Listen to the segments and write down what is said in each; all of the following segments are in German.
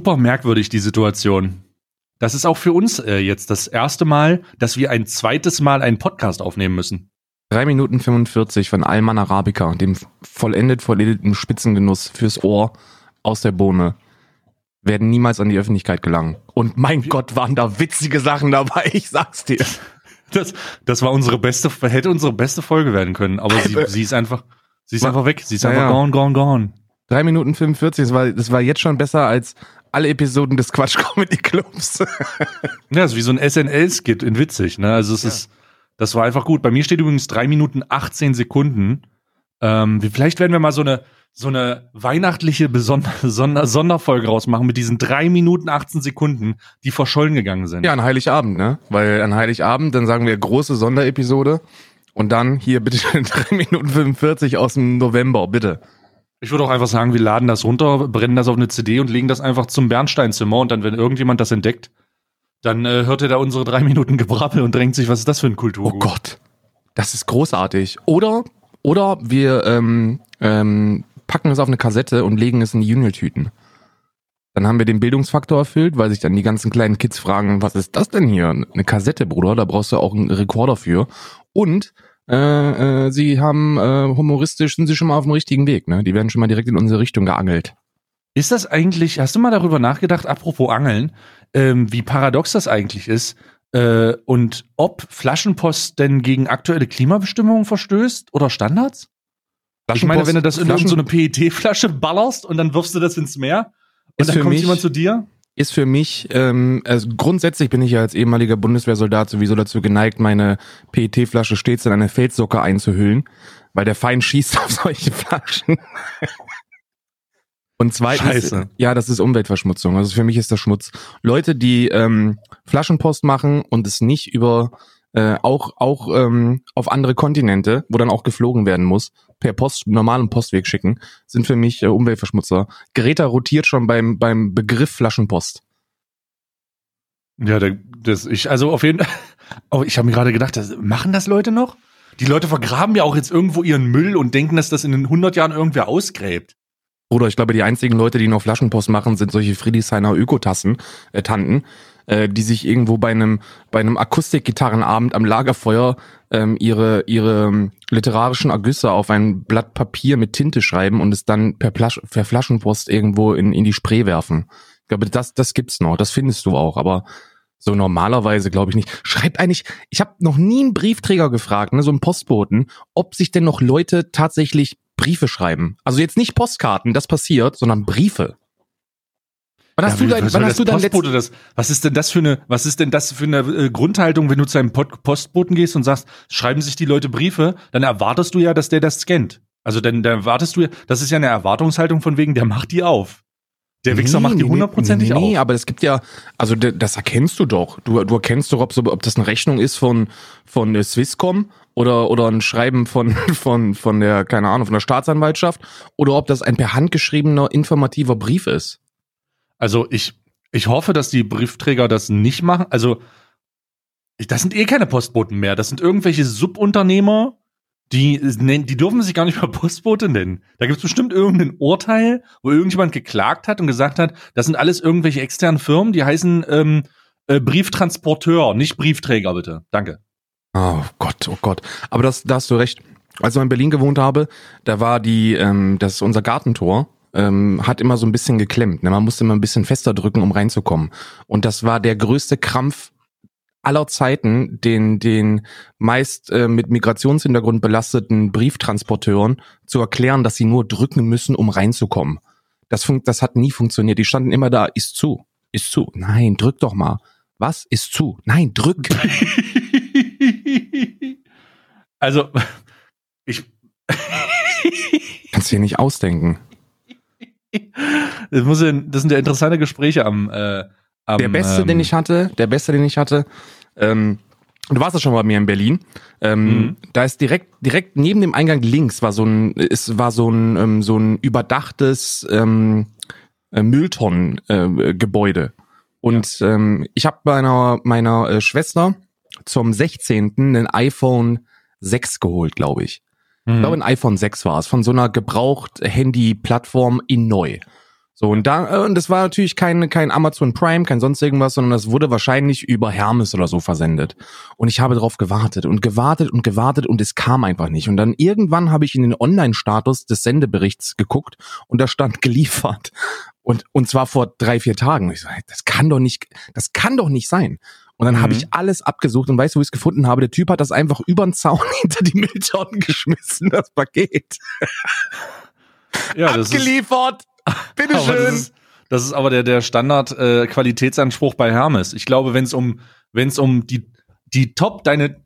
super merkwürdig, die Situation. Das ist auch für uns äh, jetzt das erste Mal, dass wir ein zweites Mal einen Podcast aufnehmen müssen. Drei Minuten 45 von Alman Arabica, dem vollendet vollendeten Spitzengenuss fürs Ohr aus der Bohne, werden niemals an die Öffentlichkeit gelangen. Und mein Gott, waren da witzige Sachen dabei, ich sag's dir. Das, das war unsere beste, hätte unsere beste Folge werden können, aber sie, sie ist einfach, sie ist einfach weg, sie ist einfach ja. gone, gone, gone. Drei Minuten 45, das war, das war jetzt schon besser als alle Episoden des Quatsch Comedy Clubs. Ja, das ist wie so ein SNL-Skit in witzig, ne? Also es ist, das war einfach gut. Bei mir steht übrigens drei Minuten 18 Sekunden. Ähm, vielleicht werden wir mal so eine, so eine weihnachtliche Besonder Sonder Sonderfolge rausmachen mit diesen drei Minuten 18 Sekunden, die verschollen gegangen sind. Ja, an Heiligabend, ne? Weil an Heiligabend, dann sagen wir große Sonderepisode und dann hier bitte 3 Minuten 45 aus dem November, bitte. Ich würde auch einfach sagen, wir laden das runter, brennen das auf eine CD und legen das einfach zum Bernsteinzimmer und dann, wenn irgendjemand das entdeckt, dann äh, hört er da unsere drei Minuten Gebrabbel und denkt sich, was ist das für ein Kultur? Oh Gott, das ist großartig. Oder, oder wir ähm, ähm, packen es auf eine Kassette und legen es in die Junior-Tüten. Dann haben wir den Bildungsfaktor erfüllt, weil sich dann die ganzen kleinen Kids fragen, was ist das denn hier? Eine Kassette, Bruder, da brauchst du auch einen Rekorder für. Und äh, äh, sie haben äh, humoristisch, sind sie schon mal auf dem richtigen Weg, ne? Die werden schon mal direkt in unsere Richtung geangelt. Ist das eigentlich, hast du mal darüber nachgedacht, apropos Angeln, ähm, wie paradox das eigentlich ist äh, und ob Flaschenpost denn gegen aktuelle Klimabestimmungen verstößt oder Standards? Ich meine, wenn du das in Flaschen- so eine PET-Flasche ballerst und dann wirfst du das ins Meer und dann kommt jemand zu dir? Ist für mich, ähm, also grundsätzlich bin ich ja als ehemaliger Bundeswehrsoldat sowieso dazu geneigt, meine PET-Flasche stets in eine Feldsocke einzuhüllen, weil der Feind schießt auf solche Flaschen. Und zweitens, Scheiße. ja, das ist Umweltverschmutzung. Also für mich ist das Schmutz. Leute, die ähm, Flaschenpost machen und es nicht über äh, auch auch ähm, auf andere Kontinente, wo dann auch geflogen werden muss, per Post normalen Postweg schicken, sind für mich äh, Umweltverschmutzer. Greta rotiert schon beim beim Begriff Flaschenpost. Ja, da- das, ich, also auf jeden Fall, oh, ich habe mir gerade gedacht, das, machen das Leute noch? Die Leute vergraben ja auch jetzt irgendwo ihren Müll und denken, dass das in den 100 Jahren irgendwer ausgräbt. Bruder, ich glaube, die einzigen Leute, die noch Flaschenpost machen, sind solche Friedrichshainer Ökotassen, äh, Tanten, äh, die sich irgendwo bei einem bei einem Akustikgitarrenabend am Lagerfeuer ähm, ihre ihre ähm, literarischen Ergüsse auf ein Blatt Papier mit Tinte schreiben und es dann per, Flasch, per Flaschenpost irgendwo in in die Spree werfen. Ich glaube, das das gibt's noch, das findest du auch, aber so normalerweise glaube ich nicht. Schreibt eigentlich, ich habe noch nie einen Briefträger gefragt, ne, so einen Postboten, ob sich denn noch Leute tatsächlich Briefe schreiben. Also jetzt nicht Postkarten, das passiert, sondern Briefe. Wann hast Ja, du dein, wann hast du dein Postbote das, was ist denn das für eine, was ist denn das für eine äh, Grundhaltung, wenn du zu einem Pod Postboten gehst und sagst, schreiben sich die Leute Briefe, dann erwartest du ja, dass der das scannt. Also dann, dann erwartest du ja, das ist ja eine Erwartungshaltung von wegen, der macht die auf. Der Wichser macht die hundertprozentig nee, nee, auf. aber es gibt ja, also das erkennst du doch. Du, du erkennst doch, ob, so, ob das eine Rechnung ist von, von der Swisscom oder, oder ein Schreiben von, von, von der, keine Ahnung, von der Staatsanwaltschaft oder ob das ein per Hand geschriebener informativer Brief ist. Also ich, ich hoffe, dass die Briefträger das nicht machen. Also das sind eh keine Postboten mehr. Das sind irgendwelche Subunternehmer, die, die dürfen sich gar nicht mehr Postbote nennen. Da gibt es bestimmt irgendein Urteil, wo irgendjemand geklagt hat und gesagt hat, das sind alles irgendwelche externen Firmen, die heißen ähm, äh, Brieftransporteur, nicht Briefträger, bitte. Danke. Oh Gott, oh Gott. Aber das, da hast du recht. Als ich in Berlin gewohnt habe, da war die, ähm, das ist unser Gartentor, ähm, hat immer so ein bisschen geklemmt. Ne? Man musste immer ein bisschen fester drücken, um reinzukommen. Und das war der größte Krampf aller Zeiten, den, den meist äh, mit Migrationshintergrund belasteten Brieftransporteuren zu erklären, dass sie nur drücken müssen, um reinzukommen. Das, fun das hat nie funktioniert. Die standen immer da, ist zu, ist zu. Nein, drück doch mal. Was? Ist zu. Nein, drück. also, ich. Kannst du dir nicht ausdenken. Das, muss ja, das sind ja interessante Gespräche am. Äh, am Der beste, ähm, den ich hatte, der beste, den ich hatte, ähm, du warst ja schon bei mir in Berlin. Ähm, Mhm. Da ist direkt, direkt neben dem Eingang links war so ein, es war so ein, ähm, so ein überdachtes ähm, äh, Mülltonnengebäude. Äh, Gebäude. Und ähm, ich habe meiner meiner äh, Schwester zum 16. ein iPhone 6 geholt, glaube ich. Ich Mhm. glaube, ein iPhone 6 war es, von so einer gebraucht Handy-Plattform in neu. So, und da, äh, und das war natürlich kein, kein Amazon Prime, kein sonst irgendwas, sondern das wurde wahrscheinlich über Hermes oder so versendet. Und ich habe darauf gewartet und gewartet und gewartet und es kam einfach nicht. Und dann irgendwann habe ich in den Online-Status des Sendeberichts geguckt und da stand geliefert. Und, und zwar vor drei, vier Tagen. Und ich so, das kann doch nicht, das kann doch nicht sein. Und dann mhm. habe ich alles abgesucht und weißt du, wo ich es gefunden habe? Der Typ hat das einfach über den Zaun hinter die Mülltonnen geschmissen, das Paket. Ja, das Abgeliefert. Bitteschön. Das ist, das ist aber der, der Standard-Qualitätsanspruch äh, bei Hermes. Ich glaube, wenn es um, wenn es um die, die Top, deine,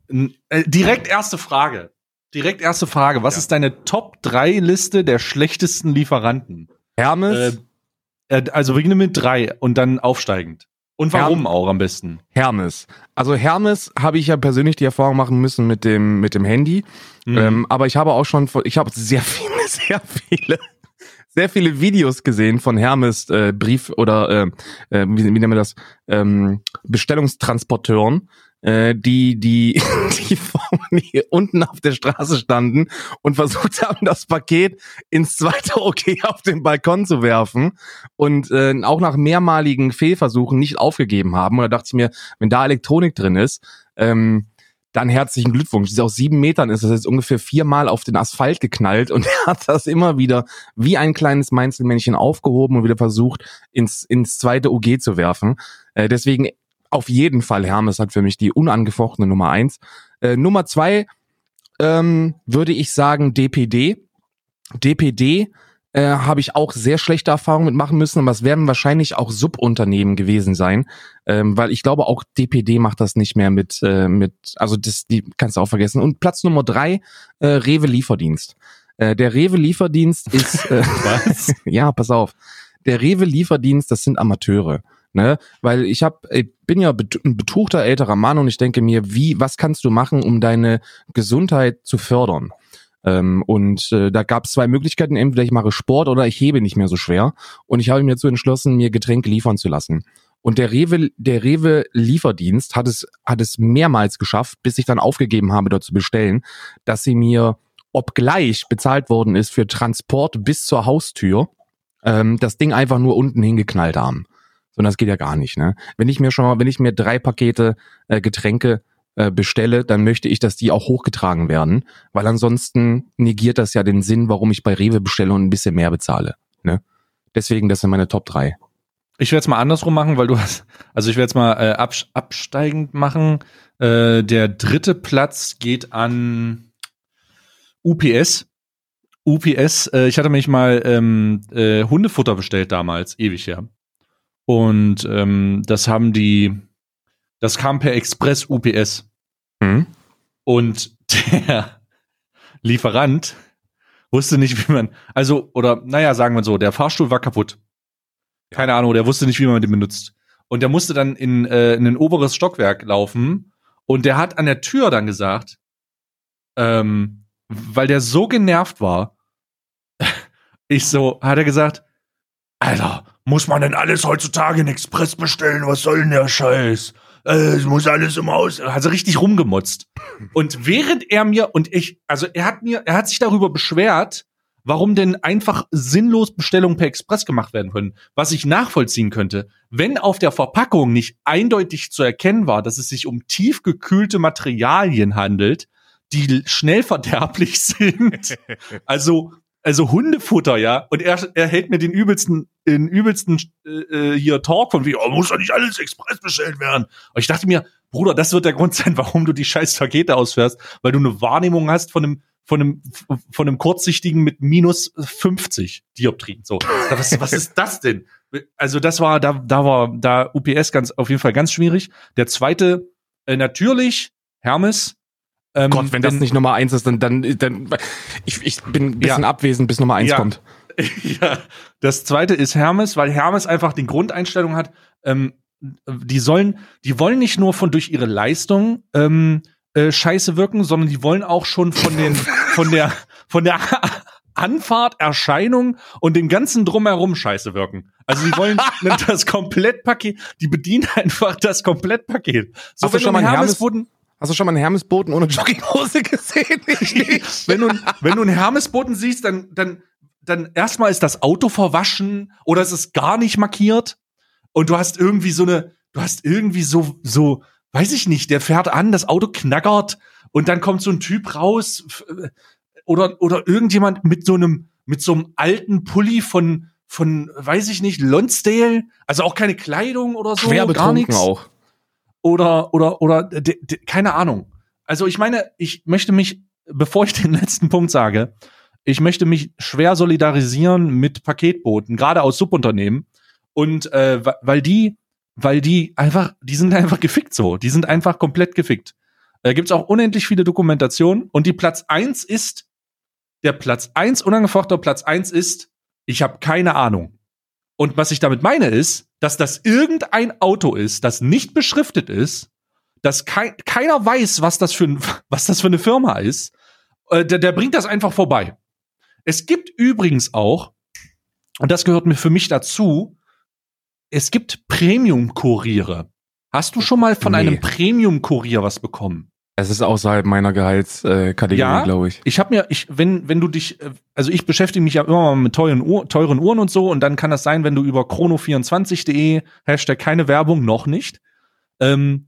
äh, direkt erste Frage. Direkt erste Frage. Was ja. ist deine Top 3 Liste der schlechtesten Lieferanten? Hermes? Äh, äh also beginne mit drei und dann aufsteigend. Und warum Herm auch am besten? Hermes. Also Hermes habe ich ja persönlich die Erfahrung machen müssen mit dem mit dem Handy. Mhm. Ähm, aber ich habe auch schon, ich habe sehr viele, sehr viele sehr viele Videos gesehen von Hermes äh, Brief oder äh, äh, wie, wie nennen wir das ähm, Bestellungstransporteuren, äh, die die die, die unten auf der Straße standen und versucht haben, das Paket ins zweite OK auf den Balkon zu werfen und äh, auch nach mehrmaligen Fehlversuchen nicht aufgegeben haben. Und da dachte ich mir, wenn da Elektronik drin ist, ähm, dann herzlichen Glückwunsch. Das ist aus sieben Metern ist das jetzt ungefähr viermal auf den Asphalt geknallt und er hat das immer wieder wie ein kleines Meinzelmännchen aufgehoben und wieder versucht, ins, ins zweite UG zu werfen. Äh, deswegen auf jeden Fall Hermes hat für mich die unangefochtene Nummer eins. Äh, Nummer zwei ähm, würde ich sagen DPD. DPD äh, habe ich auch sehr schlechte Erfahrungen mitmachen müssen, aber es werden wahrscheinlich auch Subunternehmen gewesen sein, ähm, weil ich glaube auch DPD macht das nicht mehr mit, äh, mit also das, die kannst du auch vergessen. Und Platz Nummer drei, äh, Rewe Lieferdienst. Äh, der Rewe Lieferdienst ist, äh, Was? ja, pass auf, der Rewe Lieferdienst, das sind Amateure. Ne? Weil ich hab, ich bin ja ein betuchter älterer Mann und ich denke mir, wie, was kannst du machen, um deine Gesundheit zu fördern? Ähm, und äh, da gab es zwei Möglichkeiten. Entweder ich mache Sport oder ich hebe nicht mehr so schwer. Und ich habe mir dazu entschlossen, mir Getränke liefern zu lassen. Und der Rewe, der Rewe Lieferdienst hat es, hat es mehrmals geschafft, bis ich dann aufgegeben habe, dort zu bestellen, dass sie mir, obgleich bezahlt worden ist für Transport bis zur Haustür, ähm, das Ding einfach nur unten hingeknallt haben. Sondern das geht ja gar nicht, ne? Wenn ich mir schon mal, wenn ich mir drei Pakete äh, Getränke äh, bestelle, dann möchte ich, dass die auch hochgetragen werden, weil ansonsten negiert das ja den Sinn, warum ich bei Rewe bestelle und ein bisschen mehr bezahle. Ne? Deswegen, das sind meine Top 3. Ich werde es mal andersrum machen, weil du hast, also ich werde es mal äh, abs absteigend machen. Äh, der dritte Platz geht an UPS. UPS, äh, ich hatte mich mal ähm, äh, Hundefutter bestellt damals, ewig her. Und ähm, das haben die, das kam per Express UPS. Mhm. Und der Lieferant wusste nicht, wie man, also, oder naja, sagen wir so, der Fahrstuhl war kaputt. Keine Ahnung, der wusste nicht, wie man den benutzt. Und der musste dann in, äh, in ein oberes Stockwerk laufen. Und der hat an der Tür dann gesagt, ähm, weil der so genervt war, ich so, hat er gesagt, Alter, muss man denn alles heutzutage in Express bestellen? Was soll denn der Scheiß? äh, es muss alles im Haus, also richtig rumgemotzt. Und während er mir, und ich, also er hat mir, er hat sich darüber beschwert, warum denn einfach sinnlos Bestellungen per Express gemacht werden können. Was ich nachvollziehen könnte, wenn auf der Verpackung nicht eindeutig zu erkennen war, dass es sich um tiefgekühlte Materialien handelt, die schnell verderblich sind. Also also Hundefutter, ja. Und er, er hält mir den übelsten, den übelsten äh, äh, hier Talk von wie, oh, muss doch nicht alles express bestellt werden. Und ich dachte mir, Bruder, das wird der Grund sein, warum du die scheiß Pakete ausfährst, weil du eine Wahrnehmung hast von einem von einem von einem kurzsichtigen mit minus 50 Dioptrien. So, was, was ist das denn? Also das war da da war da UPS ganz auf jeden Fall ganz schwierig. Der zweite äh, natürlich Hermes ähm, Gott, wenn das nicht Nummer eins ist, dann, dann, dann ich, ich bin ein bisschen ja. abwesend, bis Nummer eins ja. kommt. ja, das zweite ist Hermes, weil Hermes einfach die Grundeinstellung hat, ähm, die sollen, die wollen nicht nur von durch ihre Leistung ähm, äh, scheiße wirken, sondern die wollen auch schon von den, von der, von der Anfahrt, Erscheinung und dem ganzen drumherum scheiße wirken. Also die wollen das Komplettpaket, die bedienen einfach das Komplettpaket. So, Hast du schon mal Hermes, Hermes wurden, Hast du schon mal einen Hermesboten ohne Jogginghose gesehen? wenn, du, wenn du einen Hermesboten siehst, dann, dann dann erstmal ist das Auto verwaschen oder es ist gar nicht markiert und du hast irgendwie so eine, du hast irgendwie so, so, weiß ich nicht, der fährt an, das Auto knackert und dann kommt so ein Typ raus oder, oder irgendjemand mit so einem, mit so einem alten Pulli von, von, weiß ich nicht, Lonsdale, also auch keine Kleidung oder so, Schwer gar nichts. auch. Oder, oder, oder, de, de, keine Ahnung. Also ich meine, ich möchte mich, bevor ich den letzten Punkt sage, ich möchte mich schwer solidarisieren mit Paketboten, gerade aus Subunternehmen. Und äh, weil die, weil die einfach, die sind einfach gefickt so. Die sind einfach komplett gefickt. Da äh, gibt's auch unendlich viele Dokumentationen. Und die Platz eins ist, der Platz eins, unangefochter Platz eins ist, ich habe keine Ahnung. Und was ich damit meine ist, dass das irgendein Auto ist, das nicht beschriftet ist, dass kei keiner weiß, was das für, was das für eine Firma ist. Äh, der, der bringt das einfach vorbei. Es gibt übrigens auch, und das gehört mir für mich dazu, es gibt Premium-Kuriere. Hast du schon mal von nee. einem Premium-Kurier was bekommen? Es ist außerhalb meiner Gehaltskategorie, ja, glaube ich. Ich habe mir, ich, wenn, wenn du dich, äh, also ich beschäftige mich ja immer mal mit teuren, Uhr, teuren Uhren und so, und dann kann das sein, wenn du über chrono24.de, Hashtag keine Werbung, noch nicht, ähm,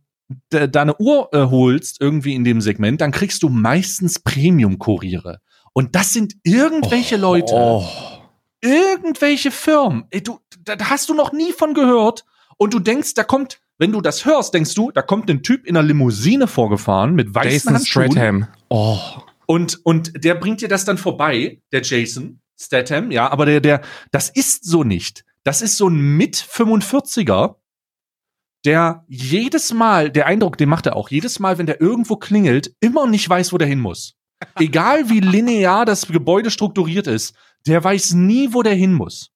deine Uhr äh, holst, irgendwie in dem Segment, dann kriegst du meistens Premium-Kuriere. Und das sind irgendwelche oh, Leute, oh. irgendwelche Firmen. Ey, du, da hast du noch nie von gehört. Und du denkst, da kommt, wenn du das hörst, denkst du, da kommt ein Typ in einer Limousine vorgefahren mit weißen Jason Handschuhen. Stratham. Oh. Und, und der bringt dir das dann vorbei, der Jason Statham, ja, aber der, der, das ist so nicht. Das ist so ein mit 45er, der jedes Mal, der Eindruck, den macht er auch, jedes Mal, wenn der irgendwo klingelt, immer nicht weiß, wo der hin muss. Egal wie linear das Gebäude strukturiert ist, der weiß nie, wo der hin muss.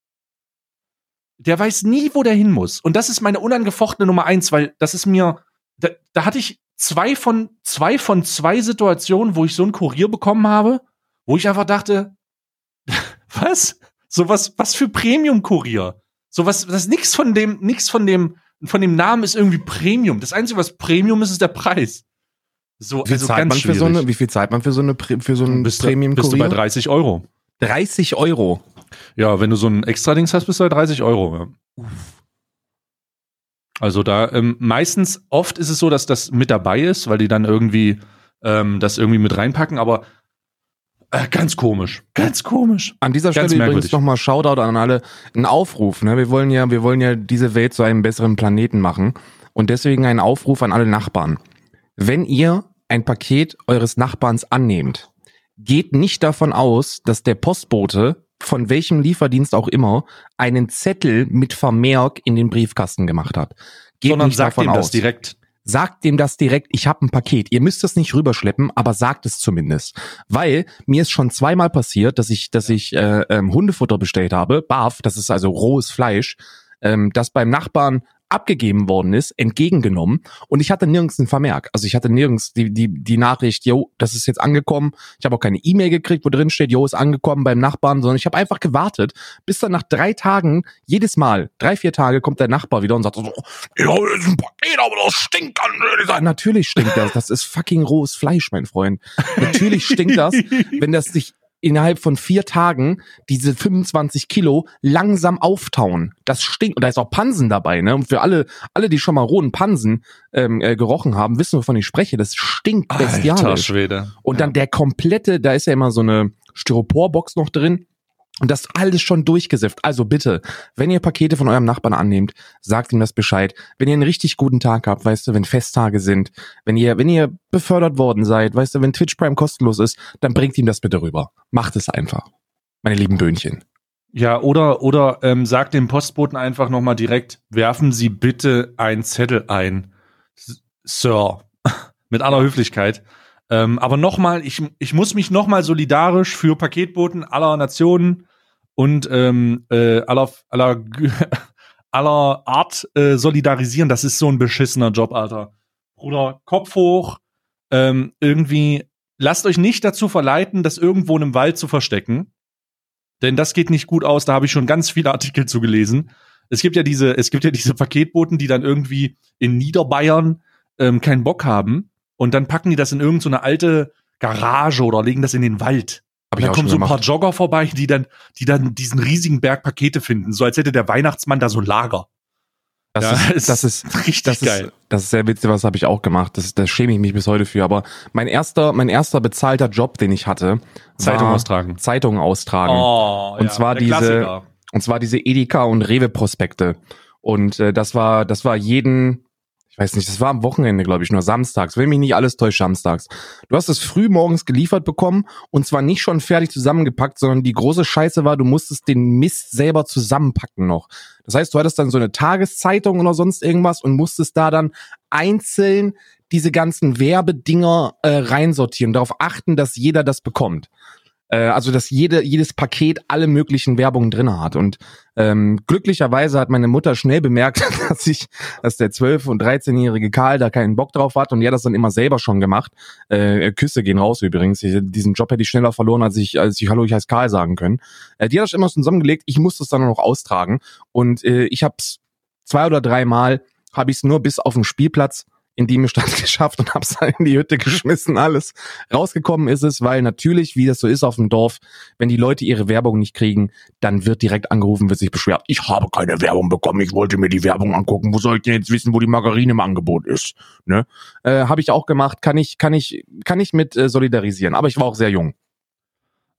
Der weiß nie, wo der hin muss. Und das ist meine unangefochtene Nummer eins, weil das ist mir, da, da hatte ich zwei von, zwei von zwei Situationen, wo ich so einen Kurier bekommen habe, wo ich einfach dachte, was? So was, was für Premium-Kurier? So was, das ist nix von dem, nix von dem, von dem Namen ist irgendwie Premium. Das Einzige, was Premium ist, ist der Preis. So, wie, viel also zahlt man für so eine, wie viel zahlt man für so eine für so ein bist Premium Bist du bei 30 Euro. 30 Euro. Ja, wenn du so ein Extra-Dings hast, bist du bei 30 Euro. Ja. Also da ähm, meistens, oft ist es so, dass das mit dabei ist, weil die dann irgendwie ähm, das irgendwie mit reinpacken, aber äh, ganz komisch, ganz komisch. An dieser Stelle ganz übrigens nochmal Shoutout an alle, ein Aufruf. Ne? Wir wollen ja, wir wollen ja diese Welt zu einem besseren Planeten machen und deswegen ein Aufruf an alle Nachbarn. Wenn ihr ein Paket eures Nachbarns annehmt, geht nicht davon aus, dass der Postbote von welchem Lieferdienst auch immer einen Zettel mit Vermerk in den Briefkasten gemacht hat. Geht Sondern sagt ihm aus. das direkt. Sagt dem das direkt, ich habe ein Paket. Ihr müsst es nicht rüberschleppen, aber sagt es zumindest. Weil mir ist schon zweimal passiert, dass ich, dass ich äh, ähm, Hundefutter bestellt habe, Barf, das ist also rohes Fleisch, ähm, das beim Nachbarn abgegeben worden ist, entgegengenommen und ich hatte nirgends einen Vermerk. Also ich hatte nirgends die, die, die Nachricht, yo, das ist jetzt angekommen. Ich habe auch keine E-Mail gekriegt, wo drin steht, yo, ist angekommen beim Nachbarn, sondern ich habe einfach gewartet, bis dann nach drei Tagen, jedes Mal, drei, vier Tage, kommt der Nachbar wieder und sagt so, ja, das ist ein Paket, aber das stinkt an. Natürlich stinkt das. Das ist fucking rohes Fleisch, mein Freund. Natürlich stinkt das, wenn das sich innerhalb von vier Tagen diese 25 Kilo langsam auftauen. Das stinkt. Und da ist auch Pansen dabei, ne? Und für alle, alle, die schon mal rohen Pansen ähm, äh, gerochen haben, wissen, wovon ich spreche. Das stinkt bestialisch. Alter Schwede. Und dann der komplette, da ist ja immer so eine Styroporbox noch drin. Und das alles schon durchgesifft. Also bitte, wenn ihr Pakete von eurem Nachbarn annehmt, sagt ihm das Bescheid. Wenn ihr einen richtig guten Tag habt, weißt du, wenn Festtage sind, wenn ihr, wenn ihr befördert worden seid, weißt du, wenn Twitch Prime kostenlos ist, dann bringt ihm das bitte rüber. Macht es einfach. Meine lieben Böhnchen. Ja, oder, oder ähm, sagt dem Postboten einfach nochmal direkt, werfen Sie bitte einen Zettel ein. Sir. Mit aller Höflichkeit. Ähm, aber nochmal, ich, ich muss mich nochmal solidarisch für Paketboten aller Nationen und ähm, äh, aller, aller, aller Art äh, solidarisieren. Das ist so ein beschissener Job, Alter. Bruder, Kopf hoch. Ähm, irgendwie, lasst euch nicht dazu verleiten, das irgendwo in einem Wald zu verstecken. Denn das geht nicht gut aus. Da habe ich schon ganz viele Artikel zu gelesen. Es gibt ja diese, es gibt ja diese Paketboten, die dann irgendwie in Niederbayern ähm, keinen Bock haben. Und dann packen die das in irgendeine so alte Garage oder legen das in den Wald. Hab dann kommen so ein paar Jogger vorbei, die dann, die dann diesen riesigen Berg Pakete finden, so als hätte der Weihnachtsmann da so ein Lager. Das, ja, ist, das ist richtig das geil. Ist, das ist sehr witzig, was habe ich auch gemacht. Das, das schäme ich mich bis heute für. Aber mein erster, mein erster bezahlter Job, den ich hatte, Zeitung austragen. Zeitung austragen. Oh, und ja, zwar diese, Klassiker. und zwar diese Edeka und Rewe Prospekte. Und äh, das war, das war jeden, ich weiß nicht, das war am Wochenende, glaube ich, nur samstags, wenn mich nicht alles täuscht, samstags. Du hast es früh morgens geliefert bekommen und zwar nicht schon fertig zusammengepackt, sondern die große Scheiße war, du musstest den Mist selber zusammenpacken noch. Das heißt, du hattest dann so eine Tageszeitung oder sonst irgendwas und musstest da dann einzeln diese ganzen Werbedinger äh, reinsortieren, darauf achten, dass jeder das bekommt. Äh, also dass jede, jedes Paket alle möglichen Werbungen drin hat. Und ähm, glücklicherweise hat meine Mutter schnell bemerkt, dass ich, dass der 12- und 13-jährige Karl da keinen Bock drauf hat und hat das dann immer selber schon gemacht. Äh, Küsse gehen raus übrigens. Ich, diesen Job hätte ich schneller verloren, als ich, als ich Hallo, ich heiße Karl sagen können. Äh, die hat das immer zusammengelegt, ich musste es dann noch austragen. Und äh, ich habe es zwei oder dreimal habe ich es nur bis auf den Spielplatz in die Stadt geschafft und hab's dann in die Hütte geschmissen, alles. Rausgekommen ist es, weil natürlich, wie das so ist auf dem Dorf, wenn die Leute ihre Werbung nicht kriegen, dann wird direkt angerufen, wird sich beschwert, ich habe keine Werbung bekommen, ich wollte mir die Werbung angucken, wo soll ich denn jetzt wissen, wo die Margarine im Angebot ist? Ne? Äh, habe ich auch gemacht, kann ich, kann ich, kann ich mit äh, solidarisieren, aber ich war auch sehr jung.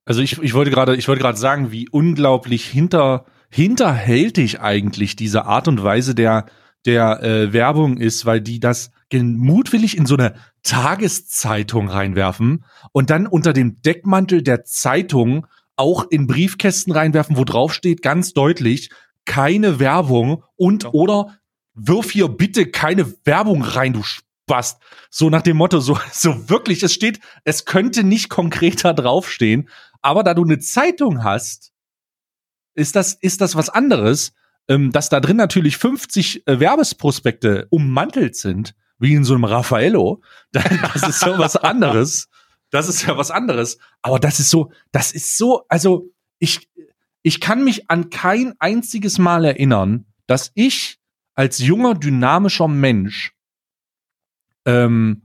Also ich, ich wollte gerade, ich wollte gerade sagen, wie unglaublich hinter, hinterhältig eigentlich diese Art und Weise der, der äh, Werbung ist, weil die das mutwillig in so eine Tageszeitung reinwerfen und dann unter dem Deckmantel der Zeitung auch in Briefkästen reinwerfen, wo drauf steht ganz deutlich keine Werbung und ja. oder wirf hier bitte keine Werbung rein, du Spast. So nach dem Motto, so, so wirklich, es steht, es könnte nicht konkreter draufstehen, aber da du eine Zeitung hast, ist das, ist das was anderes ähm, dass da drin natürlich 50 äh, Werbesprospekte ummantelt sind, wie in so einem Raffaello, das ist ja was anderes. Das ist ja was anderes. Aber das ist so, das ist so, also ich, ich kann mich an kein einziges Mal erinnern, dass ich als junger, dynamischer Mensch ähm,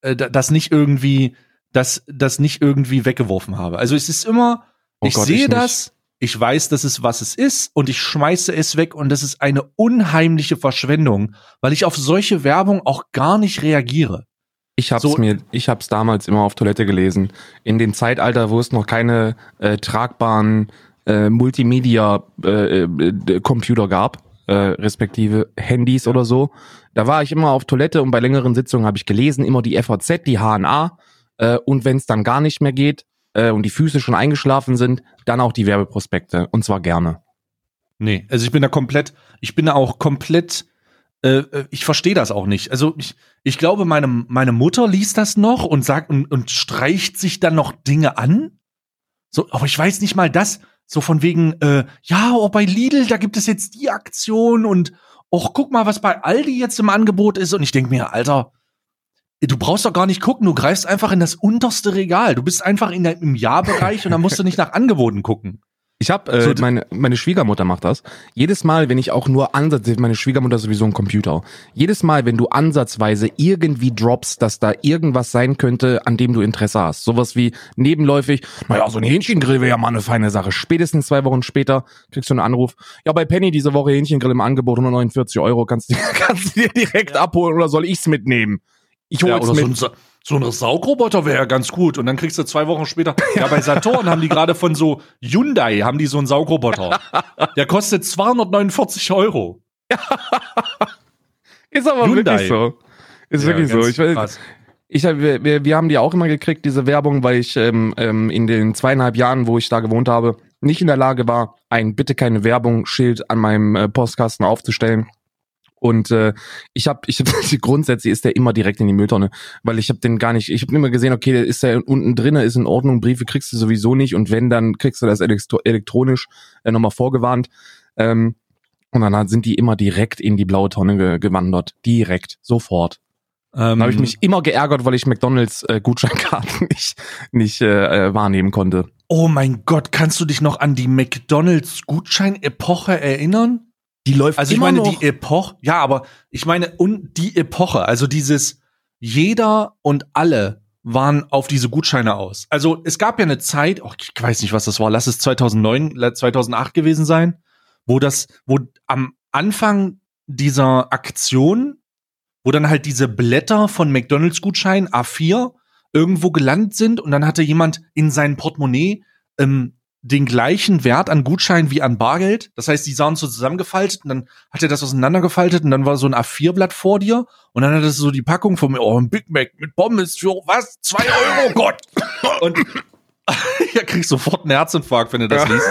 äh, das nicht irgendwie, das, das nicht irgendwie weggeworfen habe. Also es ist immer, oh ich Gott, sehe ich das, ich weiß, dass es was es ist und ich schmeiße es weg und das ist eine unheimliche Verschwendung, weil ich auf solche Werbung auch gar nicht reagiere. Ich hab's so, mir, ich hab's damals immer auf Toilette gelesen. In dem Zeitalter, wo es noch keine äh, tragbaren äh, Multimedia-Computer äh, äh gab, äh, respektive Handys oder so, da war ich immer auf Toilette und bei längeren Sitzungen habe ich gelesen, immer die FAZ, die HNA äh, und wenn es dann gar nicht mehr geht, äh, und die Füße schon eingeschlafen sind, dann auch die Werbeprospekte und zwar gerne. Nee, also ich bin da komplett, ich bin da auch komplett, äh, äh, ich verstehe das auch nicht. Also ich, ich glaube, meine, meine Mutter liest das noch und sagt und, und streicht sich dann noch Dinge an. So, aber ich weiß nicht mal das, so von wegen, äh, ja, oh, bei Lidl, da gibt es jetzt die Aktion und och, guck mal, was bei Aldi jetzt im Angebot ist. Und ich denke mir, Alter, Du brauchst doch gar nicht gucken, du greifst einfach in das unterste Regal. Du bist einfach in der, im Jahrbereich und dann musst du nicht nach Angeboten gucken. Ich habe äh, so, meine meine Schwiegermutter macht das. Jedes Mal, wenn ich auch nur ansatz, meine Schwiegermutter ist sowieso ein Computer. Jedes Mal, wenn du ansatzweise irgendwie droppst, dass da irgendwas sein könnte, an dem du Interesse hast, sowas wie nebenläufig, naja, so ein Hähnchengrill wäre ja mal eine feine Sache. Spätestens zwei Wochen später kriegst du einen Anruf. Ja, bei Penny diese Woche Hähnchengrill im Angebot 149 Euro, kannst du kannst du dir direkt ja. abholen oder soll ich's mitnehmen? Ich hole ja, oder mit. So ein, so ein Saugroboter wäre ja ganz gut. Und dann kriegst du zwei Wochen später. Ja, bei Saturn haben die gerade von so Hyundai haben die so einen Saugroboter. Der kostet 249 Euro. ist aber Hyundai. wirklich so. Ist ja, wirklich so. Ich weiß, ich, wir, wir, wir haben die auch immer gekriegt, diese Werbung, weil ich ähm, ähm, in den zweieinhalb Jahren, wo ich da gewohnt habe, nicht in der Lage war, ein Bitte keine Werbung-Schild an meinem äh, Postkasten aufzustellen. Und äh, ich habe, ich hab, grundsätzlich ist der immer direkt in die Mülltonne, weil ich habe den gar nicht, ich habe immer gesehen, okay, der ist der unten drinne, ist in Ordnung, Briefe kriegst du sowieso nicht und wenn, dann kriegst du das elektro elektronisch äh, nochmal vorgewarnt. Ähm, und dann sind die immer direkt in die blaue Tonne ge gewandert. Direkt, sofort. Ähm, da habe ich mich immer geärgert, weil ich McDonalds äh, Gutscheinkarten nicht, nicht äh, äh, wahrnehmen konnte. Oh mein Gott, kannst du dich noch an die McDonalds Gutscheinepoche erinnern? Die läuft Also ich meine, noch. die Epoche, ja, aber ich meine, und die Epoche, also dieses jeder und alle waren auf diese Gutscheine aus. Also es gab ja eine Zeit, oh, ich weiß nicht, was das war, lass es 2009, 2008 gewesen sein, wo das, wo am Anfang dieser Aktion, wo dann halt diese Blätter von McDonalds Gutschein A4 irgendwo gelandet sind und dann hatte jemand in sein Portemonnaie ähm, den gleichen Wert an Gutschein wie an Bargeld. Das heißt, die sahen so zusammengefaltet und dann hat er das auseinandergefaltet und dann war so ein A4-Blatt vor dir und dann hat es so die Packung von mir, oh, ein Big Mac mit Pommes für was? Zwei Euro, Gott! Und ja, kriegst sofort einen Herzinfarkt, wenn du das liest.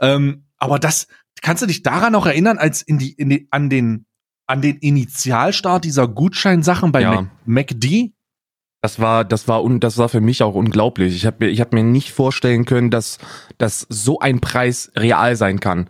ähm, aber das, kannst du dich daran noch erinnern, als in die, in die, an den, an den Initialstart dieser Gutscheinsachen bei Ja. Mac, MacD? Das war, das war un, das war für mich auch unglaublich. Ich habe mir, ich habe mir nicht vorstellen können, dass, dass so ein Preis real sein kann.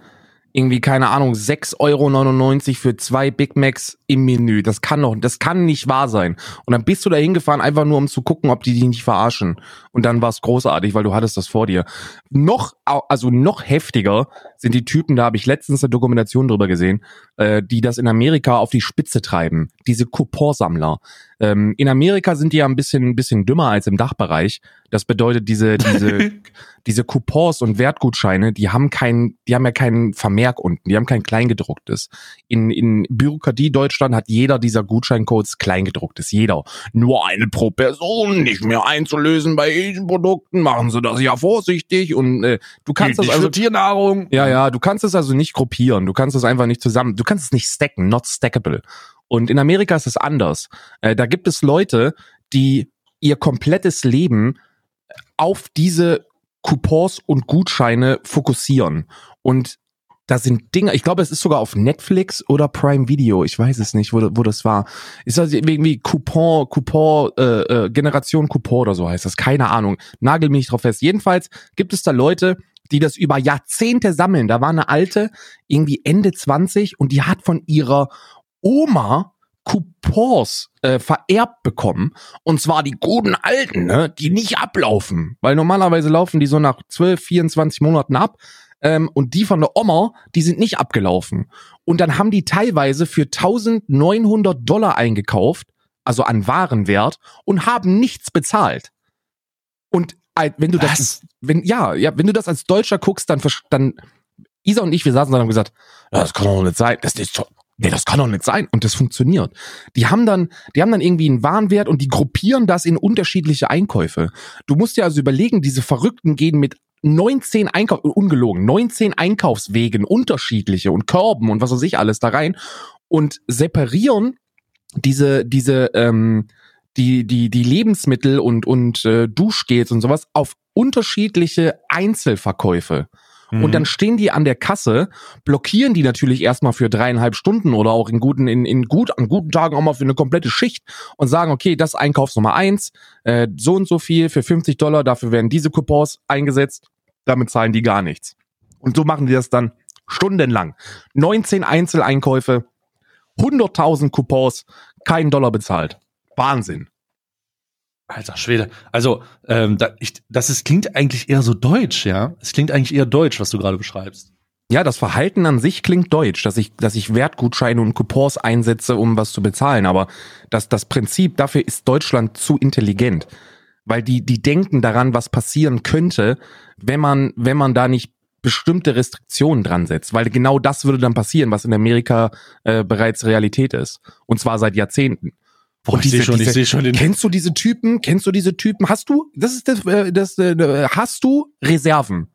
Irgendwie, keine Ahnung, 6,99 Euro für zwei Big Macs im Menü. Das kann doch, das kann nicht wahr sein. Und dann bist du da hingefahren, einfach nur um zu gucken, ob die dich nicht verarschen. Und dann war es großartig, weil du hattest das vor dir. Noch, also noch heftiger sind die Typen, da habe ich letztens eine Dokumentation drüber gesehen, äh, die das in Amerika auf die Spitze treiben. Diese Couponsammler. Ähm, in Amerika sind die ja ein bisschen, ein bisschen dümmer als im Dachbereich. Das bedeutet, diese, diese, diese Coupons und Wertgutscheine, die haben kein, die haben ja keinen Vermerk unten, die haben kein Kleingedrucktes. In, in Bürokratie Deutschland hat jeder dieser Gutscheincodes Kleingedrucktes. Jeder. Nur eine pro Person, nicht mehr einzulösen bei diesen Produkten, machen Sie das ja vorsichtig und äh, du kannst das also Tiernahrung. ja, ja, du kannst es also nicht gruppieren, du kannst es einfach nicht zusammen, du kannst es nicht stacken, not stackable. Und in Amerika ist es anders. Äh, da gibt es Leute, die ihr komplettes Leben auf diese Coupons und Gutscheine fokussieren. Und da sind Dinge, ich glaube, es ist sogar auf Netflix oder Prime Video, ich weiß es nicht, wo, wo das war. Ist das irgendwie Coupon, Coupon, äh, äh, Generation Coupon oder so heißt das, keine Ahnung. Nagel mich drauf fest. Jedenfalls gibt es da Leute, die das über Jahrzehnte sammeln. Da war eine alte, irgendwie Ende 20 und die hat von ihrer Oma Coupons äh, vererbt bekommen. Und zwar die guten alten, ne, die nicht ablaufen. Weil normalerweise laufen die so nach 12, 24 Monaten ab. Ähm, und die von der Oma, die sind nicht abgelaufen. Und dann haben die teilweise für 1900 Dollar eingekauft, also an Warenwert, und haben nichts bezahlt. Und äh, wenn du Was? das, wenn, ja, ja, wenn du das als Deutscher guckst, dann, dann, Isa und ich, wir saßen da und haben gesagt, "Ja, das kann doch nicht sein, das ist doch, nee, das kann doch nicht sein. Und das funktioniert. Die haben dann, die haben dann irgendwie einen Warenwert und die gruppieren das in unterschiedliche Einkäufe. Du musst dir also überlegen, diese Verrückten gehen mit 19 Einkauf, ungelogen, 19 Einkaufswegen, unterschiedliche und Körben und was weiß ich alles da rein und separieren diese, diese, ähm, die, die, die Lebensmittel und, und äh, Duschgels und sowas auf unterschiedliche Einzelverkäufe. Mhm. Und dann stehen die an der Kasse, blockieren die natürlich erstmal für dreieinhalb Stunden oder auch in guten, in, in gut, an guten Tagen auch mal für eine komplette Schicht und sagen, okay, das Einkaufsnummer eins, äh, so und so viel für 50 Dollar, dafür werden diese Coupons eingesetzt, damit zahlen die gar nichts. Und so machen die das dann stundenlang. 19 Einzeleinkäufe, 100.000 Coupons, kein Dollar bezahlt. Wahnsinn. Alter Schwede. Also, ähm, da, ich, das ist, klingt eigentlich eher so deutsch, ja? Es klingt eigentlich eher deutsch, was du gerade beschreibst. Ja, das Verhalten an sich klingt deutsch, dass ich, dass ich Wertgutscheine und Coupons einsetze, um was zu bezahlen. Aber das, das Prinzip dafür ist Deutschland zu intelligent. Weil die, die denken daran, was passieren könnte, wenn man, wenn man da nicht bestimmte Restriktionen dran setzt. Weil genau das würde dann passieren, was in Amerika äh, bereits Realität ist. Und zwar seit Jahrzehnten. Boah, Und ich sehe diese- schon, ich diese- sehe schon den. Kennst du diese Typen? Kennst du diese Typen? Hast du, das ist das, äh, das äh, hast du Reserven?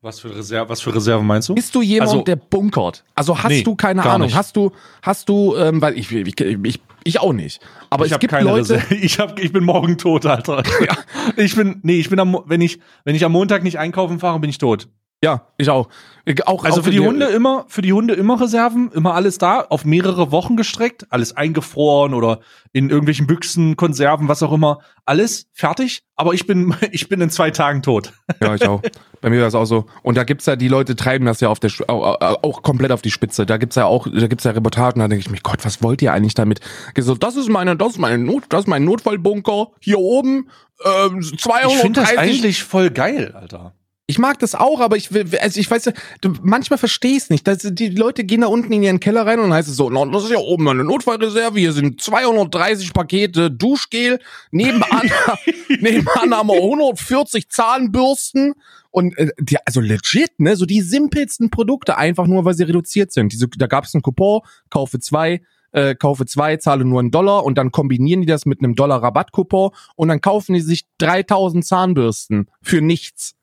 Was für Reserve, was für Reserve meinst du? Bist du jemand, Also- der bunkert? Also hast Nee, du keine Ahnung? nicht. Hast du, hast du, ähm, weil ich, ich, ich, ich auch nicht. Aber ich es gibt keine Leute. Reserve. Ich hab, ich bin morgen tot, Alter. Ich bin, nee, ich bin am, wenn ich, wenn ich am Montag nicht einkaufen fahre, bin ich tot. Ja, ich auch. Ich, auch Also auch für die Hunde immer, für die Hunde immer Reserven, immer alles da, auf mehrere Wochen gestreckt, alles eingefroren oder in irgendwelchen Büchsen, Konserven, was auch immer, alles fertig. Aber ich bin, ich bin in zwei Tagen tot. Ja, ich auch. Bei mir war es auch so. Und da gibt's ja, die Leute treiben das ja auf der, auch, auch komplett auf die Spitze. Da gibt's ja auch, da gibt's ja Reportagen, da denke ich mir, Gott, was wollt ihr eigentlich damit? So, das ist meine, das ist meine Not, das ist mein Notfallbunker. Hier oben, ähm, 230. Ich finde das eigentlich voll geil, Alter. Ich mag das auch, aber ich will, also ich weiß, du, manchmal verstehe ich es nicht. Das, die Leute gehen da unten in ihren Keller rein und heißt es so, no, das ist ja oben eine Notfallreserve, hier sind 230 Pakete Duschgel, nebenan, nebenan haben wir 140 Zahnbürsten und äh, die, also legit, ne, so die simpelsten Produkte, einfach nur, weil sie reduziert sind. Diese, da gab es einen Coupon, kaufe zwei, äh, kaufe zwei, zahle nur einen Dollar und dann kombinieren die das mit einem Dollar Rabattcoupon und dann kaufen die sich 3000 Zahnbürsten für nichts.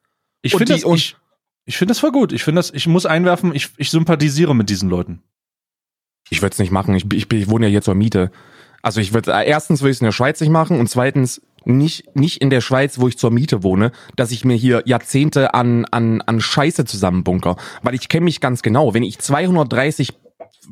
Ich finde das, ich, ich finde das voll gut. Ich finde das, ich muss einwerfen, ich, ich sympathisiere mit diesen Leuten. Ich würde es nicht machen. Ich, ich, ich wohne ja hier zur Miete. Also ich würde äh, erstens würde ich es in der Schweiz nicht machen und zweitens nicht nicht in der Schweiz, wo ich zur Miete wohne, dass ich mir hier Jahrzehnte an an an Scheiße zusammenbunker, weil ich kenne mich ganz genau, wenn ich 230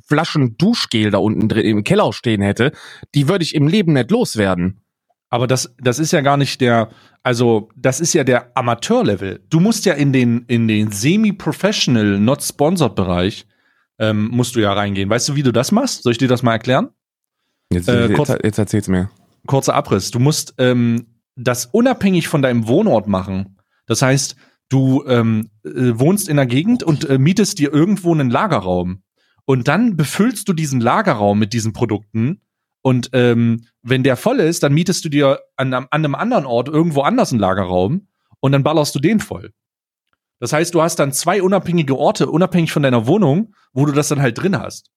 Flaschen Duschgel da unten drin im Keller stehen hätte, die würde ich im Leben nicht loswerden. Aber das, das ist ja gar nicht der, also das ist ja der Amateurlevel. Du musst ja in den, in den semi-professional, not sponsored Bereich, ähm, musst du ja reingehen. Weißt du, wie du das machst? Soll ich dir das mal erklären? Jetzt, äh, kurz, jetzt, jetzt erzähl's mir. Kurzer Abriss. Du musst ähm, das unabhängig von deinem Wohnort machen. Das heißt, du ähm, äh, wohnst in der Gegend und äh, mietest dir irgendwo einen Lagerraum. Und dann befüllst du diesen Lagerraum mit diesen Produkten und ähm, wenn der voll ist, dann mietest du dir an, an einem anderen Ort irgendwo anders einen Lagerraum und dann ballerst du den voll. Das heißt, du hast dann zwei unabhängige Orte, unabhängig von deiner Wohnung, wo du das dann halt drin hast.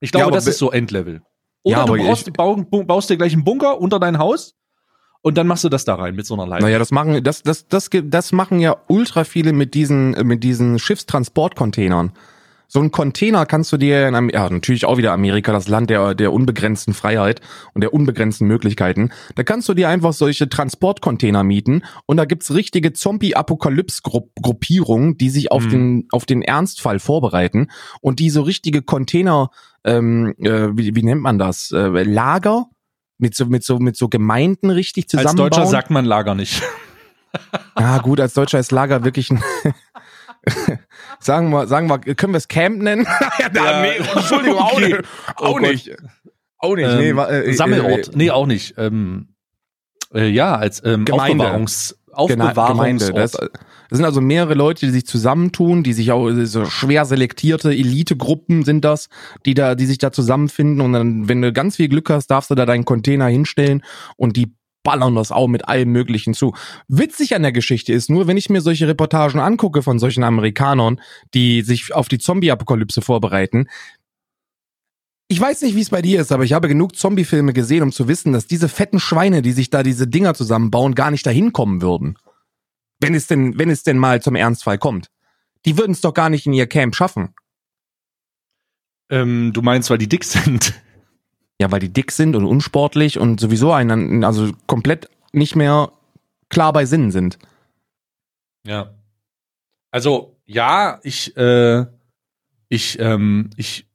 Ich glaube, ja, das ist so Endlevel. Oder ja, du brauchst, bau, baust dir gleich einen Bunker unter dein Haus und dann machst du das da rein mit so einer Leiter. Naja, das machen, das, das, das, das machen ja ultra viele mit diesen, mit diesen Schiffstransportcontainern. So ein Container kannst du dir in ja, natürlich auch wieder Amerika, das Land der, der unbegrenzten Freiheit und der unbegrenzten Möglichkeiten. Da kannst du dir einfach solche Transportcontainer mieten und da gibt's richtige Zombie-Apokalypse-Gruppierungen, die sich auf, hm. den, auf den Ernstfall vorbereiten und die so richtige Container, ähm, äh, wie, wie nennt man das, äh, Lager mit so, mit so, mit so Gemeinden richtig zusammenbauen. Als Deutscher sagt man Lager nicht. Ah, gut, als Deutscher ist Lager wirklich ein sagen wir, sagen wir, können wir es Camp nennen? ja, da, nee, Entschuldigung, okay. auch nicht. Auch oh nicht. Auch nicht. Ähm, nee, äh, äh, Sammelort. Äh, nee, auch nicht. Ähm, äh, ja, als ähm, Gemeinde. Aufbewahrungs Aufbewahrungsort. Das, das, sind also mehrere Leute, die sich zusammentun, die sich auch so schwer selektierte Elitegruppen sind das, die da, die sich da zusammenfinden und dann, wenn du ganz viel Glück hast, darfst du da deinen Container hinstellen und die ballern das auch mit allem Möglichen zu. Witzig an der Geschichte ist nur, wenn ich mir solche Reportagen angucke von solchen Amerikanern, die sich auf die Zombie-Apokalypse vorbereiten, ich weiß nicht, wie es bei dir ist, aber ich habe genug Zombie-Filme gesehen, um zu wissen, dass diese fetten Schweine, die sich da diese Dinger zusammenbauen, gar nicht dahin kommen würden. Wenn es denn, wenn es denn mal zum Ernstfall kommt. Die würden es doch gar nicht in ihr Camp schaffen. Ähm, du meinst, weil die dick sind? Ja, weil die dick sind und unsportlich und sowieso einen, also komplett nicht mehr klar bei Sinnen sind. Ja. Also, ja, ich, äh, ich, ähm, ich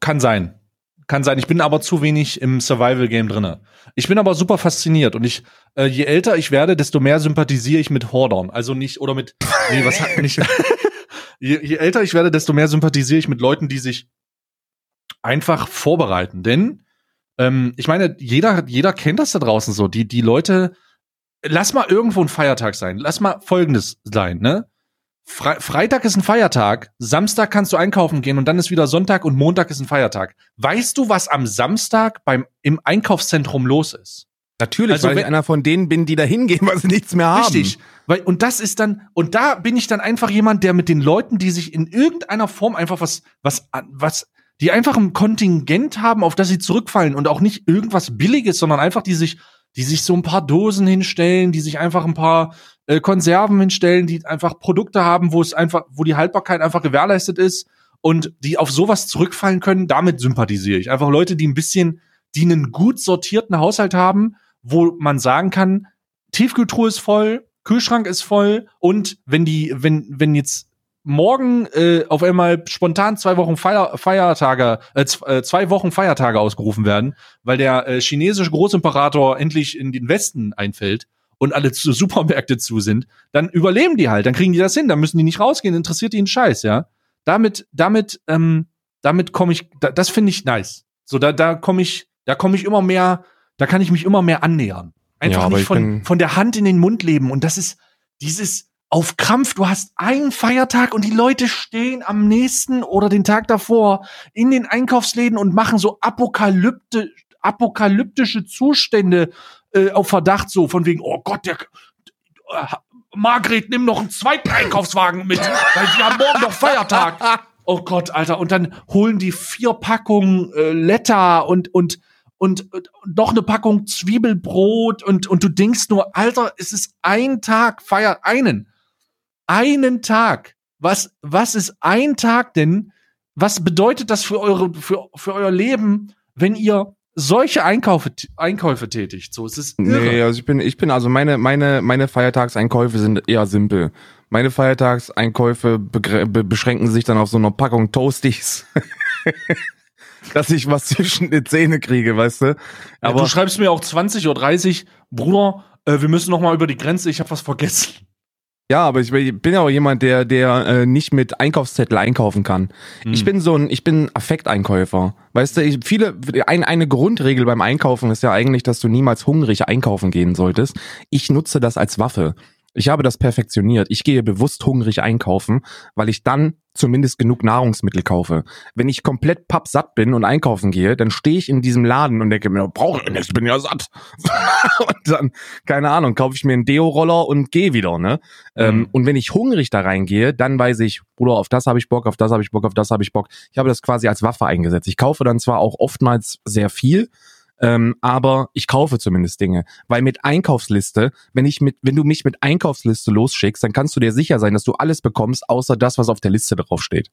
kann sein. Kann sein. Ich bin aber zu wenig im Survival-Game drinne. Ich bin aber super fasziniert und ich, äh, je älter ich werde, desto mehr sympathisiere ich mit Hordern. Also nicht, oder mit, nee, was hat nicht, je, je älter ich werde, desto mehr sympathisiere ich mit Leuten, die sich einfach vorbereiten. Denn ähm, ich meine, jeder, jeder kennt das da draußen so. Die, die Leute, lass mal irgendwo ein Feiertag sein. Lass mal folgendes sein, ne? Fre Freitag ist ein Feiertag, Samstag kannst du einkaufen gehen und dann ist wieder Sonntag und Montag ist ein Feiertag. Weißt du, was am Samstag beim, im Einkaufszentrum los ist? Natürlich, also, weil ich einer von denen bin, die da hingehen, weil sie nichts mehr haben. Richtig. Weil, und das ist dann, und da bin ich dann einfach jemand, der mit den Leuten, die sich in irgendeiner Form einfach was, was, was die einfach ein Kontingent haben, auf das sie zurückfallen und auch nicht irgendwas Billiges, sondern einfach die sich, die sich so ein paar Dosen hinstellen, die sich einfach ein paar äh, Konserven hinstellen, die einfach Produkte haben, wo es einfach, wo die Haltbarkeit einfach gewährleistet ist und die auf sowas zurückfallen können, damit sympathisiere ich. Einfach Leute, die ein bisschen, die einen gut sortierten Haushalt haben, wo man sagen kann, Tiefkühltruhe ist voll, Kühlschrank ist voll und wenn die, wenn, wenn jetzt morgen äh, auf einmal spontan zwei Wochen Feier, Feiertage, äh, äh, zwei Wochen Feiertage ausgerufen werden, weil der äh, chinesische Großimperator endlich in den Westen einfällt und alle zu Supermärkte zu sind, dann überleben die halt, dann kriegen die das hin, dann müssen die nicht rausgehen, interessiert die einen Scheiß, ja. Damit, damit, ähm, damit komme ich, da, das finde ich nice. So, da, da komme ich, da komme ich immer mehr, da kann ich mich immer mehr annähern. Einfach ja, nicht von, von der Hand in den Mund leben. Und das ist dieses, auf Krampf, du hast einen Feiertag und die Leute stehen am nächsten oder den Tag davor in den Einkaufsläden und machen so apokalypte, apokalyptische Zustände äh, auf Verdacht, so von wegen, oh Gott, der äh, Margret, nimm noch einen zweiten Einkaufswagen mit, weil sie haben morgen noch Feiertag. Oh Gott, Alter. Und dann holen die vier Packungen äh, Letter und, und, und, und noch eine Packung Zwiebelbrot und, und du denkst nur, Alter, es ist ein Tag, feiert einen. Einen Tag. Was, was ist ein Tag denn? Was bedeutet das für eure, für, für euer Leben, wenn ihr solche Einkäufe, Einkäufe tätigt. So, es ist irre. Nee, also ich bin, ich bin, also meine, meine, meine Feiertagseinkäufe sind eher simpel. Meine Feiertagseinkäufe be beschränken sich dann auf so eine Packung Toasties. dass ich was zwischen die Zähne kriege, weißt du? Aber ja, du schreibst mir auch 20 oder 30, Bruder, äh, wir müssen noch mal über die Grenze, ich habe was vergessen. Ja, aber ich bin ja auch jemand, der, der äh, nicht mit Einkaufszettel einkaufen kann. Mhm. Ich bin so ein, ich bin Affekteinkäufer. Weißt du, ich, viele, ein, eine Grundregel beim Einkaufen ist ja eigentlich, dass du niemals hungrig einkaufen gehen solltest. Ich nutze das als Waffe. Ich habe das perfektioniert. Ich gehe bewusst hungrig einkaufen, weil ich dann zumindest genug Nahrungsmittel kaufe. Wenn ich komplett pappsatt bin und einkaufen gehe, dann stehe ich in diesem Laden und denke mir, brauche ich nichts, bin ja satt. und dann, keine Ahnung, kaufe ich mir einen Deo-Roller und gehe wieder, ne? Ähm, mhm. Ähm, und wenn ich hungrig da reingehe, dann weiß ich, Bruder, auf das habe ich Bock, auf das habe ich Bock, auf das habe ich Bock. Ich habe das quasi als Waffe eingesetzt. Ich kaufe dann zwar auch oftmals sehr viel, ähm, aber ich kaufe zumindest Dinge. Weil mit Einkaufsliste, wenn ich mit, wenn du mich mit Einkaufsliste losschickst, dann kannst du dir sicher sein, dass du alles bekommst, außer das, was auf der Liste draufsteht.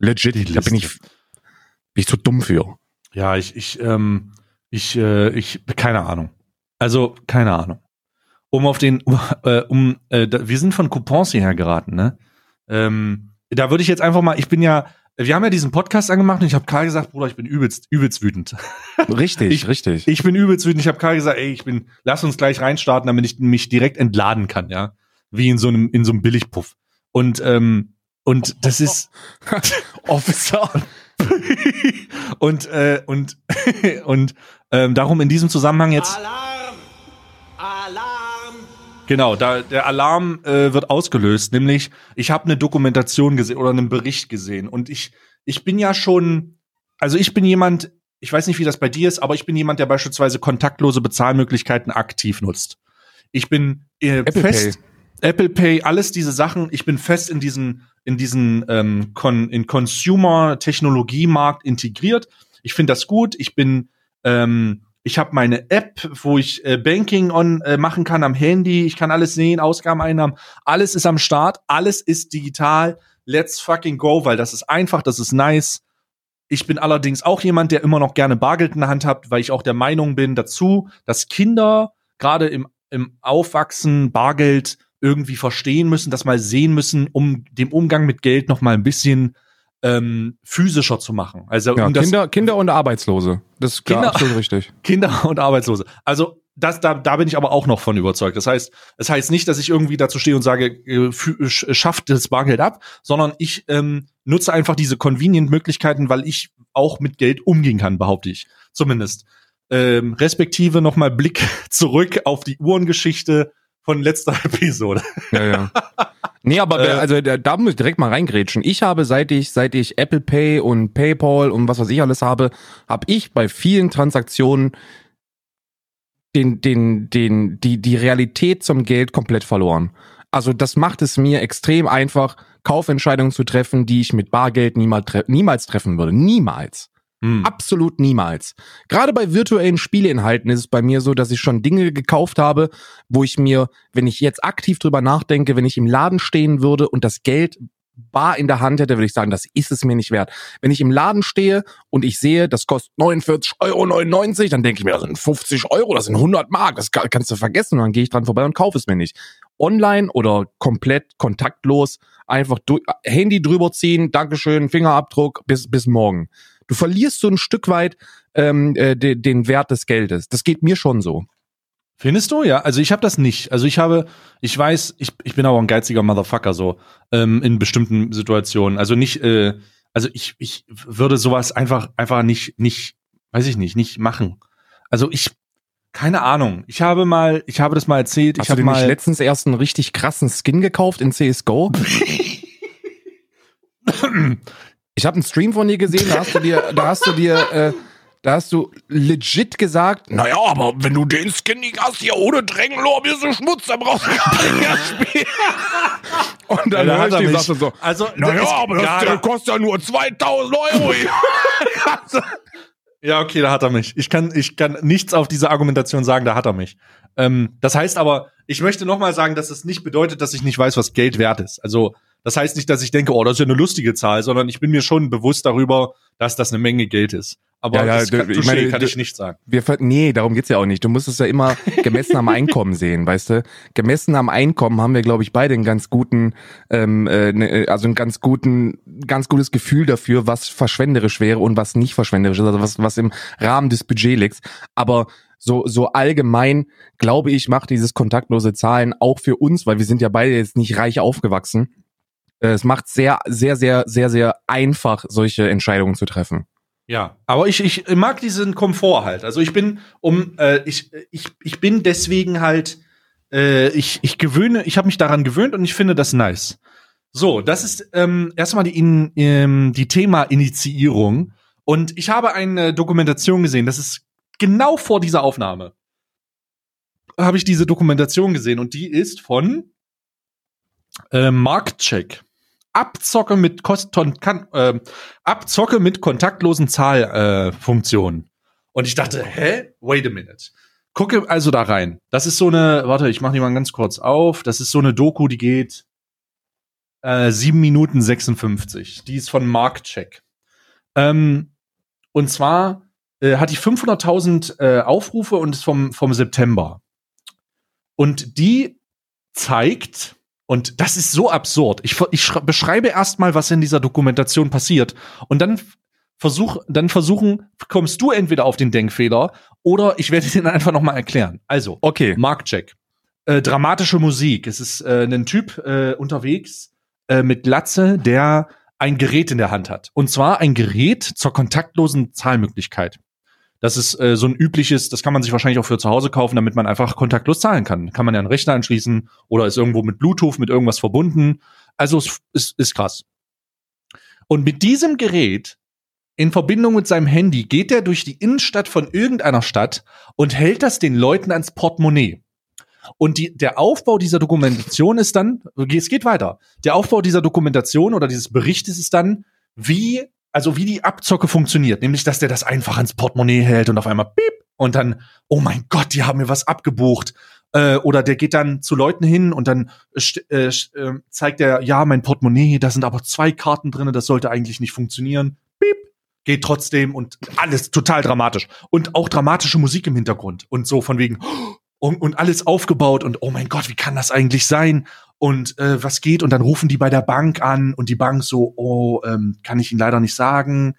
Legit, da bin ich, bin ich zu dumm für. Ja, ich, ich, ähm, ich, äh, ich, keine Ahnung. Also, keine Ahnung. Um auf den, um, äh, um äh, da, wir sind von Coupons hierher geraten, ne? Ähm, da würde ich jetzt einfach mal, ich bin ja, wir haben ja diesen Podcast angemacht und ich habe Karl gesagt, Bruder, ich bin übelst, übelst wütend. Richtig, ich, richtig. Ich bin übelst wütend. Ich habe Karl gesagt, ey, ich bin, lass uns gleich reinstarten, damit ich mich direkt entladen kann, ja, wie in so einem in so einem Billigpuff. Und ähm, und das ist Officer. und äh, und und ähm, darum in diesem Zusammenhang jetzt. Alarm! Alarm! Genau, da der Alarm äh, wird ausgelöst, nämlich ich habe eine Dokumentation gesehen oder einen Bericht gesehen und ich ich bin ja schon also ich bin jemand, ich weiß nicht, wie das bei dir ist, aber ich bin jemand, der beispielsweise kontaktlose Bezahlmöglichkeiten aktiv nutzt. Ich bin äh, Apple fest Pay. Apple Pay, alles diese Sachen, ich bin fest in diesen in diesen ähm, Con in Consumer Technologiemarkt integriert. Ich finde das gut, ich bin ähm, ich habe meine App, wo ich äh, Banking on äh, machen kann am Handy. Ich kann alles sehen, Ausgaben, Einnahmen. Alles ist am Start. Alles ist digital. Let's fucking go, weil das ist einfach, das ist nice. Ich bin allerdings auch jemand, der immer noch gerne Bargeld in der Hand hat, weil ich auch der Meinung bin dazu, dass Kinder gerade im, im Aufwachsen Bargeld irgendwie verstehen müssen, das mal sehen müssen, um dem Umgang mit Geld noch mal ein bisschen ähm, physischer zu machen. Also ja, um Kinder, Kinder und Arbeitslose. Das ist Kinder, absolut richtig. Kinder und Arbeitslose. Also das, da, da bin ich aber auch noch von überzeugt. Das heißt, es das heißt nicht, dass ich irgendwie dazu stehe und sage, äh, schafft das Bargeld ab, sondern ich ähm, nutze einfach diese Convenient-Möglichkeiten, weil ich auch mit Geld umgehen kann, behaupte ich. Zumindest. Ähm, respektive nochmal Blick zurück auf die Uhrengeschichte von letzter Episode. Ja, ja. Nee, aber äh, also da, da muss ich direkt mal reingrätschen. Ich habe, seit ich, seit ich Apple Pay und PayPal und was weiß ich alles habe, habe ich bei vielen Transaktionen den, den, den, die, die Realität zum Geld komplett verloren. Also das macht es mir extrem einfach, Kaufentscheidungen zu treffen, die ich mit Bargeld niemals, tre niemals treffen würde. Niemals. Hm. Absolut niemals. Gerade bei virtuellen Spieleinhalten ist es bei mir so, dass ich schon Dinge gekauft habe, wo ich mir, wenn ich jetzt aktiv drüber nachdenke, wenn ich im Laden stehen würde und das Geld bar in der Hand hätte, würde ich sagen, das ist es mir nicht wert. Wenn ich im Laden stehe und ich sehe, das kostet 49,99 Euro, dann denke ich mir, das sind 50 Euro, das sind 100 Mark, das kannst du vergessen und dann gehe ich dran vorbei und kaufe es mir nicht. Online oder komplett kontaktlos, einfach Handy drüber ziehen, Dankeschön, Fingerabdruck, bis, bis morgen. Du verlierst so ein Stück weit ähm, äh, de, den Wert des Geldes. Das geht mir schon so. Findest du? Ja, also ich habe das nicht. Also ich habe, ich weiß, ich, ich bin aber ein geiziger Motherfucker so ähm, in bestimmten Situationen. Also nicht, äh, also ich, ich würde sowas einfach, einfach nicht, nicht, weiß ich nicht, nicht machen. Also ich, keine Ahnung. Ich habe mal, ich habe das mal erzählt. Hast ich habe mal. letztens erst einen richtig krassen Skin gekauft in CSGO? ich habe einen Stream von dir gesehen, da hast du dir, da hast du dir, äh, da hast du legit gesagt, naja, aber wenn du den Skin nicht hast, hier ohne Drängelor, bist du Schmutz, dann brauchst du kein spielen. Und dann Ja, hat er die mich. Sache so, Also, naja, aber das ja, der da- kostet ja nur 2000 Euro. Ja, okay, da hat er mich. Ich kann, ich kann nichts auf diese Argumentation sagen, da hat er mich. Ähm, das heißt aber, ich möchte noch mal sagen, dass es nicht bedeutet, dass ich nicht weiß, was Geld wert ist. Also, das heißt nicht, dass ich denke, oh, das ist ja eine lustige Zahl, sondern ich bin mir schon bewusst darüber, dass das eine Menge Geld ist. Aber Ja, ja, das kann, ich meine, kann ich nicht sagen. Wir nee, darum geht's ja auch nicht. Du musst es ja immer gemessen am Einkommen sehen, weißt du? Gemessen am Einkommen haben wir, glaube ich, beide einen ganz guten, ähm, äh, ne, also einen ganz guten, ganz gutes Gefühl dafür, was verschwenderisch wäre und was nicht verschwenderisch ist, also was, was im Rahmen des Budgets liegt. Aber so, so allgemein, glaube ich, macht dieses kontaktlose Zahlen auch für uns, weil wir sind ja beide jetzt nicht reich aufgewachsen. Äh, Es macht sehr, sehr, sehr, sehr, sehr einfach, solche Entscheidungen zu treffen. Ja, aber ich, ich mag diesen Komfort halt. Also ich bin um äh, ich, ich, ich bin deswegen halt äh, ich, ich gewöhne, ich habe mich daran gewöhnt und ich finde das nice. So, das ist ähm, erstmal die, in, ähm, die Thema Initiierung und ich habe eine Dokumentation gesehen, das ist genau vor dieser Aufnahme. Habe ich diese Dokumentation gesehen und die ist von äh, Marktcheck. Abzocke mit Koston, kann, äh, Abzocke mit kontaktlosen Zahlfunktionen. Äh, und ich dachte, hä? Wait a minute. Gucke also da rein. Das ist so eine, warte, ich mache die mal ganz kurz auf. Das ist so eine Doku, die geht äh, 7 Minuten 56. Die ist von Marktcheck. Ähm, und zwar äh, hat die 500.000 äh, Aufrufe und ist vom, vom September. Und die zeigt, und das ist so absurd. Ich, ich beschreibe erstmal, was in dieser Dokumentation passiert. Und dann versuch, dann versuchen, kommst du entweder auf den Denkfehler oder ich werde den einfach noch mal erklären. Also, Okay. Markcheck. Äh, dramatische Musik. Es ist äh, ein Typ äh, unterwegs äh, mit Glatze, der ein Gerät in der Hand hat. Und zwar ein Gerät zur kontaktlosen Zahlmöglichkeit. Das ist äh, so ein übliches, das kann man sich wahrscheinlich auch für zu Hause kaufen, damit man einfach kontaktlos zahlen kann. Kann man ja einen Rechner anschließen oder ist irgendwo mit Bluetooth, mit irgendwas verbunden. Also es ist, ist krass. Und mit diesem Gerät in Verbindung mit seinem Handy geht er durch die Innenstadt von irgendeiner Stadt und hält das den Leuten ans Portemonnaie. Und die, der Aufbau dieser Dokumentation ist dann, es geht weiter. Der Aufbau dieser Dokumentation oder dieses Berichtes ist dann, wie, also wie die Abzocke funktioniert. Nämlich, dass der das einfach ans Portemonnaie hält und auf einmal piep und dann, oh mein Gott, die haben mir was abgebucht. Äh, oder der geht dann zu Leuten hin und dann äh, äh, zeigt er, ja, mein Portemonnaie, da sind aber zwei Karten drinne, das sollte eigentlich nicht funktionieren. Piep, geht trotzdem und alles total dramatisch. Und auch dramatische Musik im Hintergrund. Und so von wegen, und, und alles aufgebaut und oh mein Gott, wie kann das eigentlich sein? Und äh, was geht? Und dann rufen die bei der Bank an und die Bank so, oh, ähm, kann ich Ihnen leider nicht sagen.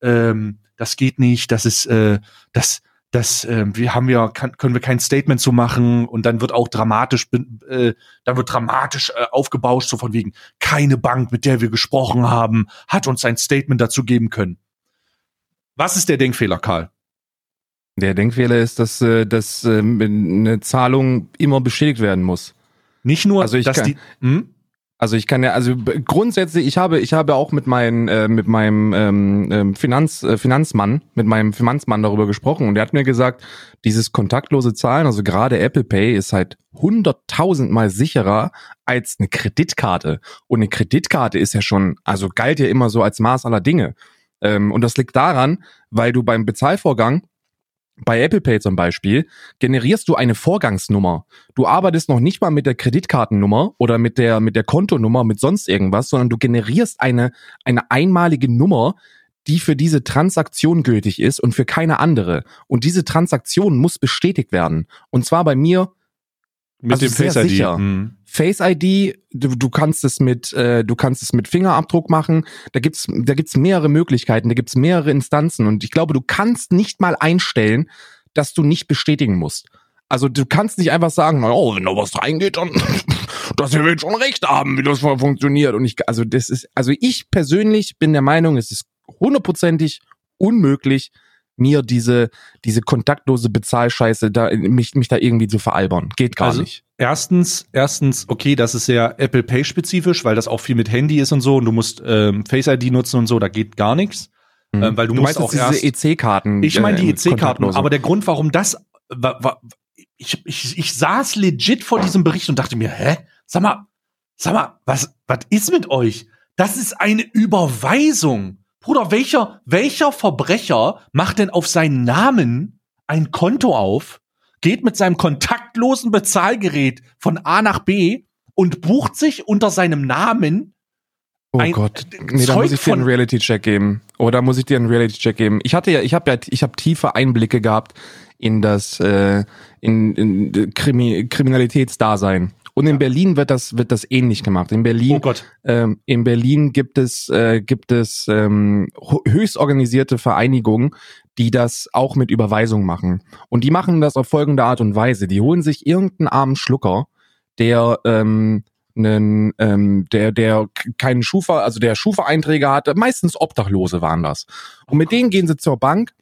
Ähm, das geht nicht, das ist, äh, das, das, äh, wir haben ja, kann, können wir kein Statement zu machen und dann wird auch dramatisch, äh, dann wird dramatisch äh, aufgebauscht, so von wegen, keine Bank, mit der wir gesprochen haben, hat uns ein Statement dazu geben können. Was ist der Denkfehler, Karl? Der Denkfehler ist, dass, äh, dass ähm, eine Zahlung immer bestätigt werden muss. Nicht nur, Also ich dass kann- die, hm? Also ich kann ja, also grundsätzlich, ich habe, ich habe auch mit meinen, äh, mit meinem ähm, ähm, Finanz, äh, Finanzmann, mit meinem Finanzmann darüber gesprochen und der hat mir gesagt, dieses kontaktlose Zahlen, also gerade Apple Pay, ist halt hunderttausendmal sicherer als eine Kreditkarte. Und eine Kreditkarte ist ja schon, also galt ja immer so als Maß aller Dinge. Ähm, und das liegt daran, weil du beim Bezahlvorgang bei Apple Pay zum Beispiel generierst du eine Vorgangsnummer. Du arbeitest noch nicht mal mit der Kreditkartennummer oder mit der, mit der Kontonummer, mit sonst irgendwas, sondern du generierst eine, eine einmalige Nummer, die für diese Transaktion gültig ist und für keine andere. Und diese Transaktion muss bestätigt werden. Und zwar bei mir mit Also dem sehr Face ID. sicher. Hm. Face ID, du, du kannst es mit, äh, du kannst es mit Fingerabdruck machen. Da gibt's, da gibt's mehrere Möglichkeiten, da gibt's mehrere Instanzen und ich glaube, du kannst nicht mal einstellen, dass du nicht bestätigen musst. Also du kannst nicht einfach sagen, oh, wenn da was reingeht, dann, dass wir schon recht haben, wie das funktioniert. Und ich, also das ist, also ich persönlich bin der Meinung, es ist hundertprozentig unmöglich, mir diese, diese kontaktlose Bezahlscheiße, da, mich, mich da irgendwie zu veralbern. Geht gar Also, nicht. Erstens, erstens, okay, das ist sehr Apple Pay spezifisch, weil das auch viel mit Handy ist und so und du musst ähm, Face ID nutzen und so, da geht gar nichts. Mhm. ähm, weil du musst auch jetzt erst- diese EC-Karten. Ich meine die äh, EC-Karten, kontaktlose. aber der Grund, warum das, wa, wa, ich, ich, ich saß legit vor diesem Bericht und dachte mir, hä, sag mal, sag mal, was, was ist mit euch? Das ist eine Überweisung. Bruder, welcher, welcher Verbrecher macht denn auf seinen Namen ein Konto auf, geht mit seinem kontaktlosen Bezahlgerät von A nach B und bucht sich unter seinem Namen Oh ein- Gott, nee, da muss ich dir einen von- Reality-Check geben. Oder muss ich dir einen Reality-Check geben? Ich hatte ja, ich habe ja, ich habe tiefe Einblicke gehabt in das, äh, in, in Krimi Kriminalitätsdasein. Und in Berlin wird das, wird das ähnlich gemacht. In Berlin, Oh Gott. ähm, in Berlin gibt es, äh, gibt es ähm, höchst organisierte Vereinigungen, die das auch mit Überweisung machen. Und die machen das auf folgende Art und Weise. Die holen sich irgendeinen armen Schlucker, der ähm, einen, ähm, der, der keinen Schufa, also der Schufa-Einträge hatte, meistens Obdachlose waren das. Und mit denen gehen sie zur Bank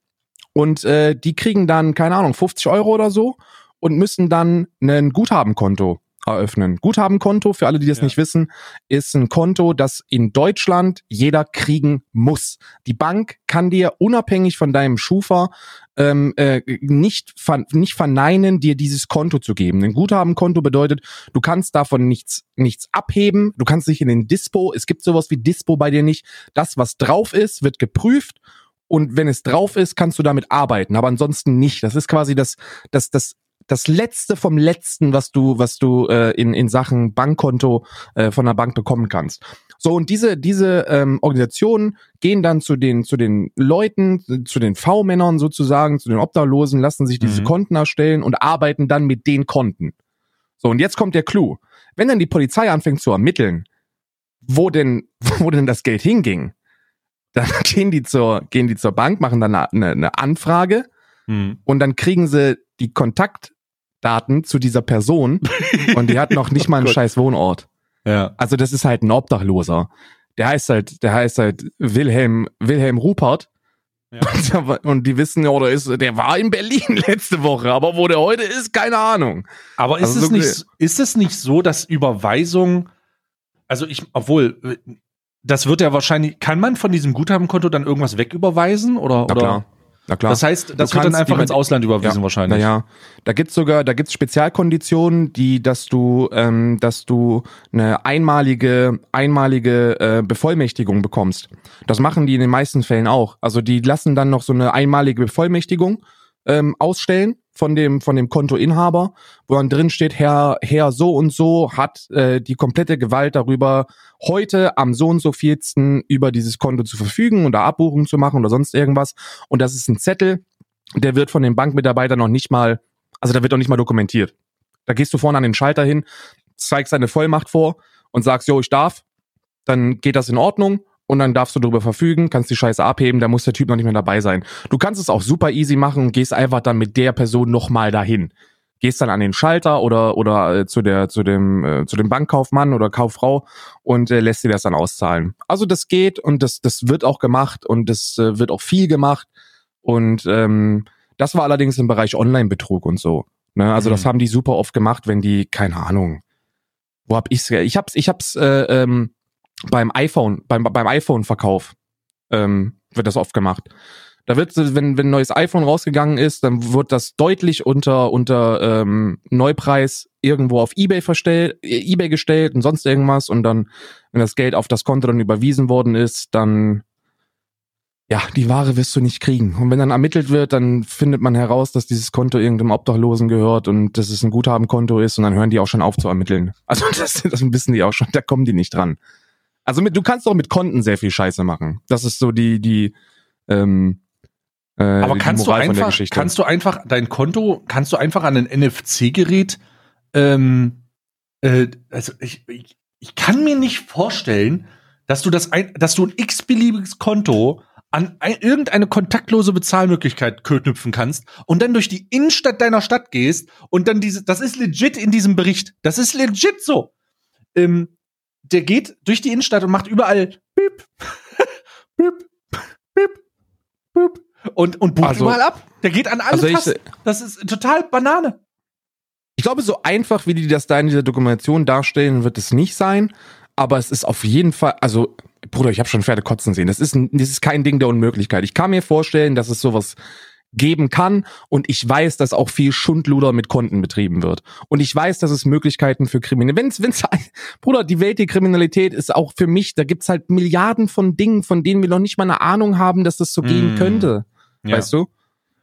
und äh, die kriegen dann, keine Ahnung, 50 Euro oder so und müssen dann ein Guthabenkonto eröffnen. Guthabenkonto, für alle, die das Ja. nicht wissen, ist ein Konto, das in Deutschland jeder kriegen muss. Die Bank kann dir unabhängig von deinem Schufa ähm, äh, nicht, ver nicht verneinen, dir dieses Konto zu geben. Ein Guthabenkonto bedeutet, du kannst davon nichts, nichts abheben, du kannst nicht in den Dispo, es gibt sowas wie Dispo bei dir nicht. Das, was drauf ist, wird geprüft und wenn es drauf ist, kannst du damit arbeiten, aber ansonsten nicht. Das ist quasi das, das, das, das Letzte vom Letzten, was du, was du äh, in, in Sachen Bankkonto äh, von der Bank bekommen kannst. So, und diese, diese ähm, Organisationen gehen dann zu den, zu den Leuten, zu den V-Männern sozusagen, zu den Obdachlosen, lassen sich diese Mhm. Konten erstellen und arbeiten dann mit den Konten. So, und jetzt kommt der Clou. Wenn dann die Polizei anfängt zu ermitteln, wo denn, wo denn das Geld hinging, dann gehen die zur, gehen die zur Bank, machen dann eine, eine, Anfrage Hm. und dann kriegen sie die Kontaktdaten zu dieser Person und die hat noch nicht mal einen scheiß Wohnort. Ja. Also das ist halt ein Obdachloser. Der heißt halt, der heißt halt Wilhelm, Wilhelm Rupert. Ja. Und die wissen ja, oder ist, der war in Berlin letzte Woche, aber wo der heute ist, keine Ahnung. Aber ist, Also es so nicht, ist es nicht so, dass Überweisung, also ich, obwohl, äh, das wird ja wahrscheinlich, kann man von diesem Guthabenkonto dann irgendwas wegüberweisen? Oder, Na oder? klar. Na klar. Das heißt, das wird dann einfach ins Ausland überwiesen wahrscheinlich. Naja, da gibt's sogar, da gibt's Spezialkonditionen, die, dass du, ähm, dass du eine einmalige, einmalige äh, Bevollmächtigung bekommst. Das machen die in den meisten Fällen auch. Also die lassen dann noch so eine einmalige Bevollmächtigung ähm, ausstellen von dem von dem Kontoinhaber, wo dann drin steht, Herr Herr so und so hat äh, die komplette Gewalt darüber, heute am so und so vielsten über dieses Konto zu verfügen oder Abbuchung zu machen oder sonst irgendwas. Und das ist ein Zettel, der wird von den Bankmitarbeitern noch nicht mal, also da wird noch nicht mal dokumentiert. Da gehst du vorne an den Schalter hin, zeigst deine Vollmacht vor und sagst, jo, ich darf, dann geht das in Ordnung und dann darfst du darüber verfügen, kannst die Scheiße abheben, da muss der Typ noch nicht mehr dabei sein. Du kannst es auch super easy machen und gehst einfach dann mit der Person nochmal dahin. Gehst dann an den Schalter oder oder äh, zu der zu dem äh, zu dem Bankkaufmann oder Kauffrau und äh, lässt dir das dann auszahlen. Also das geht und das das wird auch gemacht und das äh, wird auch viel gemacht und ähm, das war allerdings im Bereich Online-Betrug und so. Ne? Also Mhm. das haben die super oft gemacht, wenn die keine Ahnung. Wo hab ich's? Ich hab's ich hab's äh, ähm, beim iPhone beim beim iPhone-Verkauf ähm, wird das oft gemacht. Da wird, wenn, wenn ein neues iPhone rausgegangen ist, dann wird das deutlich unter, unter ähm, Neupreis irgendwo auf Ebay verstellt, Ebay gestellt und sonst irgendwas. Und dann, wenn das Geld auf das Konto dann überwiesen worden ist, dann ja, die Ware wirst du nicht kriegen. Und wenn dann ermittelt wird, dann findet man heraus, dass dieses Konto irgendeinem Obdachlosen gehört und dass es ein Guthabenkonto ist und dann hören die auch schon auf zu ermitteln. Also das, das wissen die auch schon, da kommen die nicht dran. Also mit, du kannst auch mit Konten sehr viel Scheiße machen. Das ist so die, die, ähm, äh, Aber kannst du Moral von der einfach, Geschichte. kannst du einfach dein Konto, kannst du einfach an ein NFC-Gerät, ähm, äh, also ich, ich, ich kann mir nicht vorstellen, dass du das ein, dass du ein x-beliebiges Konto an ein, irgendeine kontaktlose Bezahlmöglichkeit knüpfen kannst und dann durch die Innenstadt deiner Stadt gehst und dann diese, das ist legit in diesem Bericht, das ist legit so. Ähm, der geht durch die Innenstadt und macht überall Bip, Bip, Bip, Bip. und, und bucht Also- überall ab. Der geht an alle Also ich- Tasten. Das ist total Banane. Ich glaube, so einfach, wie die das da in dieser Dokumentation darstellen, wird es nicht sein. Aber es ist auf jeden Fall, also, Bruder, ich habe schon Pferde kotzen sehen. Das ist, ein, das ist kein Ding der Unmöglichkeit. Ich kann mir vorstellen, dass es sowas geben kann und ich weiß, dass auch viel Schundluder mit Konten betrieben wird. Und ich weiß, dass es Möglichkeiten für Kriminelle, wenn's, wenn's, Bruder, die Welt der Kriminalität ist auch für mich, da gibt's halt Milliarden von Dingen, von denen wir noch nicht mal eine Ahnung haben, dass das so gehen Mm. könnte. Ja. Weißt du?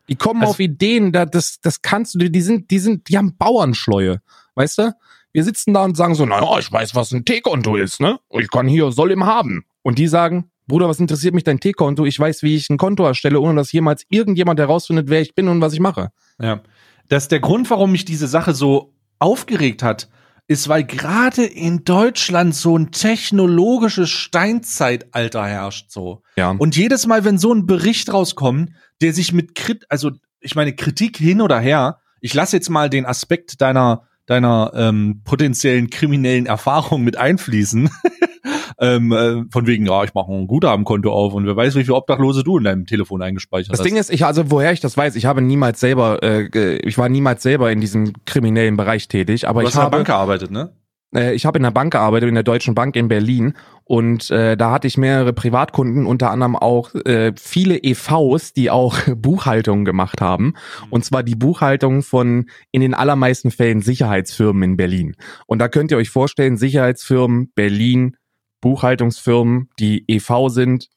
Die kommen Also- auf Ideen, da, das, das kannst du, die sind, die sind, die haben Bauernschleue, weißt du? Wir sitzen da und sagen so, naja, ich weiß, was ein T-Konto ist, ne? Ich kann hier, soll im haben. Und die sagen, Bruder, was interessiert mich dein T-Konto? Ich weiß, wie ich ein Konto erstelle, ohne dass jemals irgendjemand herausfindet, wer ich bin und was ich mache. Ja. Das der Grund, warum mich diese Sache so aufgeregt hat, ist, weil gerade in Deutschland so ein technologisches Steinzeitalter herrscht so. Ja. Und jedes Mal, wenn so ein Bericht rauskommt, der sich mit Krit also ich meine Kritik hin oder her, ich lasse jetzt mal den Aspekt deiner deiner ähm, potenziellen kriminellen Erfahrung mit einfließen. ähm, äh, von wegen, ja, ich mache ein Guthabenkonto auf und wer weiß, wie viele Obdachlose du in deinem Telefon eingespeichert Das hast. Ding ist, ich, also woher ich das weiß, ich habe niemals selber, äh, ich war niemals selber in diesem kriminellen Bereich tätig, aber du ich hast in der habe, Bank gearbeitet, ne? Äh, ich habe in der Bank gearbeitet, in der Deutschen Bank in Berlin und äh, da hatte ich mehrere Privatkunden, unter anderem auch äh, viele EVs, die auch Buchhaltung gemacht haben. Und zwar die Buchhaltung von in den allermeisten Fällen Sicherheitsfirmen in Berlin. Und da könnt ihr euch vorstellen, Sicherheitsfirmen Berlin, Buchhaltungsfirmen, die EV sind,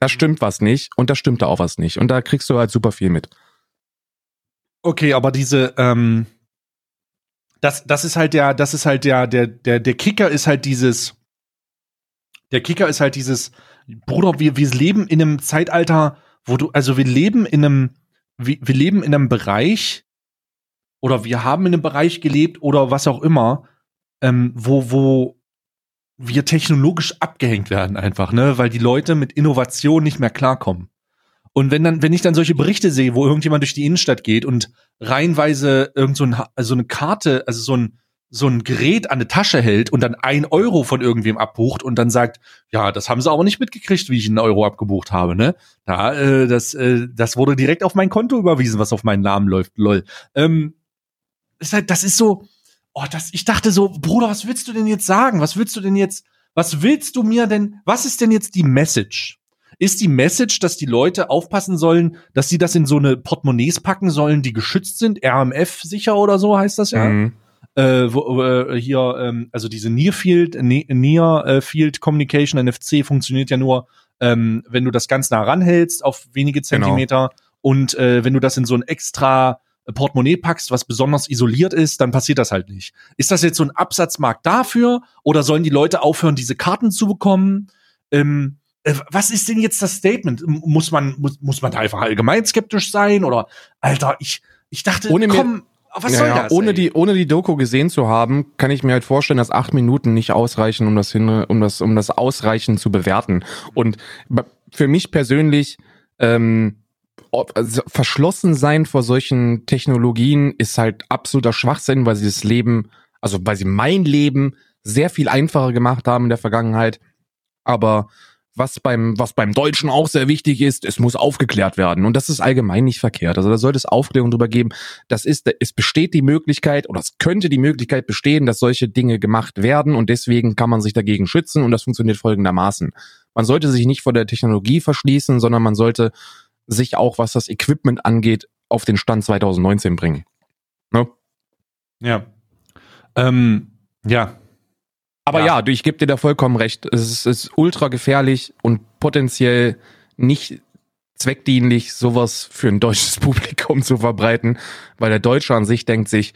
da stimmt was nicht und da stimmt da auch was nicht. Und da kriegst du halt super viel mit. Okay, aber diese, ähm, das, das ist halt der, das ist halt der, der, der, der Kicker ist halt dieses, der Kicker ist halt dieses, Bruder, wir, wir leben in einem Zeitalter, wo du, also wir leben in einem, wir, wir leben in einem Bereich, oder wir haben in einem Bereich gelebt oder was auch immer, ähm, wo, wo wir technologisch abgehängt werden einfach, ne, weil die Leute mit Innovation nicht mehr klarkommen. Und wenn dann, wenn ich dann solche Berichte sehe, wo irgendjemand durch die Innenstadt geht und reihenweise irgend so, ein, also eine Karte, also so ein, so ein Gerät an eine Tasche hält und dann ein Euro von irgendwem abbucht und dann sagt, ja, das haben sie aber nicht mitgekriegt, wie ich einen Euro abgebucht habe, ne? Da, äh, das, äh, das wurde direkt auf mein Konto überwiesen, was auf meinen Namen läuft, lol. Ähm, ist halt, das ist so, oh, das, ich dachte so, Bruder, was willst du denn jetzt sagen? Was willst du denn jetzt, was willst du mir denn, was ist denn jetzt die Message? Ist die Message, dass die Leute aufpassen sollen, dass sie das in so eine Portemonnaies packen sollen, die geschützt sind, RMF sicher oder so heißt das ja? Mhm. Äh, wo, äh, hier, ähm, also diese Near Field, Ne- Near äh, Field Communication NFC funktioniert ja nur, ähm, wenn du das ganz nah ranhältst auf wenige Zentimeter und äh, wenn du das in so ein extra Portemonnaie packst, was besonders isoliert ist, dann passiert das halt nicht. Ist das jetzt so ein Absatzmarkt dafür oder sollen die Leute aufhören, diese Karten zu bekommen? Ähm, äh, was ist denn jetzt das Statement? Muss man, muss, muss man da einfach allgemein skeptisch sein oder, Alter, ich, ich dachte, Ohne komm, was Ja, soll das? ohne ey? die ohne die Doku gesehen zu haben, kann ich mir halt vorstellen, dass acht Minuten nicht ausreichen, um das hin, um das um das ausreichend zu bewerten. Und für mich persönlich ähm, also verschlossen sein vor solchen Technologien ist halt absoluter Schwachsinn, weil sie das Leben, also weil sie mein Leben sehr viel einfacher gemacht haben in der Vergangenheit. Aber was beim, was beim Deutschen auch sehr wichtig ist, es muss aufgeklärt werden. Und das ist allgemein nicht verkehrt. Also da sollte es Aufklärung drüber geben. Das ist, es besteht die Möglichkeit oder es könnte die Möglichkeit bestehen, dass solche Dinge gemacht werden und deswegen kann man sich dagegen schützen und das funktioniert folgendermaßen. Man sollte sich nicht vor der Technologie verschließen, sondern man sollte sich auch, was das Equipment angeht, auf den Stand 2019 bringen. Ne? Ja. Ähm, ja. Aber Ja. ja, ich gebe dir da vollkommen recht. Es ist, ist ultra gefährlich und potenziell nicht zweckdienlich, sowas für ein deutsches Publikum zu verbreiten, weil der Deutsche an sich denkt sich,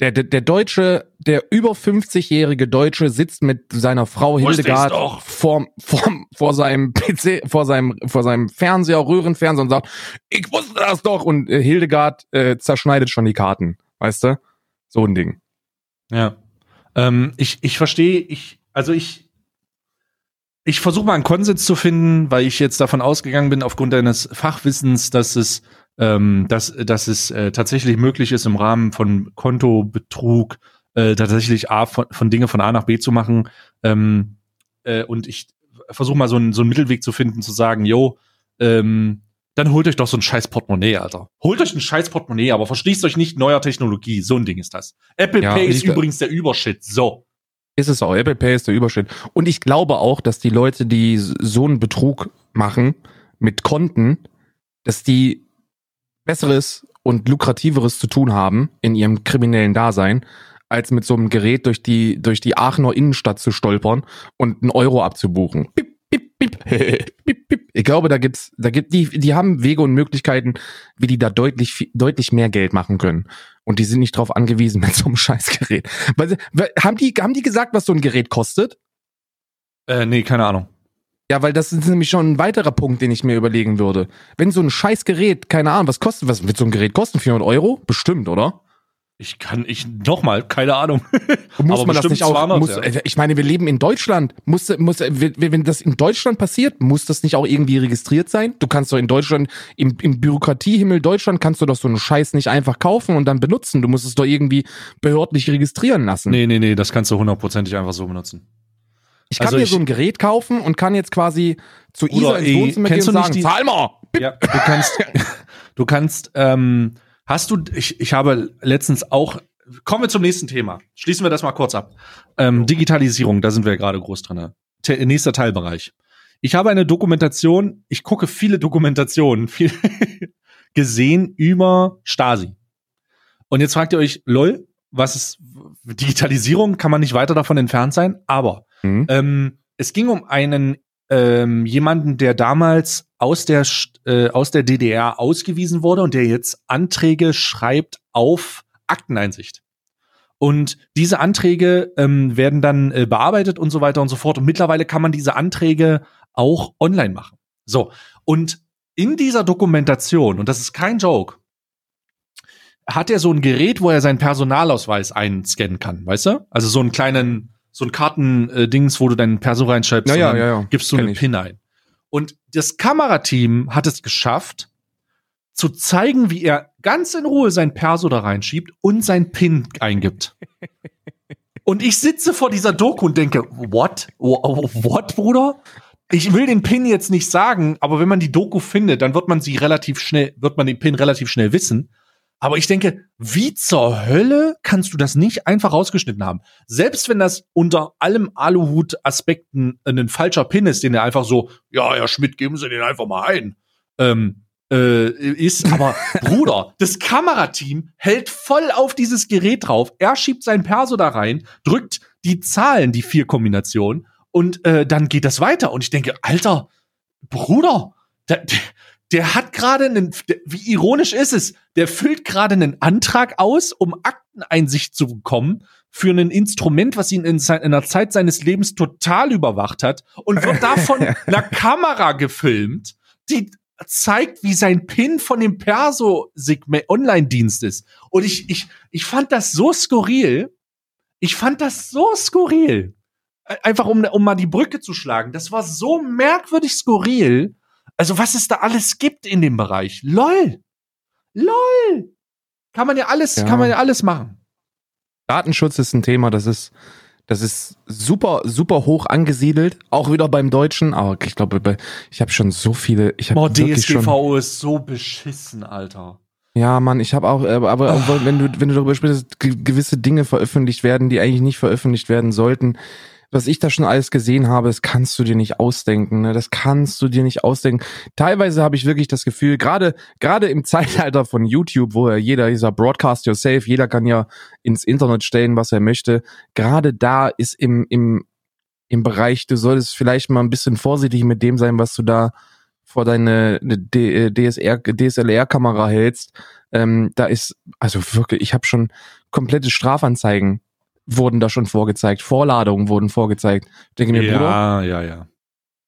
der, der, der Deutsche, der über 50-jährige Deutsche sitzt mit seiner Frau Hildegard vor, vor, vor seinem PC, vor seinem, vor seinem Fernseher, Röhrenfernseher und sagt, ich wusste das doch. Und äh, Hildegard äh, zerschneidet schon die Karten, weißt du? So ein Ding. Ja. Ähm, ich ich verstehe, ich, also ich, ich versuche mal einen Konsens zu finden, weil ich jetzt davon ausgegangen bin, aufgrund deines Fachwissens, dass es, ähm, dass, dass es äh, tatsächlich möglich ist, im Rahmen von Kontobetrug äh, tatsächlich A, von, von Dinge von A nach B zu machen. Ähm, äh, und ich versuche mal so einen, so einen Mittelweg zu finden, zu sagen, yo, ähm, dann holt euch doch so ein scheiß Portemonnaie, Alter. Holt euch ein scheiß Portemonnaie, aber verschließt euch nicht neuer Technologie. So ein Ding ist das. Apple Ja, Pay ist übrigens der Übershit. So. Ist es auch. Apple Pay ist der Überschritt. Und ich glaube auch, dass die Leute, die so einen Betrug machen mit Konten, dass die besseres und lukrativeres zu tun haben in ihrem kriminellen Dasein, als mit so einem Gerät durch die, durch die Aachener Innenstadt zu stolpern und einen Euro abzubuchen. Bip, bip, bip, bip, bip. Ich glaube, da gibt's, da gibt die, die haben Wege und Möglichkeiten, wie die da deutlich, deutlich mehr Geld machen können. Und die sind nicht drauf angewiesen mit so einem Scheißgerät. Weil, sie- weil, haben die, haben die gesagt, was so ein Gerät kostet? Äh, nee, keine Ahnung. Ja, weil das ist nämlich schon ein weiterer Punkt, den ich mir überlegen würde. Wenn so ein Scheißgerät, keine Ahnung, was kostet, was wird so ein Gerät kosten? 400 Euro? Bestimmt, oder? Ich kann, ich, nochmal, keine Ahnung. Muss Aber man das nicht auch, 200, muss, ja. äh, ich meine, wir leben in Deutschland. Muss, muss, wenn das in Deutschland passiert, muss das nicht auch irgendwie registriert sein? Du kannst doch in Deutschland, im, im Bürokratiehimmel Deutschland kannst du doch so einen Scheiß nicht einfach kaufen und dann benutzen. Du musst es doch irgendwie behördlich registrieren lassen. Nee, nee, nee, das kannst du hundertprozentig einfach so benutzen. Ich kann Also mir ich- so ein Gerät kaufen und kann jetzt quasi zu Isa ins ey, Wohnzimmer gehen kennst und du sagen, die- zahl mal! Ja, du kannst, du kannst, ähm, hast du, ich, ich habe letztens auch, kommen wir zum nächsten Thema. Schließen wir das mal kurz ab. Ähm, Digitalisierung, da sind wir gerade groß drin. Te nächster Teilbereich. Ich habe eine Dokumentation, ich gucke viele Dokumentationen, viel gesehen über Stasi. Und jetzt fragt ihr euch, lol, was ist Digitalisierung? Kann man nicht weiter davon entfernt sein? Aber Hm? ähm, es ging um einen ähm, jemanden, der damals aus der äh, aus der DDR ausgewiesen wurde und der jetzt Anträge schreibt auf Akteneinsicht. Und diese Anträge ähm, werden dann äh, bearbeitet und so weiter und so fort. Und mittlerweile kann man diese Anträge auch online machen. So. Und in dieser Dokumentation, und das ist kein Joke, hat er so ein Gerät, wo er seinen Personalausweis einscannen kann, weißt du? Also so einen kleinen, so ein Kartendings, wo du deinen Perso reinschreibst Ja, ja, ja, ja. gibst du Kenn einen ich. Pin ein. Und das Kamerateam hat es geschafft, zu zeigen, wie er ganz in Ruhe sein Perso da reinschiebt und sein Pin eingibt. Und ich sitze vor dieser Doku und denke, what? Wh- What, Bruder? Ich will den Pin jetzt nicht sagen, aber wenn man die Doku findet, dann wird man sie relativ schnell, wird man den Pin relativ schnell wissen. Aber ich denke, wie zur Hölle kannst du das nicht einfach rausgeschnitten haben? Selbst wenn das unter allem Aluhut-Aspekten ein falscher Pin ist, den er einfach so, ja, Herr Schmidt, geben Sie den einfach mal ein, ähm, äh, ist. Aber Bruder, das Kamerateam hält voll auf dieses Gerät drauf. Er schiebt sein Perso da rein, drückt die Zahlen, die vier Kombinationen, und äh, dann geht das weiter. Und ich denke, Alter, Bruder, der, der, hat gerade einen, wie ironisch ist es, der füllt gerade einen Antrag aus, um Akteneinsicht zu bekommen für ein Instrument, was ihn in, sein, in der Zeit seines Lebens total überwacht hat und wird da von einer Kamera gefilmt, die zeigt, wie sein Pin von dem Perso-Online-Dienst ist. Und ich, ich, ich fand das so skurril. Ich fand das so skurril. Einfach um, um mal die Brücke zu schlagen. Das war so merkwürdig skurril. Also was es da alles gibt in dem Bereich. LOL. LOL. Kann man ja alles, Ja. kann man ja alles machen. Datenschutz ist ein Thema, das ist, das ist super, super hoch angesiedelt, auch wieder beim Deutschen, aber ich glaube, ich habe schon so viele, ich habe Boah, wirklich schon, DSGVO ist so beschissen, Alter. ja, Mann, ich habe auch, aber, auch, wenn du, wenn du darüber sprichst, gewisse Dinge veröffentlicht werden, die eigentlich nicht veröffentlicht werden sollten, was ich da schon alles gesehen habe, das kannst du dir nicht ausdenken, ne? Das kannst du dir nicht ausdenken. Teilweise habe ich wirklich das Gefühl, gerade gerade im Zeitalter von YouTube, wo ja jeder dieser Broadcast yourself, jeder kann ja ins Internet stellen, was er möchte. Gerade da ist im im im Bereich, du solltest vielleicht mal ein bisschen vorsichtig mit dem sein, was du da vor deine äh, DSR DSLR-Kamera hältst. Ähm, da ist also wirklich, ich habe schon komplette Strafanzeigen wurden da schon vorgezeigt, Vorladungen wurden vorgezeigt. Ich denke mir, Bruder, Ja, ja, ja.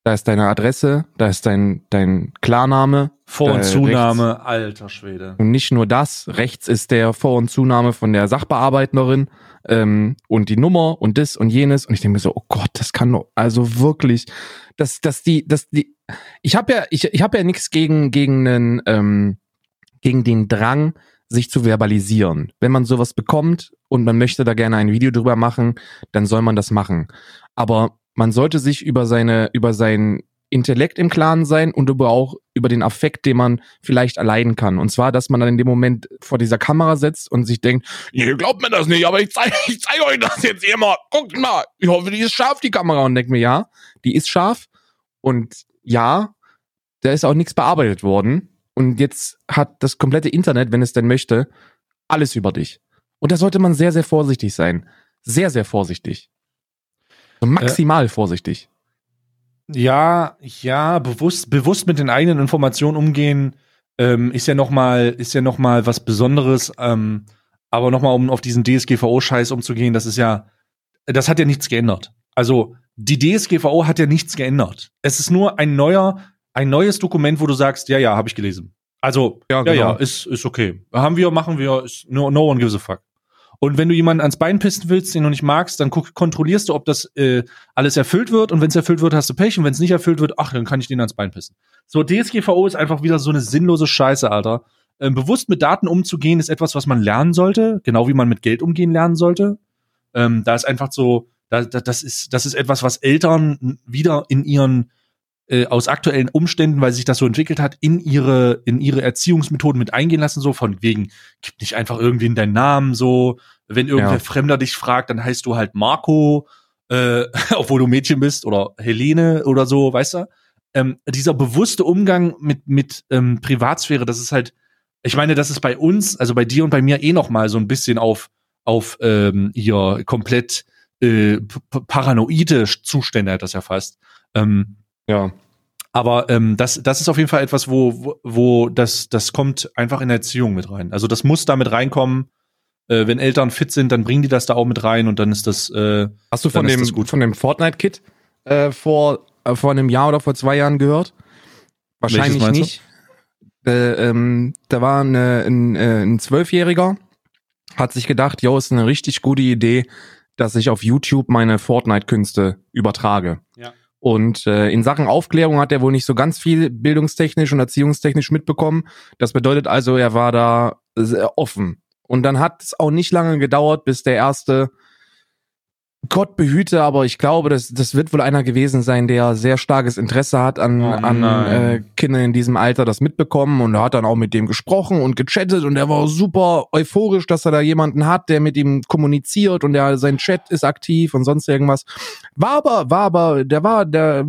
da ist deine Adresse, da ist dein, dein Klarname Vor- und Äh, Zunahme, alter Schwede. und nicht nur das, rechts ist der Vor- und Zunahme von der Sachbearbeiterin ähm, und die Nummer und das und jenes und ich denke mir so, oh Gott, das kann doch, also wirklich, dass, dass die, dass die, ich habe ja, ich, ich habe ja nichts gegen, gegen einen, ähm, gegen den Drang, sich zu verbalisieren. Wenn man sowas bekommt und man möchte da gerne ein Video drüber machen, dann soll man das machen. Aber man sollte sich über seine, über sein Intellekt im Klaren sein und aber auch über den Affekt, den man vielleicht erleiden kann. Und zwar, dass man dann in dem Moment vor dieser Kamera sitzt und sich denkt, ihr glaubt mir das nicht, aber ich zeige ich zeig euch das jetzt immer. Guckt mal, ich hoffe, die ist scharf, die Kamera. Und denkt mir, ja, die ist scharf. Und ja, da ist auch nichts bearbeitet worden. Und jetzt hat das komplette Internet, wenn es denn möchte, alles über dich. Und da sollte man sehr, sehr vorsichtig sein. Sehr, sehr vorsichtig. Maximal äh, vorsichtig. Ja, ja, bewusst, bewusst mit den eigenen Informationen umgehen, ähm, ist ja noch mal, ist ja noch mal was Besonderes. Ähm, aber noch mal, um auf diesen DSGVO-Scheiß umzugehen, das ist ja, das hat ja nichts geändert. Also die DSGVO hat ja nichts geändert. Es ist nur ein neuer, ein neues Dokument, wo du sagst, ja, ja, habe ich gelesen. Also, ja, genau. ja, ja, ist, ist okay. Haben wir, machen wir, ist, no, no one gives a fuck. Und wenn du jemanden ans Bein pissen willst, den du nicht magst, dann guck, kontrollierst du, ob das äh, alles erfüllt wird. Und wenn es erfüllt wird, hast du Pech. Und wenn es nicht erfüllt wird, ach, dann kann ich den ans Bein pissen. So, DSGVO ist einfach wieder so eine sinnlose Scheiße, Alter. Ähm, bewusst mit Daten umzugehen, ist etwas, was man lernen sollte, genau wie man mit Geld umgehen lernen sollte. Ähm, da ist einfach so, da, da, das ist, das ist etwas, was Eltern wieder in ihren äh, aus aktuellen Umständen, weil sich das so entwickelt hat, in ihre in ihre Erziehungsmethoden mit eingehen lassen, so von wegen gib nicht einfach irgendwie in deinen Namen so, wenn irgendwer ja. Fremder dich fragt, dann heißt du halt Marco, äh, obwohl du Mädchen bist oder Helene oder so, weißt du? Ähm, dieser bewusste Umgang mit, mit ähm, Privatsphäre, das ist halt, ich meine, das ist bei uns, also bei dir und bei mir eh noch mal so ein bisschen auf, auf ähm, ihr komplett äh, paranoide Zustände hat das ja fast. Ähm, ja. Aber ähm, das, das ist auf jeden Fall etwas, wo, wo, das, das kommt einfach in der Erziehung mit rein. Also das muss da mit reinkommen äh, wenn Eltern fit sind, dann bringen die das da auch mit rein und dann ist das. Äh, Hast du von dem von dem Fortnite Kit äh, vor äh, vor einem Jahr oder vor zwei Jahren gehört? Wahrscheinlich nicht. Äh, ähm, da war eine, ein, äh, ein Zwölfjähriger, hat sich gedacht, yo, ist eine richtig gute Idee, dass ich auf YouTube meine Fortnite-Künste übertrage. Ja. Und äh, in Sachen Aufklärung hat er wohl nicht so ganz viel bildungstechnisch und erziehungstechnisch mitbekommen. Das bedeutet also, er war da sehr offen und dann hat es auch nicht lange gedauert, bis der erste Gott behüte, aber ich glaube, das, das wird wohl einer gewesen sein, der sehr starkes Interesse hat an, oh, an äh, Kindern in diesem Alter das mitbekommen und er hat dann auch mit dem gesprochen und gechattet und er war super euphorisch, dass er da jemanden hat, der mit ihm kommuniziert und der sein Chat ist aktiv und sonst irgendwas. War aber, war aber, der war, der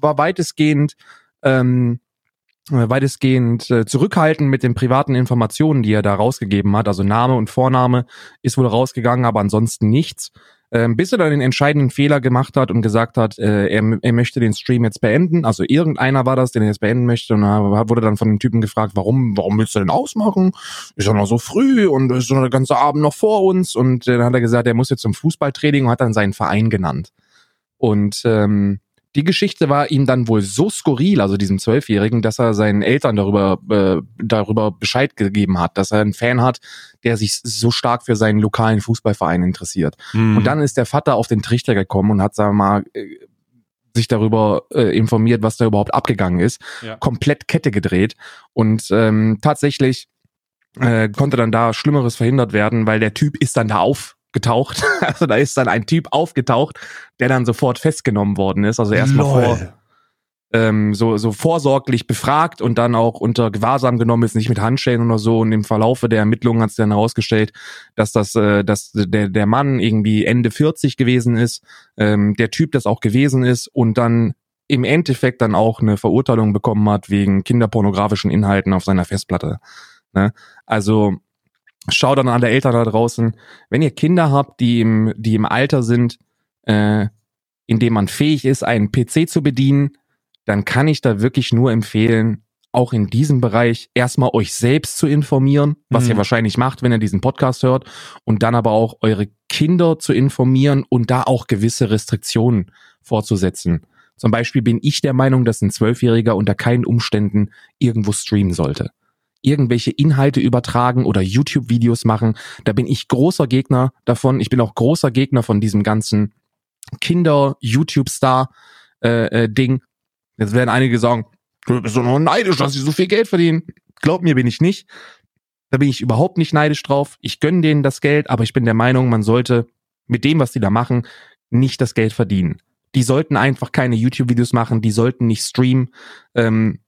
war weitestgehend ähm, äh, weitestgehend äh, zurückhaltend mit den privaten Informationen, die er da rausgegeben hat. Also Name und Vorname ist wohl rausgegangen, aber ansonsten nichts. Ähm, bis er dann den entscheidenden Fehler gemacht hat und gesagt hat, äh, er, er möchte den Stream jetzt beenden. Also irgendeiner war das, den er jetzt beenden möchte. Und da wurde dann von den Typen gefragt, warum, warum willst du denn ausmachen? Ist ja noch so früh und ist schon der ganze Abend noch vor uns. Und dann hat er gesagt, er muss jetzt zum Fußballtraining und hat dann seinen Verein genannt. Und ähm, die Geschichte war ihm dann wohl so skurril, also diesem Zwölfjährigen, dass er seinen Eltern darüber, äh, darüber Bescheid gegeben hat, dass er einen Fan hat, der sich so stark für seinen lokalen Fußballverein interessiert. Mhm. Und dann ist der Vater auf den Trichter gekommen und hat, sagen wir mal, äh, sich darüber äh, informiert, was da überhaupt abgegangen ist, ja. komplett Kette gedreht und ähm, tatsächlich äh, konnte dann da Schlimmeres verhindert werden, weil der Typ ist dann da auf getaucht. Also da ist dann ein Typ aufgetaucht, der dann sofort festgenommen worden ist. Also erstmal vor ähm, so, so vorsorglich befragt und dann auch unter Gewahrsam genommen ist, nicht mit Handschellen oder so. Und im Verlaufe der Ermittlungen hat es dann herausgestellt, dass das, äh, dass der, der Mann irgendwie Ende 40 gewesen ist, ähm, der Typ das auch gewesen ist und dann im Endeffekt dann auch eine Verurteilung bekommen hat wegen kinderpornografischen Inhalten auf seiner Festplatte. Ne? Also schau dann an der Eltern da draußen, wenn ihr Kinder habt, die im, die im Alter sind, äh, in dem man fähig ist, einen PC zu bedienen, dann kann ich da wirklich nur empfehlen, auch in diesem Bereich erstmal euch selbst zu informieren, was mhm. ihr wahrscheinlich macht, wenn ihr diesen Podcast hört, und dann aber auch eure Kinder zu informieren und da auch gewisse Restriktionen vorzusetzen. Zum Beispiel bin ich der Meinung, dass ein Zwölfjähriger unter keinen Umständen irgendwo streamen sollte irgendwelche Inhalte übertragen oder YouTube-Videos machen. Da bin ich großer Gegner davon. Ich bin auch großer Gegner von diesem ganzen Kinder-YouTube-Star-Ding. Äh, äh, Jetzt werden einige sagen, du bist doch noch neidisch, dass sie so viel Geld verdienen. Glaub mir, bin ich nicht. Da bin ich überhaupt nicht neidisch drauf. Ich gönne denen das Geld, aber ich bin der Meinung, man sollte mit dem, was die da machen, nicht das Geld verdienen. Die sollten einfach keine YouTube-Videos machen, die sollten nicht streamen. Ähm,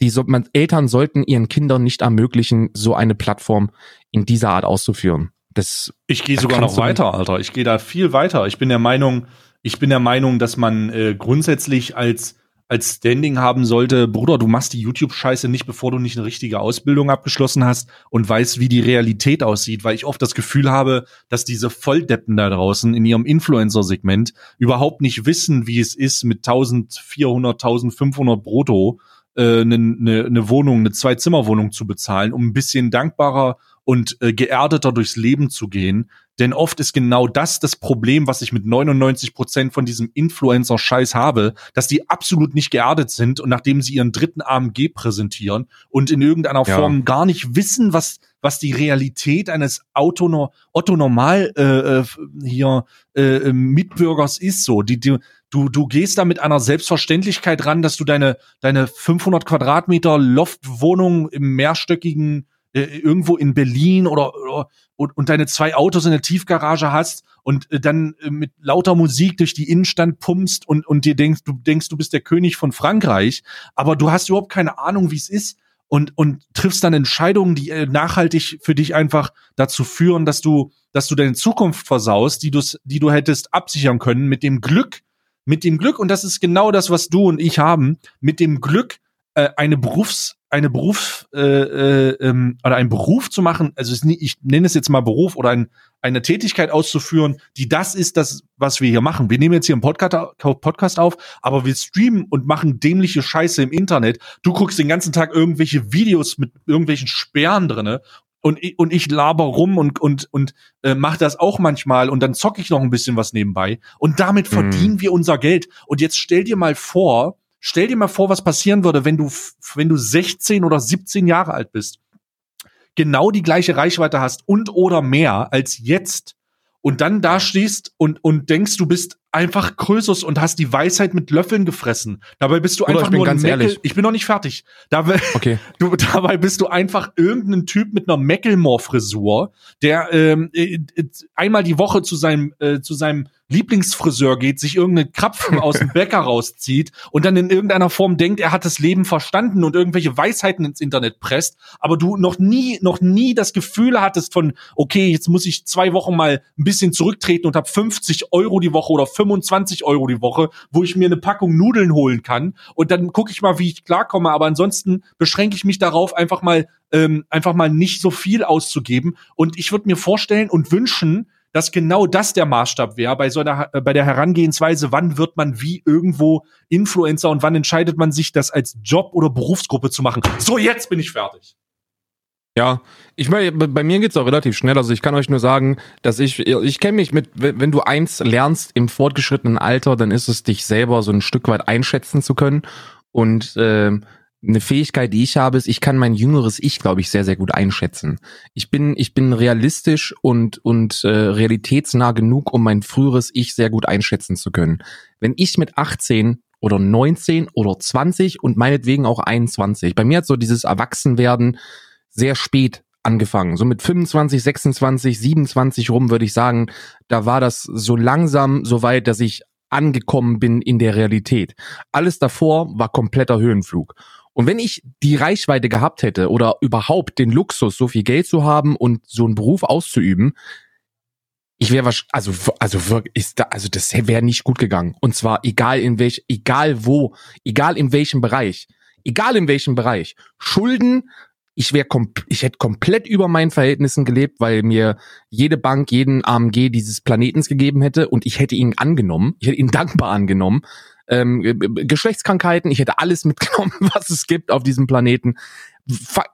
die so, man, Eltern sollten ihren Kindern nicht ermöglichen, so eine Plattform in dieser Art auszuführen. Das, ich gehe sogar noch weiter, Alter. Ich gehe da viel weiter. Ich bin der Meinung, ich bin der Meinung, dass man äh, grundsätzlich als als Standing haben sollte, Bruder, du machst die YouTube-Scheiße nicht, bevor du nicht eine richtige Ausbildung abgeschlossen hast und weißt, wie die Realität aussieht, weil ich oft das Gefühl habe, dass diese Volldeppen da draußen in ihrem Influencer-Segment überhaupt nicht wissen, wie es ist, mit 1400, 1500 brutto eine äh, ne, ne, Wohnung, eine Zwei-Zimmer-Wohnung zu bezahlen, um ein bisschen dankbarer und äh, geerdeter durchs Leben zu gehen, denn oft ist genau das das Problem, was ich mit 99 Prozent von diesem Influencer-Scheiß habe, dass die absolut nicht geerdet sind und nachdem sie ihren dritten AMG präsentieren und in irgendeiner ja. Form gar nicht wissen, was was die Realität eines Auto, Otto Normal äh, äh hier äh, Mitbürgers ist so. Die, die, du, du gehst da mit einer Selbstverständlichkeit ran, dass du deine, deine 500 Quadratmeter Loftwohnung im mehrstöckigen äh, irgendwo in Berlin oder, oder und, und deine zwei Autos in der Tiefgarage hast und äh, dann äh, mit lauter Musik durch die Innenstand pumpst und, und dir denkst, du denkst, du bist der König von Frankreich, aber du hast überhaupt keine Ahnung, wie es ist und, und triffst dann Entscheidungen, die nachhaltig für dich einfach dazu führen, dass du, dass du deine Zukunft versaust, die du, die du hättest absichern können mit dem Glück, mit dem Glück, und das ist genau das, was du und ich haben, mit dem Glück, äh, eine Berufs eine Beruf äh, äh, ähm, oder einen Beruf zu machen, also ich nenne es jetzt mal Beruf oder ein, eine Tätigkeit auszuführen, die das ist, das was wir hier machen. Wir nehmen jetzt hier einen Podcast, Podcast auf, aber wir streamen und machen dämliche Scheiße im Internet. Du guckst den ganzen Tag irgendwelche Videos mit irgendwelchen Sperren drinne und ich, und ich laber rum und und und äh, mache das auch manchmal und dann zocke ich noch ein bisschen was nebenbei und damit mhm. verdienen wir unser Geld. Und jetzt stell dir mal vor, Stell dir mal vor, was passieren würde, wenn du, wenn du 16 oder 17 Jahre alt bist, genau die gleiche Reichweite hast und oder mehr als jetzt und dann da stehst und, und denkst, du bist einfach Krösus und hast die Weisheit mit Löffeln gefressen. Dabei bist du Oder einfach nur ein Meckel. Ehrlich. Ich bin noch nicht fertig. Dabei, okay. du, dabei bist du einfach irgendein Typ mit einer Meckelmore-Frisur, der ähm, äh, einmal die Woche zu seinem äh, zu seinem Lieblingsfriseur geht, sich irgendeine Krapfen aus dem Bäcker rauszieht und dann in irgendeiner Form denkt, er hat das Leben verstanden und irgendwelche Weisheiten ins Internet presst, aber du noch nie, noch nie das Gefühl hattest von, okay, jetzt muss ich zwei Wochen mal ein bisschen zurücktreten und habe 50 Euro die Woche oder 25 Euro die Woche, wo ich mir eine Packung Nudeln holen kann. Und dann gucke ich mal, wie ich klarkomme, aber ansonsten beschränke ich mich darauf, einfach mal, ähm, einfach mal nicht so viel auszugeben. Und ich würde mir vorstellen und wünschen, dass genau das der Maßstab wäre bei so einer, äh, bei der Herangehensweise, wann wird man wie irgendwo Influencer und wann entscheidet man sich, das als Job oder Berufsgruppe zu machen. So, jetzt bin ich fertig. Ja, ich meine, bei mir geht's auch relativ schnell. Also ich kann euch nur sagen, dass ich, ich kenne mich mit, wenn du eins lernst im fortgeschrittenen Alter, dann ist es dich selber so ein Stück weit einschätzen zu können. Und äh, eine Fähigkeit, die ich habe, ist, ich kann mein jüngeres Ich, glaube ich, sehr, sehr gut einschätzen. Ich bin, ich bin realistisch und, und äh, realitätsnah genug, um mein früheres Ich sehr gut einschätzen zu können. Wenn ich mit 18 oder 19 oder 20 und meinetwegen auch 21, bei mir hat so dieses Erwachsenwerden sehr spät angefangen. So mit 25, 26, 27 rum würde ich sagen, da war das so langsam so weit, dass ich angekommen bin in der Realität. Alles davor war kompletter Höhenflug. Und wenn ich die Reichweite gehabt hätte oder überhaupt den Luxus, so viel Geld zu haben und so einen Beruf auszuüben, ich wäre was, also, also wirklich, ist da, also das wäre nicht gut gegangen. Und zwar egal in welch, egal wo, egal in welchem Bereich, egal in welchem Bereich. Schulden, ich wäre, ich hätte komplett über meinen Verhältnissen gelebt, weil mir jede Bank, jeden AMG dieses Planetens gegeben hätte und ich hätte ihn angenommen, ich hätte ihn dankbar angenommen ähm, Geschlechtskrankheiten, ich hätte alles mitgenommen, was es gibt auf diesem Planeten.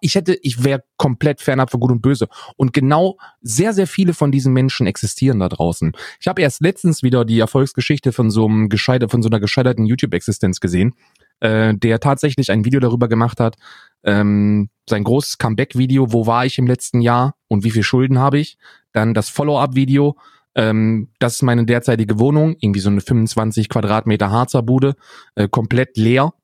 Ich hätte, ich wäre komplett fernab von Gut und Böse. Und genau sehr, sehr viele von diesen Menschen existieren da draußen. Ich habe erst letztens wieder die Erfolgsgeschichte von so einem gescheiter, von so einer gescheiterten YouTube-Existenz gesehen, äh, der tatsächlich ein Video darüber gemacht hat, ähm, sein großes Comeback-Video, wo war ich im letzten Jahr und wie viel Schulden habe ich. Dann das Follow-up-Video, ähm, das ist meine derzeitige Wohnung, irgendwie so eine 25 Quadratmeter Harzer Bude, äh, komplett leer.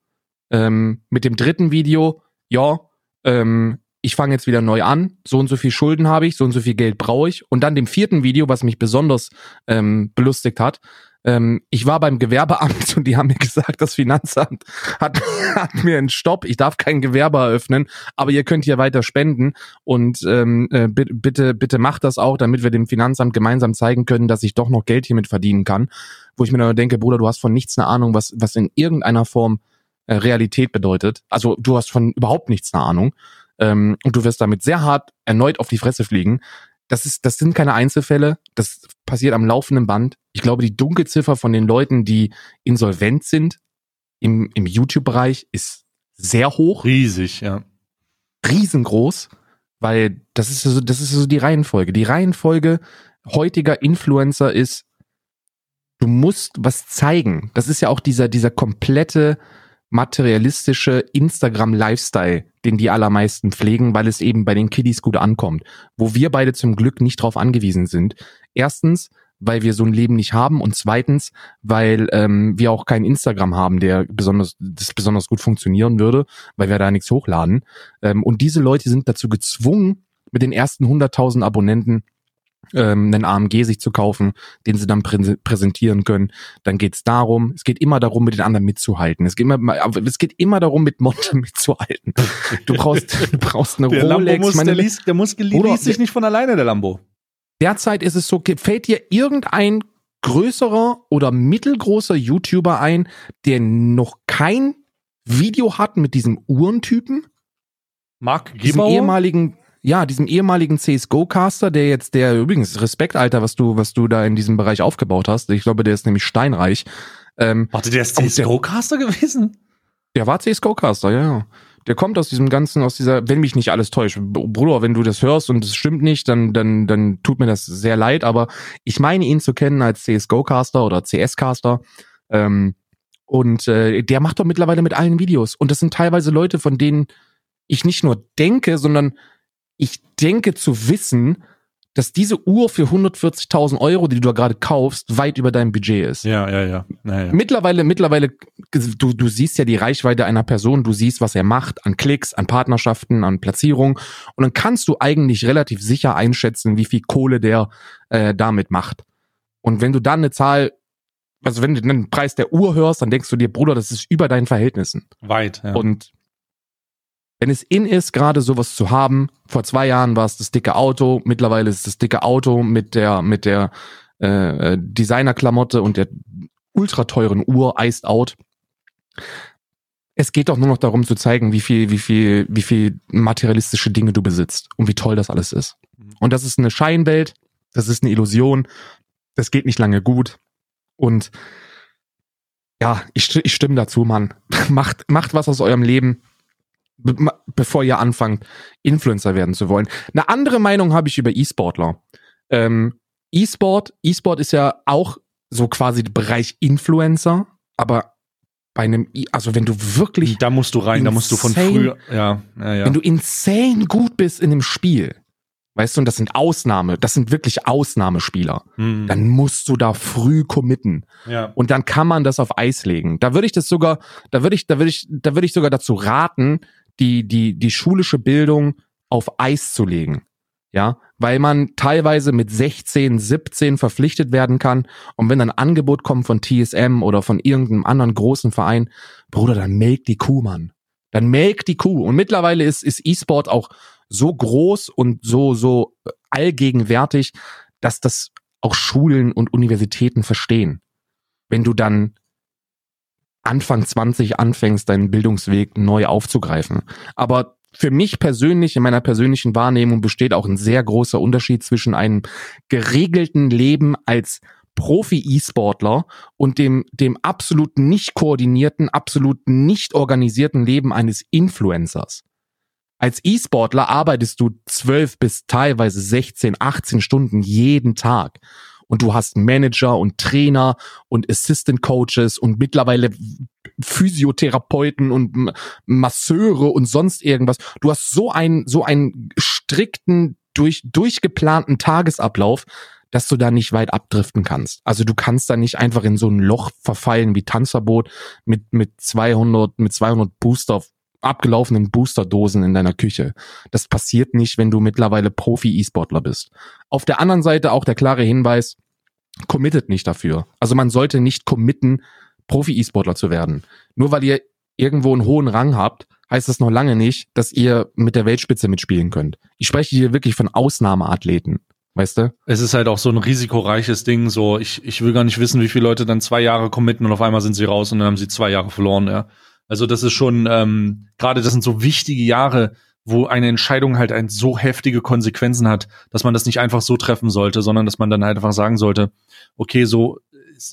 Ähm, mit dem dritten Video, ja, ähm, ich fange jetzt wieder neu an, so und so viel Schulden habe ich, so und so viel Geld brauche ich. Und dann dem vierten Video, was mich besonders ähm, belustigt hat, ähm, ich war beim Gewerbeamt und die haben mir gesagt, das Finanzamt hat, hat mir einen Stopp, ich darf kein Gewerbe eröffnen, aber ihr könnt hier weiter spenden und ähm, äh, bitte, bitte macht das auch, damit wir dem Finanzamt gemeinsam zeigen können, dass ich doch noch Geld hiermit verdienen kann. Wo ich mir dann denke, Bruder, du hast von nichts eine Ahnung, was, was in irgendeiner Form äh, Realität bedeutet. Also du hast von überhaupt nichts eine Ahnung. Ähm, und du wirst damit sehr hart erneut auf die Fresse fliegen. Das ist, das sind keine Einzelfälle. Das passiert am laufenden Band. Ich glaube, die Dunkelziffer von den Leuten, die insolvent sind im, im YouTube-Bereich, ist sehr hoch. Riesig, ja. Riesengroß, weil das ist so, das ist so die Reihenfolge. Die Reihenfolge heutiger Influencer ist, du musst was zeigen. Das ist ja auch dieser, dieser komplette materialistische Instagram-Lifestyle, den die allermeisten pflegen, weil es eben bei den Kiddies gut ankommt. Wo wir beide zum Glück nicht drauf angewiesen sind. Erstens, weil wir so ein Leben nicht haben und zweitens, weil ähm, wir auch kein Instagram haben, der besonders das besonders gut funktionieren würde, weil wir da nichts hochladen. Ähm, und diese Leute sind dazu gezwungen, mit den ersten 100.000 Abonnenten ähm, einen AMG sich zu kaufen, den sie dann prä präsentieren können. Dann geht es darum, es geht immer darum, mit den anderen mitzuhalten. Es geht immer, es geht immer darum, mit Monte mitzuhalten. Du brauchst, du brauchst eine der Rolex. Muss, meine, der, liest, der Muskel liest sich nicht von alleine, der Lambo. Derzeit ist es so, fällt dir irgendein größerer oder mittelgroßer YouTuber ein, der noch kein Video hat mit diesem Uhrentypen? Mark Gebauer? Diesem ehemaligen ja, diesem ehemaligen CSGO-Caster, der jetzt, der übrigens Respekt, Alter, was du, was du da in diesem Bereich aufgebaut hast. Ich glaube, der ist nämlich steinreich. Ähm, Warte, der ist CSGO-Caster gewesen? Der war CSGO-Caster, ja, ja. Der kommt aus diesem ganzen, aus dieser, wenn mich nicht alles täuscht. Bruder, wenn du das hörst und es stimmt nicht, dann, dann, dann tut mir das sehr leid, aber ich meine ihn zu kennen als CSGO-Caster oder CS-Caster. Ähm, und äh, der macht doch mittlerweile mit allen Videos. Und das sind teilweise Leute, von denen ich nicht nur denke, sondern ich denke zu wissen, dass diese Uhr für 140.000 Euro, die du da gerade kaufst, weit über deinem Budget ist. Ja, ja, ja. ja, ja. Mittlerweile, mittlerweile, du, du siehst ja die Reichweite einer Person, du siehst, was er macht an Klicks, an Partnerschaften, an Platzierung und dann kannst du eigentlich relativ sicher einschätzen, wie viel Kohle der äh, damit macht. Und wenn du dann eine Zahl, also wenn du den Preis der Uhr hörst, dann denkst du dir, Bruder, das ist über deinen Verhältnissen. Weit, ja. Und wenn es in ist, gerade sowas zu haben, vor zwei Jahren war es das dicke Auto, mittlerweile ist es das dicke Auto mit der, mit der äh, Designerklamotte und der ultra teuren Uhr iced out. Es geht doch nur noch darum zu zeigen, wie viel, wie viel, wie viel materialistische Dinge du besitzt und wie toll das alles ist. Mhm. Und das ist eine Scheinwelt, das ist eine Illusion, das geht nicht lange gut. Und ja, ich, ich stimme dazu, Mann. macht, macht was aus eurem Leben be bevor ihr anfangt, Influencer werden zu wollen. Eine andere Meinung habe ich über E-Sportler. Ähm, E-Sport, E-Sport ist ja auch so quasi der Bereich Influencer, aber bei einem, e also wenn du wirklich. Da musst du rein, insane, da musst du von früher, ja, ja, ja. Wenn du insane gut bist in dem Spiel, weißt du, und das sind Ausnahme, das sind wirklich Ausnahmespieler, hm. dann musst du da früh committen. Ja. Und dann kann man das auf Eis legen. Da würde ich das sogar, da würde ich, da würde ich, da würde ich sogar dazu raten, die, die, die schulische Bildung auf Eis zu legen. Ja, weil man teilweise mit 16, 17 verpflichtet werden kann. Und wenn ein Angebot kommt von TSM oder von irgendeinem anderen großen Verein, Bruder, dann melk die Kuh, Mann. Dann melk die Kuh. Und mittlerweile ist, ist E-Sport auch so groß und so, so allgegenwärtig, dass das auch Schulen und Universitäten verstehen. Wenn du dann Anfang 20 anfängst, deinen Bildungsweg neu aufzugreifen. Aber für mich persönlich, in meiner persönlichen Wahrnehmung, besteht auch ein sehr großer Unterschied zwischen einem geregelten Leben als Profi-E-Sportler und dem, dem absolut nicht koordinierten, absolut nicht organisierten Leben eines Influencers. Als E-Sportler arbeitest du zwölf bis teilweise 16, 18 Stunden jeden Tag und du hast Manager und Trainer und Assistant Coaches und mittlerweile Physiotherapeuten und Masseure und sonst irgendwas. Du hast so einen, so einen strikten, durch, durchgeplanten Tagesablauf, dass du da nicht weit abdriften kannst. Also du kannst da nicht einfach in so ein Loch verfallen wie Tanzverbot mit, mit 200, mit 200 Booster abgelaufenen Boosterdosen in deiner Küche. Das passiert nicht, wenn du mittlerweile Profi-E-Sportler bist. Auf der anderen Seite auch der klare Hinweis, committet nicht dafür. Also man sollte nicht committen, Profi-E-Sportler zu werden. Nur weil ihr irgendwo einen hohen Rang habt, heißt das noch lange nicht, dass ihr mit der Weltspitze mitspielen könnt. Ich spreche hier wirklich von Ausnahmeathleten. Weißt du? Es ist halt auch so ein risikoreiches Ding. So, ich, ich will gar nicht wissen, wie viele Leute dann zwei Jahre committen und auf einmal sind sie raus und dann haben sie zwei Jahre verloren, ja. Also das ist schon, ähm, gerade das sind so wichtige Jahre, wo eine Entscheidung halt ein so heftige Konsequenzen hat, dass man das nicht einfach so treffen sollte, sondern dass man dann halt einfach sagen sollte, okay, so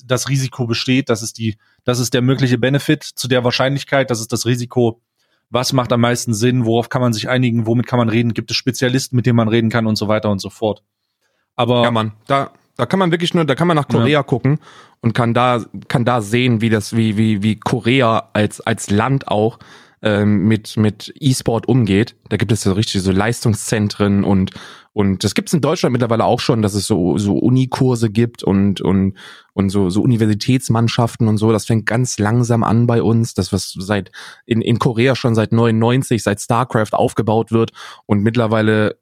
das Risiko besteht, das ist die, das ist der mögliche Benefit zu der Wahrscheinlichkeit, das ist das Risiko, was macht am meisten Sinn, worauf kann man sich einigen, womit kann man reden, gibt es Spezialisten, mit denen man reden kann? Und so weiter und so fort. Aber ja, Mann, da da kann man wirklich nur, da kann man nach Korea ja. gucken und kann da kann da sehen, wie das wie wie wie Korea als als Land auch ähm, mit mit E-Sport umgeht. Da gibt es so richtig so Leistungszentren und und das gibt es in Deutschland mittlerweile auch schon, dass es so, so Unikurse gibt und, und, und so, so Universitätsmannschaften und so. Das fängt ganz langsam an bei uns. Das, was seit in, in Korea schon seit 99, seit StarCraft aufgebaut wird und mittlerweile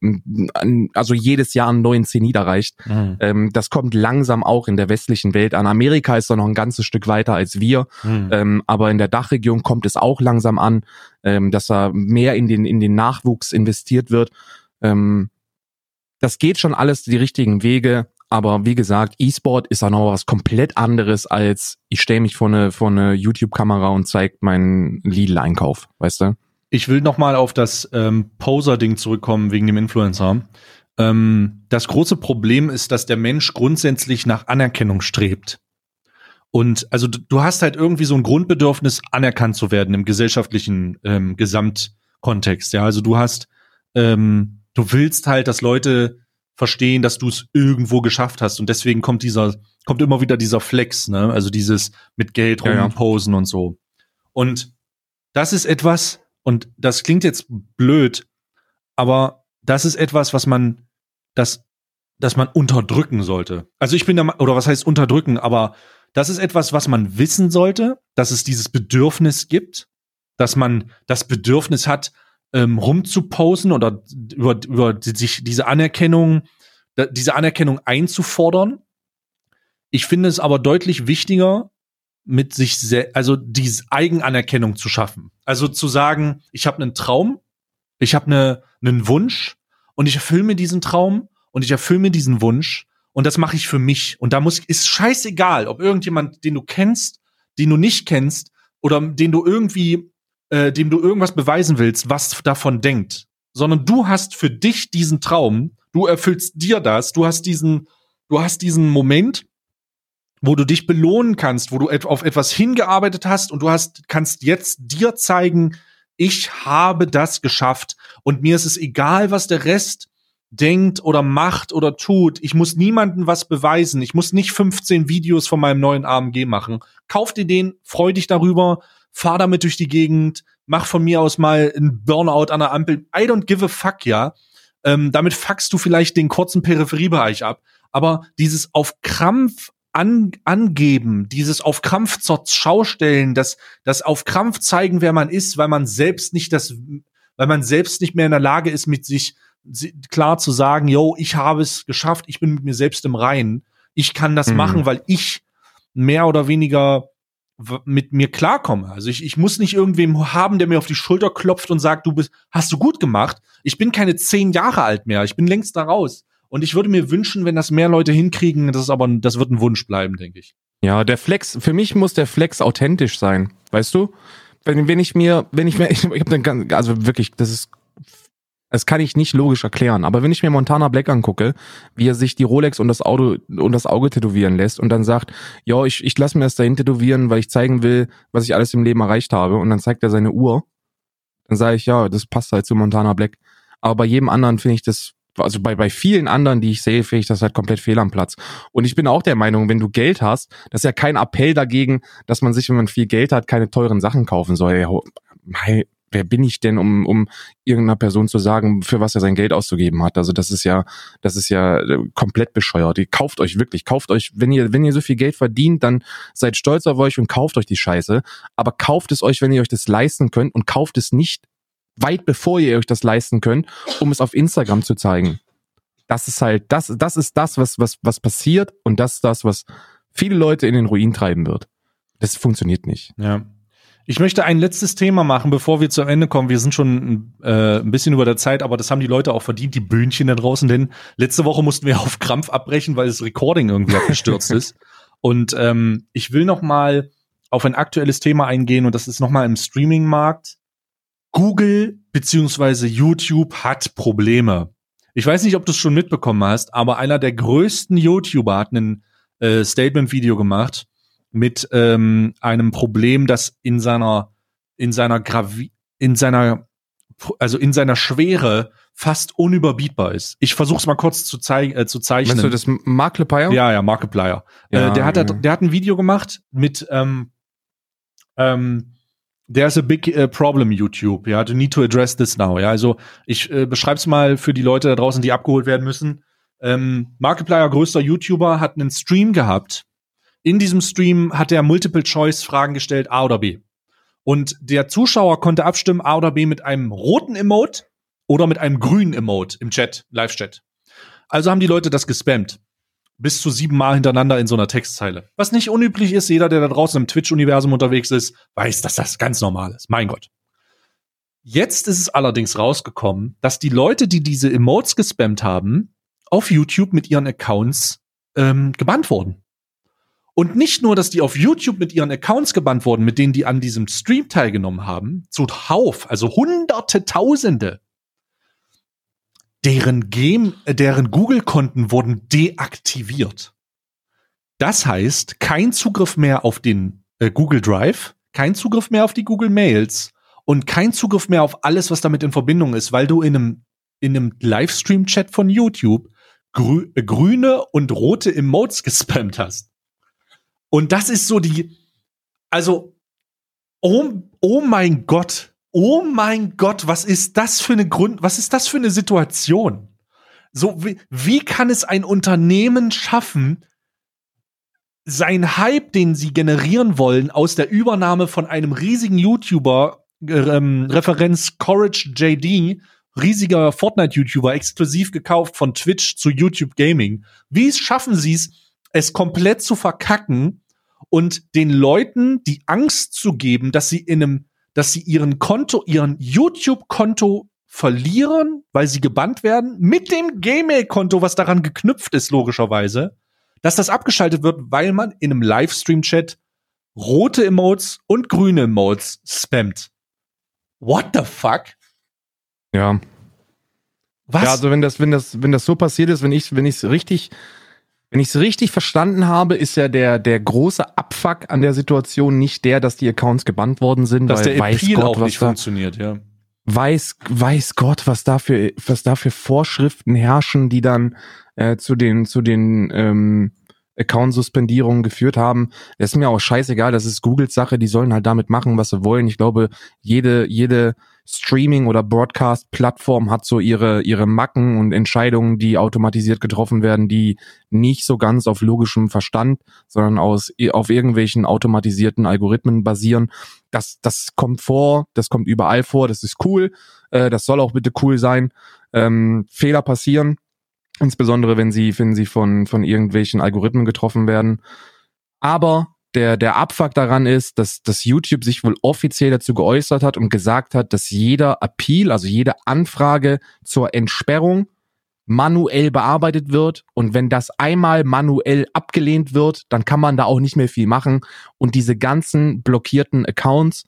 also jedes Jahr einen neuen Zenit erreicht. Mhm. Ähm, das kommt langsam auch in der westlichen Welt an. Amerika ist da noch ein ganzes Stück weiter als wir. Mhm. Ähm, aber in der Dachregion kommt es auch langsam an, ähm, dass da mehr in den, in den Nachwuchs investiert wird. Ähm, das geht schon alles die richtigen Wege, aber wie gesagt, E-Sport ist auch noch was komplett anderes als ich stelle mich vor eine, vor eine YouTube-Kamera und zeige meinen Lidl-Einkauf, weißt du? Ich will noch mal auf das ähm, Poser-Ding zurückkommen wegen dem Influencer. Ähm, das große Problem ist, dass der Mensch grundsätzlich nach Anerkennung strebt. Und also du, du hast halt irgendwie so ein Grundbedürfnis, anerkannt zu werden im gesellschaftlichen ähm, Gesamtkontext. Ja, also du hast ähm, du willst halt, dass Leute verstehen, dass du es irgendwo geschafft hast und deswegen kommt dieser kommt immer wieder dieser Flex, ne? Also dieses mit Geld rumposen ja, ja. und so. Und das ist etwas und das klingt jetzt blöd, aber das ist etwas, was man das dass man unterdrücken sollte. Also ich bin da oder was heißt unterdrücken, aber das ist etwas, was man wissen sollte, dass es dieses Bedürfnis gibt, dass man das Bedürfnis hat, ähm, rumzuposen oder über, über sich diese Anerkennung, diese Anerkennung einzufordern. Ich finde es aber deutlich wichtiger, mit sich also diese Eigenanerkennung zu schaffen. Also zu sagen, ich habe einen Traum, ich habe eine, einen Wunsch und ich erfülle mir diesen Traum und ich erfülle mir diesen Wunsch und das mache ich für mich. Und da muss ist scheißegal, ob irgendjemand, den du kennst, den du nicht kennst oder den du irgendwie äh, dem du irgendwas beweisen willst, was davon denkt, sondern du hast für dich diesen Traum, du erfüllst dir das, du hast diesen, du hast diesen Moment, wo du dich belohnen kannst, wo du auf etwas hingearbeitet hast und du hast, kannst jetzt dir zeigen, ich habe das geschafft und mir ist es egal, was der Rest denkt oder macht oder tut. Ich muss niemandem was beweisen. Ich muss nicht 15 Videos von meinem neuen AMG machen. Kauf dir den, freu dich darüber, fahr damit durch die Gegend, mach von mir aus mal ein Burnout an der Ampel. I don't give a fuck, ja. Ähm, damit fuckst du vielleicht den kurzen Peripheriebereich ab. Aber dieses auf Krampf an, angeben, dieses auf Krampf zur Schau stellen, das, das auf Krampf zeigen, wer man ist, weil man selbst nicht das, weil man selbst nicht mehr in der Lage ist, mit sich klar zu sagen, yo, ich habe es geschafft, ich bin mit mir selbst im Reinen, ich kann das mhm. machen, weil ich mehr oder weniger mit mir klarkomme. Also ich, ich muss nicht irgendwem haben, der mir auf die Schulter klopft und sagt, du bist, hast du gut gemacht. Ich bin keine zehn Jahre alt mehr. Ich bin längst da raus. Und ich würde mir wünschen, wenn das mehr Leute hinkriegen, das ist aber, das wird ein Wunsch bleiben, denke ich. Ja, der Flex, für mich muss der Flex authentisch sein. Weißt du? Wenn, wenn ich mir, wenn ich mir, ich, ich habe dann ganz, also wirklich, das ist das kann ich nicht logisch erklären. Aber wenn ich mir Montana Black angucke, wie er sich die Rolex und das Auto und das Auge tätowieren lässt und dann sagt, ja, ich, ich lasse mir das dahin tätowieren, weil ich zeigen will, was ich alles im Leben erreicht habe. Und dann zeigt er seine Uhr. Dann sage ich, ja, das passt halt zu Montana Black. Aber bei jedem anderen finde ich das, also bei, bei vielen anderen, die ich sehe, finde ich das halt komplett fehl am Platz. Und ich bin auch der Meinung, wenn du Geld hast, das ist ja kein Appell dagegen, dass man sich, wenn man viel Geld hat, keine teuren Sachen kaufen soll wer bin ich denn, um, um irgendeiner Person zu sagen, für was er sein Geld auszugeben hat? Also das ist ja, das ist ja äh, komplett bescheuert. Ihr kauft euch wirklich, kauft euch, wenn ihr, wenn ihr so viel Geld verdient, dann seid stolz auf euch und kauft euch die Scheiße. Aber kauft es euch, wenn ihr euch das leisten könnt und kauft es nicht weit bevor ihr euch das leisten könnt, um es auf Instagram zu zeigen. Das ist halt, das, das ist das, was, was, was passiert und das ist das, was viele Leute in den Ruin treiben wird. Das funktioniert nicht. Ja. Ich möchte ein letztes Thema machen, bevor wir zum Ende kommen. Wir sind schon äh, ein bisschen über der Zeit, aber das haben die Leute auch verdient, die Böhnchen da draußen, denn letzte Woche mussten wir auf Krampf abbrechen, weil das Recording irgendwie abgestürzt ist. Und ähm, ich will noch mal auf ein aktuelles Thema eingehen und das ist noch mal im Streaming-Markt. Google beziehungsweise YouTube hat Probleme. Ich weiß nicht, ob du es schon mitbekommen hast, aber einer der größten YouTuber hat ein äh, Statement-Video gemacht mit ähm, einem Problem, das in seiner in seiner Gravi in seiner also in seiner Schwere fast unüberbietbar ist. Ich versuche es mal kurz zu, zeig äh, zu zeichnen. Meinst du das Markiplier? Ja, ja, Markiplier. Ja, äh, der hat ja. der hat ein Video gemacht mit ähm, ähm, There's a big uh, problem YouTube. Ja, you need to address this now. Ja, also ich äh, beschreib's mal für die Leute da draußen, die abgeholt werden müssen. Ähm, Markiplier, größter YouTuber, hat einen Stream gehabt. In diesem Stream hat er Multiple-Choice-Fragen gestellt, A oder B. Und der Zuschauer konnte abstimmen, A oder B mit einem roten Emote oder mit einem grünen Emote im Chat, Live-Chat. Also haben die Leute das gespammt bis zu sieben Mal hintereinander in so einer Textzeile. Was nicht unüblich ist, jeder, der da draußen im Twitch-Universum unterwegs ist, weiß, dass das ganz normal ist. Mein Gott. Jetzt ist es allerdings rausgekommen, dass die Leute, die diese Emotes gespammt haben, auf YouTube mit ihren Accounts ähm, gebannt wurden. Und nicht nur, dass die auf YouTube mit ihren Accounts gebannt wurden, mit denen die an diesem Stream teilgenommen haben, zu Hauf, also Hunderte, Tausende, deren Game, äh, deren Google-Konten wurden deaktiviert. Das heißt, kein Zugriff mehr auf den äh, Google Drive, kein Zugriff mehr auf die Google Mails und kein Zugriff mehr auf alles, was damit in Verbindung ist, weil du in einem, in einem Livestream-Chat von YouTube grü äh, grüne und rote Emotes gespammt hast. Und das ist so die, also, oh, oh mein Gott, oh mein Gott, was ist das für eine Grund, was ist das für eine Situation? So, wie, wie kann es ein Unternehmen schaffen, sein Hype, den sie generieren wollen, aus der Übernahme von einem riesigen YouTuber, ähm, Referenz Courage JD, riesiger Fortnite-YouTuber, exklusiv gekauft von Twitch zu YouTube Gaming. Wie schaffen sie es, es komplett zu verkacken und den Leuten die Angst zu geben, dass sie in einem dass sie ihren Konto, ihren YouTube-Konto verlieren, weil sie gebannt werden, mit dem Gmail-Konto, was daran geknüpft ist, logischerweise, dass das abgeschaltet wird, weil man in einem Livestream-Chat rote Emotes und grüne Emotes spammt. What the fuck? Ja. Was? Ja, also wenn das, wenn das, wenn das so passiert ist, wenn ich, wenn ich es richtig wenn ich es richtig verstanden habe, ist ja der, der große Abfuck an der Situation nicht der, dass die Accounts gebannt worden sind, dass weil der weiß Gott, auch nicht da, funktioniert, ja. Weiß, weiß Gott, was da für, was da für Vorschriften herrschen, die dann äh, zu den, zu den ähm, Account-Suspendierungen geführt haben. Das ist mir auch scheißegal, das ist Googles Sache, die sollen halt damit machen, was sie wollen. Ich glaube, jede, jede Streaming- oder Broadcast-Plattform hat so ihre, ihre Macken und Entscheidungen, die automatisiert getroffen werden, die nicht so ganz auf logischem Verstand, sondern aus, auf irgendwelchen automatisierten Algorithmen basieren. Das, das kommt vor, das kommt überall vor, das ist cool, äh, das soll auch bitte cool sein. Ähm, Fehler passieren, insbesondere wenn sie, wenn sie von, von irgendwelchen Algorithmen getroffen werden. Aber der, der Abfuck daran ist, dass, dass YouTube sich wohl offiziell dazu geäußert hat und gesagt hat, dass jeder Appeal, also jede Anfrage zur Entsperrung manuell bearbeitet wird. Und wenn das einmal manuell abgelehnt wird, dann kann man da auch nicht mehr viel machen. Und diese ganzen blockierten Accounts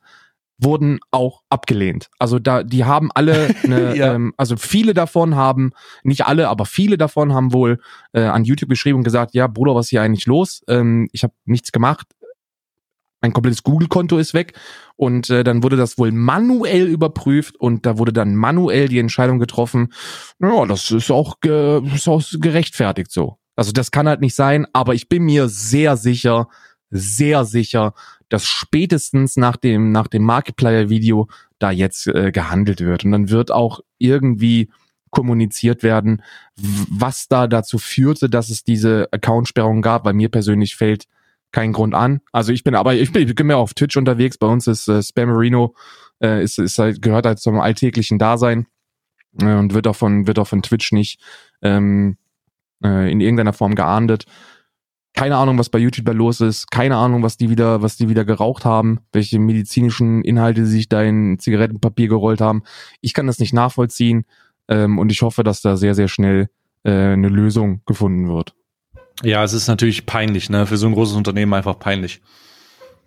wurden auch abgelehnt. Also da, die haben alle, eine, ja. ähm, also viele davon haben, nicht alle, aber viele davon haben wohl äh, an YouTube geschrieben und gesagt, ja Bruder, was ist hier eigentlich los? Ähm, ich habe nichts gemacht. Mein komplettes Google-Konto ist weg und äh, dann wurde das wohl manuell überprüft und da wurde dann manuell die Entscheidung getroffen. Ja, das ist auch, ge ist auch gerechtfertigt so. Also das kann halt nicht sein, aber ich bin mir sehr sicher, sehr sicher, dass spätestens nach dem, nach dem Markiplier-Video da jetzt äh, gehandelt wird. Und dann wird auch irgendwie kommuniziert werden, was da dazu führte, dass es diese Accountsperrung gab. Bei mir persönlich fällt kein Grund an. Also ich bin aber, ich bin, ich bin mehr auf Twitch unterwegs. Bei uns ist äh, Spammerino, äh, ist, ist halt, gehört halt zum alltäglichen Dasein äh, und wird auch von, wird auch von Twitch nicht ähm, äh, in irgendeiner Form geahndet. Keine Ahnung, was bei YouTube da los ist. Keine Ahnung, was die wieder, was die wieder geraucht haben, welche medizinischen Inhalte sie sich da in Zigarettenpapier gerollt haben. Ich kann das nicht nachvollziehen ähm, und ich hoffe, dass da sehr, sehr schnell äh, eine Lösung gefunden wird. Ja, es ist natürlich peinlich, ne? Für so ein großes Unternehmen einfach peinlich.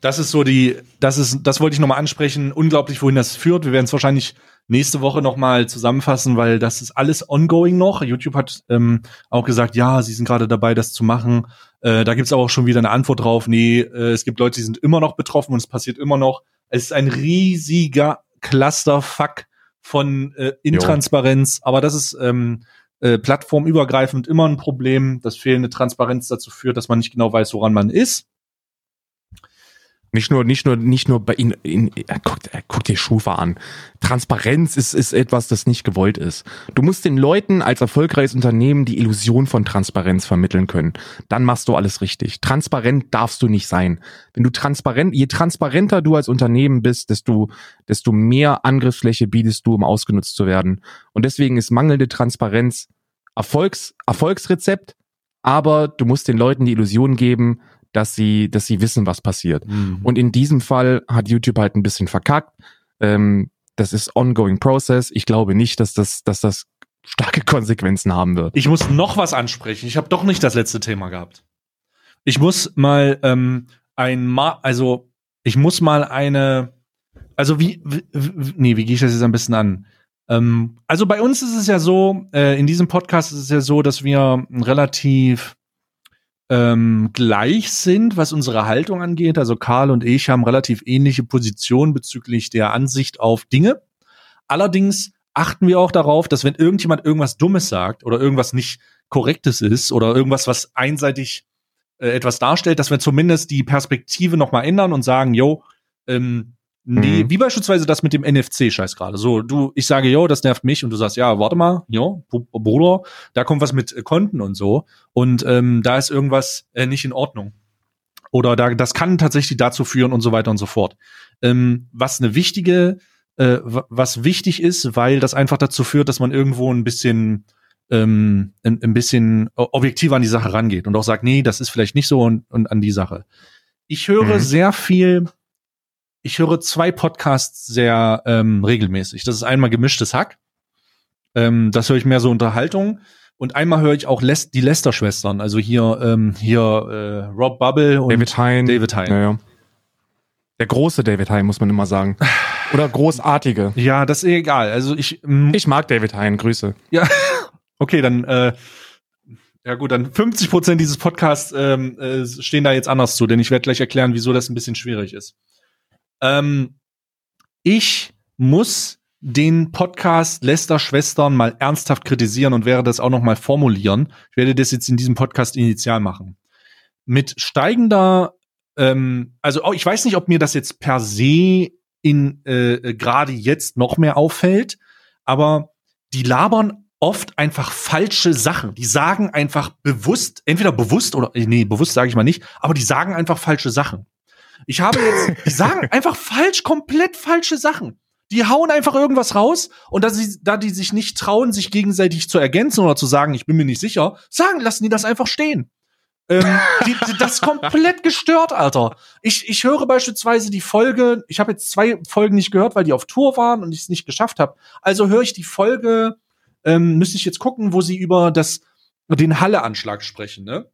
Das ist so die, das ist, das wollte ich nochmal ansprechen. Unglaublich, wohin das führt. Wir werden es wahrscheinlich nächste Woche nochmal zusammenfassen, weil das ist alles ongoing noch. YouTube hat ähm, auch gesagt, ja, sie sind gerade dabei, das zu machen. Äh, da gibt's aber auch schon wieder eine Antwort drauf. Nee, äh, es gibt Leute, die sind immer noch betroffen und es passiert immer noch. Es ist ein riesiger Clusterfuck von äh, Intransparenz, jo. aber das ist ähm, äh, plattformübergreifend immer ein Problem, dass fehlende Transparenz dazu führt, dass man nicht genau weiß, woran man ist. Nicht nur, nicht nur, nicht nur bei Ihnen, in, er guckt, er guckt dir Schufa an. Transparenz ist, ist etwas, das nicht gewollt ist. Du musst den Leuten als erfolgreiches Unternehmen die Illusion von Transparenz vermitteln können. Dann machst du alles richtig. Transparent darfst du nicht sein. Wenn du transparent, je transparenter du als Unternehmen bist, desto, desto mehr Angriffsfläche bietest du, um ausgenutzt zu werden. Und deswegen ist mangelnde Transparenz Erfolgs, Erfolgsrezept, aber du musst den Leuten die Illusion geben, dass sie, dass sie wissen, was passiert. Mhm. Und in diesem Fall hat YouTube halt ein bisschen verkackt. Ähm, das ist ongoing process. Ich glaube nicht, dass das, dass das starke Konsequenzen haben wird. Ich muss noch was ansprechen. Ich habe doch nicht das letzte Thema gehabt. Ich muss mal ähm, ein Ma also ich muss mal eine also wie, wie nee, wie gehe ich das jetzt ein bisschen an? Ähm, also bei uns ist es ja so, äh, in diesem Podcast ist es ja so, dass wir relativ ähm, gleich sind, was unsere Haltung angeht. Also Karl und ich haben relativ ähnliche Positionen bezüglich der Ansicht auf Dinge. Allerdings achten wir auch darauf, dass wenn irgendjemand irgendwas Dummes sagt oder irgendwas nicht Korrektes ist oder irgendwas, was einseitig äh, etwas darstellt, dass wir zumindest die Perspektive nochmal ändern und sagen, yo, ähm, Nee, mhm. wie beispielsweise das mit dem NFC-Scheiß gerade. So, du, ich sage, jo, das nervt mich und du sagst, ja, warte mal, jo, Bruder, da kommt was mit Konten und so und ähm, da ist irgendwas äh, nicht in Ordnung. Oder da, das kann tatsächlich dazu führen und so weiter und so fort. Ähm, was eine wichtige, äh, was wichtig ist, weil das einfach dazu führt, dass man irgendwo ein bisschen ähm, ein, ein bisschen objektiver an die Sache rangeht und auch sagt, nee, das ist vielleicht nicht so und, und an die Sache. Ich höre mhm. sehr viel ich höre zwei Podcasts sehr ähm, regelmäßig. Das ist einmal gemischtes Hack. Ähm, das höre ich mehr so Unterhaltung. Und einmal höre ich auch Les die Lester-Schwestern, also hier, ähm, hier äh, Rob Bubble und David Hein. David Hein. Ja, ja. Der große David Hein, muss man immer sagen. Oder großartige. Ja, das ist egal. Also ich. Ich mag David Hein, Grüße. Ja, okay, dann äh, ja gut, dann 50 Prozent dieses Podcasts ähm, äh, stehen da jetzt anders zu, denn ich werde gleich erklären, wieso das ein bisschen schwierig ist. Ähm, ich muss den Podcast Lester Schwestern mal ernsthaft kritisieren und werde das auch noch mal formulieren. Ich werde das jetzt in diesem Podcast initial machen. Mit steigender, ähm, also oh, ich weiß nicht, ob mir das jetzt per se in äh, gerade jetzt noch mehr auffällt, aber die labern oft einfach falsche Sachen. Die sagen einfach bewusst, entweder bewusst oder nee, bewusst sage ich mal nicht, aber die sagen einfach falsche Sachen. Ich habe jetzt, die sagen einfach falsch, komplett falsche Sachen. Die hauen einfach irgendwas raus und da, sie, da die sich nicht trauen, sich gegenseitig zu ergänzen oder zu sagen, ich bin mir nicht sicher, sagen, lassen die das einfach stehen. ähm, die, die, das ist komplett gestört, Alter. Ich, ich höre beispielsweise die Folge, ich habe jetzt zwei Folgen nicht gehört, weil die auf Tour waren und ich es nicht geschafft habe. Also höre ich die Folge, ähm, müsste ich jetzt gucken, wo sie über das den Halle-Anschlag sprechen, ne?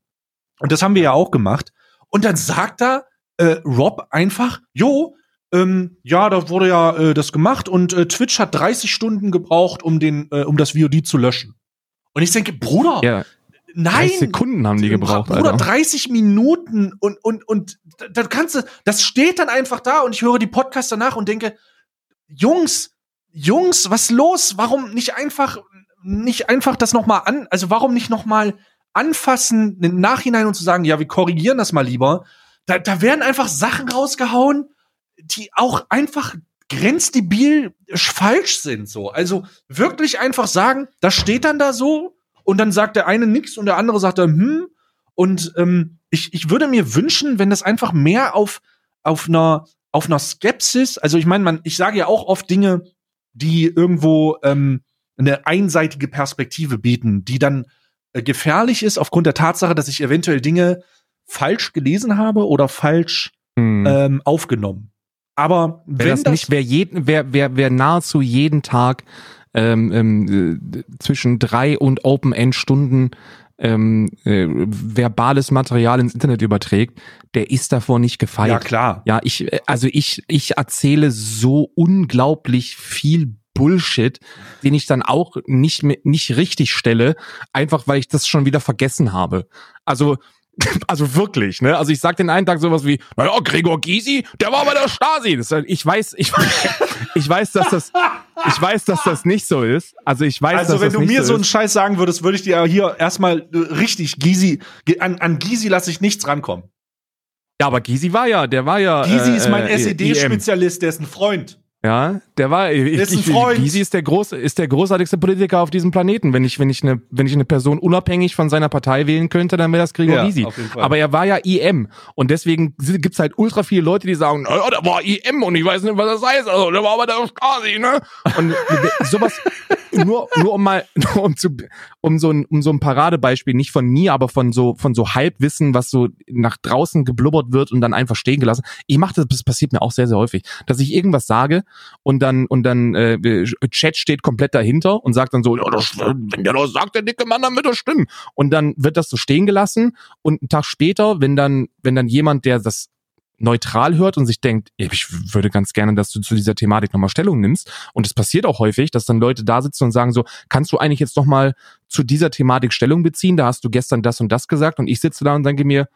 Und das haben wir ja auch gemacht. Und dann sagt er, äh, Rob einfach, jo, ähm, ja, da wurde ja äh, das gemacht und äh, Twitch hat 30 Stunden gebraucht, um den, äh, um das VOD zu löschen. Und ich denke, Bruder, ja. Nein, 30 Sekunden haben die gebraucht. Bruder, Alter. 30 Minuten und und und da kannst du, das steht dann einfach da und ich höre die Podcasts danach und denke, Jungs, Jungs, was los? Warum nicht einfach nicht einfach das noch mal an, also warum nicht noch mal anfassen im Nachhinein und zu sagen, ja, wir korrigieren das mal lieber, da, da werden einfach Sachen rausgehauen, die auch einfach grenzdebil falsch sind, so. Also wirklich einfach sagen, das steht dann da so und dann sagt der eine nix und der andere sagt dann, hm. Und ähm, ich, ich würde mir wünschen, wenn das einfach mehr auf, auf einer, auf einer Skepsis, also ich meine, man, ich sage ja auch oft Dinge, die irgendwo, ähm, eine einseitige Perspektive bieten, die dann äh, gefährlich ist aufgrund der Tatsache, dass ich eventuell Dinge falsch gelesen habe oder falsch hm. ähm, aufgenommen. Aber wenn das, das nicht, wer, jeden, wer, wer, wer nahezu jeden Tag ähm, äh, zwischen drei und Open-End-Stunden ähm, äh, verbales Material ins Internet überträgt, der ist davor nicht gefeit. Ja, klar. Ja, ich, äh, also ich, ich erzähle so unglaublich viel Bullshit, den ich dann auch nicht, nicht richtig stelle, einfach weil ich das schon wieder vergessen habe. Also also wirklich, ne? Also ich sag den einen Tag sowas wie, naja, Gregor Gysi, der war bei der Stasi. Das, ich weiß, ich, ich weiß, dass das, ich weiß, dass das nicht so ist. Also ich weiß, also dass wenn das du mir so, so einen Scheiß sagen würdest, würde ich dir hier erstmal äh, richtig Gysi, an, an Gysi lasse ich nichts rankommen. Ja, aber Gysi war ja, der war ja. Gysi äh, ist mein äh, SED-Spezialist, der ist ein Freund. Ja, der war ich, ist ein Freund. Gysi ist der groß ist der großartigste Politiker auf diesem Planeten. Wenn ich wenn ich eine wenn ich eine Person unabhängig von seiner Partei wählen könnte, dann wäre das Gregor ja, Gysi. Aber er war ja IM und deswegen gibt's halt ultra viele Leute, die sagen, naja, der war IM und ich weiß nicht, was das heißt. Also, der war aber der Stasi, ne? Und sowas nur nur um mal nur um zu um so ein um so ein Paradebeispiel nicht von mir, aber von so von so Halbwissen, was so nach draußen geblubbert wird und dann einfach stehen gelassen. Ich mache das, das passiert mir auch sehr sehr häufig, dass ich irgendwas sage und dann und dann äh, Chat steht komplett dahinter und sagt dann so, ja, das, wenn der das sagt, der dicke Mann, dann wird das stimmen. Und dann wird das so stehen gelassen und einen Tag später, wenn dann wenn dann jemand, der das neutral hört und sich denkt, ich würde ganz gerne, dass du zu dieser Thematik nochmal Stellung nimmst. Und es passiert auch häufig, dass dann Leute da sitzen und sagen so, kannst du eigentlich jetzt nochmal zu dieser Thematik Stellung beziehen? Da hast du gestern das und das gesagt und ich sitze da und denke mir,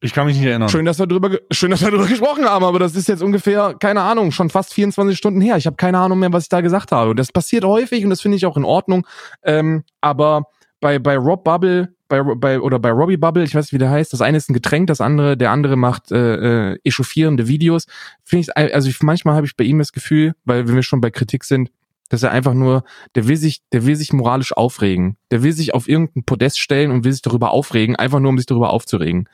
ich kann mich nicht erinnern. Schön, dass wir drüber, schön, dass wir drüber gesprochen haben, aber das ist jetzt ungefähr, keine Ahnung, schon fast 24 Stunden her. Ich habe keine Ahnung mehr, was ich da gesagt habe. Das passiert häufig und das finde ich auch in Ordnung. Ähm, aber bei, bei Rob Bubble, bei, bei, oder bei Robbie Bubble, ich weiß nicht, wie der heißt, das eine ist ein Getränk, das andere, der andere macht äh, äh, echauffierende Videos. Finde ich, also ich, manchmal habe ich bei ihm das Gefühl, weil wenn wir schon bei Kritik sind, dass er einfach nur, der will sich, der will sich moralisch aufregen. Der will sich auf irgendein Podest stellen und will sich darüber aufregen, einfach nur um sich darüber aufzuregen.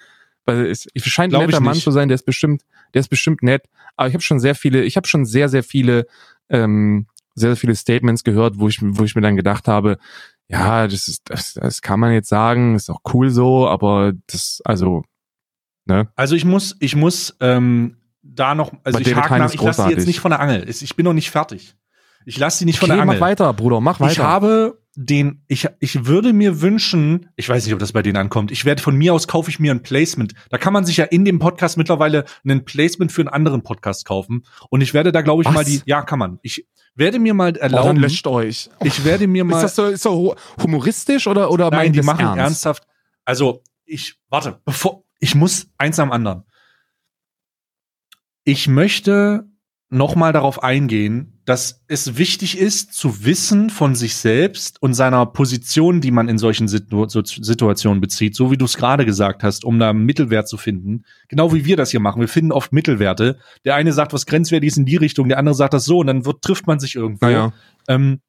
Weil es ich scheint ein netter Mann zu sein, der ist bestimmt, der ist bestimmt nett. Aber ich habe schon sehr viele, ich habe schon sehr, sehr viele, ähm, sehr, sehr viele Statements gehört, wo ich, wo ich mir dann gedacht habe, ja, das ist, das, das kann man jetzt sagen, ist auch cool so, aber das, also, ne? Also ich muss, ich muss ähm, da noch, also Bei ich hake nach, ich lasse sie jetzt nicht von der Angel. Ich bin noch nicht fertig. Ich lasse sie nicht okay, von der Angel. Mach weiter, Bruder, mach weiter. Ich habe den, ich, ich würde mir wünschen, ich weiß nicht, ob das bei denen ankommt, ich werde von mir aus kaufe ich mir ein Placement. Da kann man sich ja in dem Podcast mittlerweile ein Placement für einen anderen Podcast kaufen. Und ich werde da, glaube ich, Was? mal die, ja, kann man. Ich werde mir mal erlauben. Oh, dann löscht euch. Ich werde mir mal. Ist das so, ist so humoristisch oder, oder Nein, die machen ernst? ernsthaft. Also, ich, warte, bevor, ich muss eins am anderen. Ich möchte noch mal darauf eingehen, dass es wichtig ist, zu wissen von sich selbst und seiner Position, die man in solchen Situ Situationen bezieht, so wie du es gerade gesagt hast, um da einen Mittelwert zu finden. Genau wie wir das hier machen. Wir finden oft Mittelwerte. Der eine sagt, was grenzwertig ist in die Richtung, der andere sagt das so und dann wird, trifft man sich irgendwo. Ja. Ähm,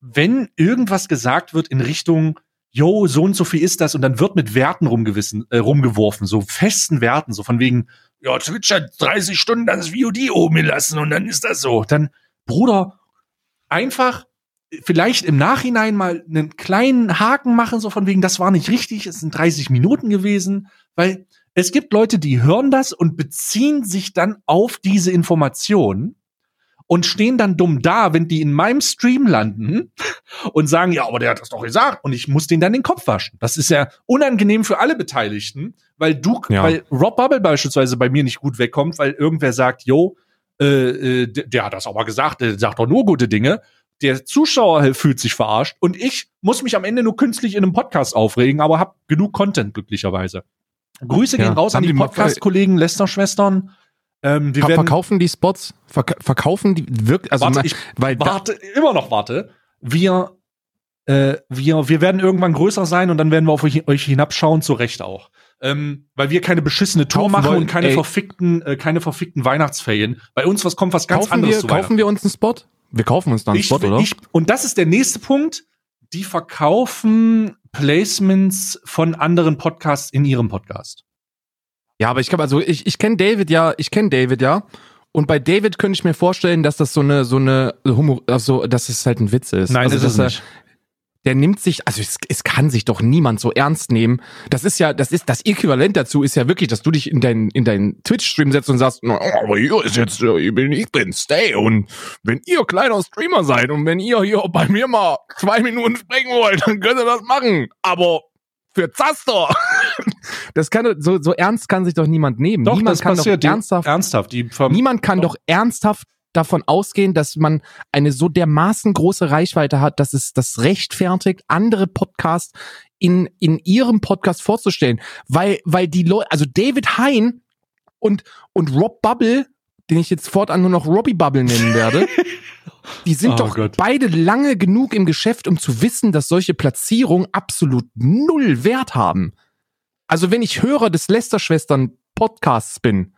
wenn irgendwas gesagt wird in Richtung, yo, so und so viel ist das und dann wird mit Werten rumgewissen, äh, rumgeworfen, so festen Werten, so von wegen, ja, Twitch hat 30 Stunden das VOD oben gelassen und dann ist das so. Dann Bruder, einfach vielleicht im Nachhinein mal einen kleinen Haken machen, so von wegen, das war nicht richtig, es sind 30 Minuten gewesen, weil es gibt Leute, die hören das und beziehen sich dann auf diese Information und stehen dann dumm da, wenn die in meinem Stream landen und sagen, ja, aber der hat das doch gesagt und ich muss den dann den Kopf waschen. Das ist ja unangenehm für alle Beteiligten, weil du, ja. weil Rob Bubble beispielsweise bei mir nicht gut wegkommt, weil irgendwer sagt, yo, äh, äh, der, hat das aber gesagt, der sagt doch nur gute Dinge. Der Zuschauer fühlt sich verarscht und ich muss mich am Ende nur künstlich in einem Podcast aufregen, aber hab genug Content glücklicherweise. Grüße ja. gehen raus Haben an die, Podcast-Kollegen, Lester-Schwestern. Ähm, wir Ver verkaufen die Spots, verk verkaufen die wirklich, also warte, ich weil warte, immer noch warte. Wir, äh, wir, wir werden irgendwann größer sein und dann werden wir auf euch, euch hinabschauen, zu Recht auch ähm, weil wir keine beschissene Tour machen wollen, und keine ey. verfickten, äh, keine verfickten Weihnachtsferien. Bei uns was kommt was ganz kaufen anderes wir, zu Kaufen wir uns einen Spot? Wir kaufen uns dann einen ich, Spot, oder? Ich, und das ist der nächste Punkt. Die verkaufen Placements von anderen Podcasts in ihrem Podcast. Ja, aber ich glaube, also ich, ich kenne David ja, ich kenne David ja. Und bei David könnte ich mir vorstellen, dass das so eine, so eine Humor, also, dass es halt ein Witz ist. Nein, also, das ist er- nicht. der nimmt sich, also es, es kann sich doch niemand so ernst nehmen. Das ist ja, das ist das Äquivalent dazu ist ja wirklich, dass du dich in deinen in deinen Twitch-Stream setzt und sagst, "Na, aber hier ist jetzt, äh, ich bin, ich bin Stay und wenn ihr kleiner Streamer seid und wenn ihr hier bei mir mal zwei Minuten sprechen wollt, dann könnt ihr das machen. Aber für Zaster. Das kann so so ernst kann sich doch niemand nehmen. Doch, niemand das kann passiert. doch ernsthaft ernsthaft. Niemand kann doch ernsthaft davon ausgehen, dass man eine so dermaßen große Reichweite hat, dass es das rechtfertigt, andere Podcasts in, in ihrem Podcast vorzustellen. Weil, weil die Leute, also David Hein und, und Rob Bubble, den ich jetzt fortan nur noch Robbie Bubble nennen werde, die sind Oh doch Gott. beide lange genug im Geschäft, um zu wissen, dass solche Platzierungen absolut null Wert haben. Also wenn ich Hörer des Lester-Schwestern Podcasts bin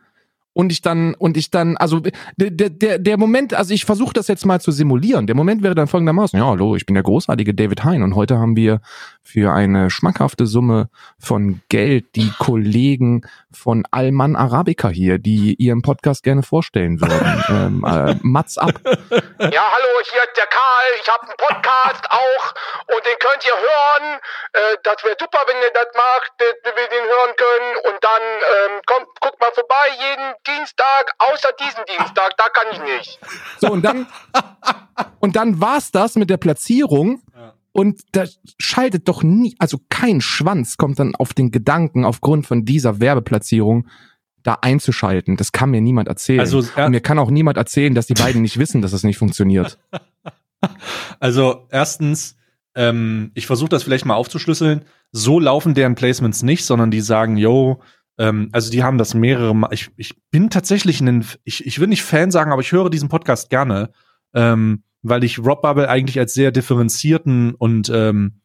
und ich dann und ich dann also der der der Moment, also ich versuche das jetzt mal zu simulieren. Der Moment wäre dann folgendermaßen: Ja, hallo, ich bin der großartige David Hein und heute haben wir für eine schmackhafte Summe von Geld die Kollegen von Alman Arabica hier, die ihren Podcast gerne vorstellen würden. ähm, äh, Mats ab. Ja, hallo, hier ist der Karl. Ich habe einen Podcast auch und den könnt ihr hören. Äh, das wäre super, wenn ihr das macht, dass wir den hören können. Und dann ähm, kommt, guckt mal vorbei jeden Dienstag, außer diesen Dienstag, da kann ich nicht. So, und dann, und dann war's das mit der Platzierung. Und da schaltet doch nie, also kein Schwanz kommt dann auf den Gedanken, aufgrund von dieser Werbeplatzierung da einzuschalten. Das kann mir niemand erzählen. Also, ja- und mir kann auch niemand erzählen, dass die beiden nicht wissen, dass es nicht funktioniert. Also erstens, ähm, ich versuche das vielleicht mal aufzuschlüsseln. So laufen deren Placements nicht, sondern die sagen, yo, ähm, also die haben das mehrere Mal. Ich, ich bin tatsächlich ein, ich, ich will nicht Fan sagen, aber ich höre diesen Podcast gerne, ähm, weil ich Rob Bubble eigentlich als sehr differenzierten und ähm,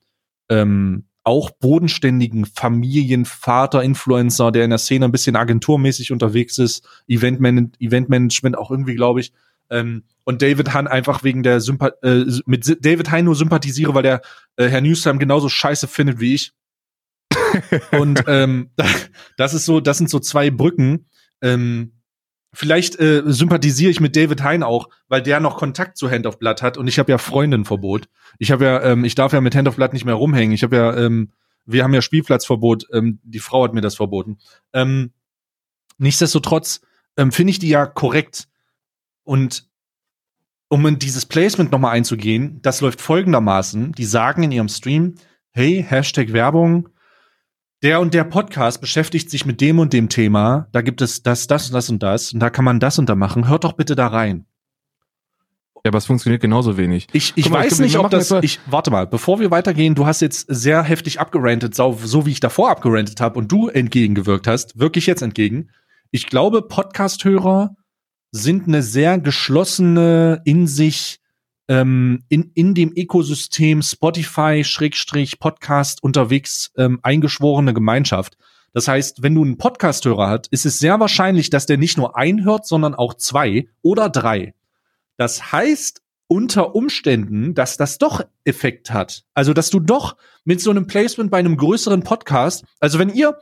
ähm, auch bodenständigen Familienvater, Influencer, der in der Szene ein bisschen agenturmäßig unterwegs ist, Eventman Eventmanagement auch irgendwie, glaube ich. Ähm, und David Hahn einfach wegen der Sympa äh, mit David Hein nur sympathisiere, weil der äh, Herr Newstime genauso scheiße findet wie ich. Und ähm, das ist so, das sind so zwei Brücken. Ähm, vielleicht äh, sympathisiere ich mit David Hein auch, weil der noch Kontakt zu Hand of Blood hat und ich habe ja Freundinnenverbot. Ich habe ja, ähm, ich darf ja mit Hand of Blood nicht mehr rumhängen. Ich habe ja, ähm, wir haben ja Spielplatzverbot. Ähm, die Frau hat mir das verboten. Ähm, nichtsdestotrotz ähm, finde ich die ja korrekt. Und um in dieses Placement nochmal einzugehen, das läuft folgendermaßen. Die sagen in ihrem Stream, hey, Hashtag Werbung, der und der Podcast beschäftigt sich mit dem und dem Thema, da gibt es das, das, das und das, und da kann man das und da machen, hört doch bitte da rein. Ja, aber es funktioniert genauso wenig. Ich, ich mal, weiß ich nicht, ob das. Ich, warte mal, bevor wir weitergehen, du hast jetzt sehr heftig abgerantet, so, so wie ich davor abgerantet habe und du entgegengewirkt hast, wirklich jetzt entgegen. Ich glaube, Podcast-Hörer sind eine sehr geschlossene, in sich, ähm, in, in dem Ökosystem Spotify, Schrägstrich, Podcast unterwegs ähm, eingeschworene Gemeinschaft. Das heißt, wenn du einen Podcast-Hörer hast, ist es sehr wahrscheinlich, dass der nicht nur einen hört, sondern auch zwei oder drei. Das heißt unter Umständen, dass das doch Effekt hat. Also, dass du doch mit so einem Placement bei einem größeren Podcast, also wenn ihr,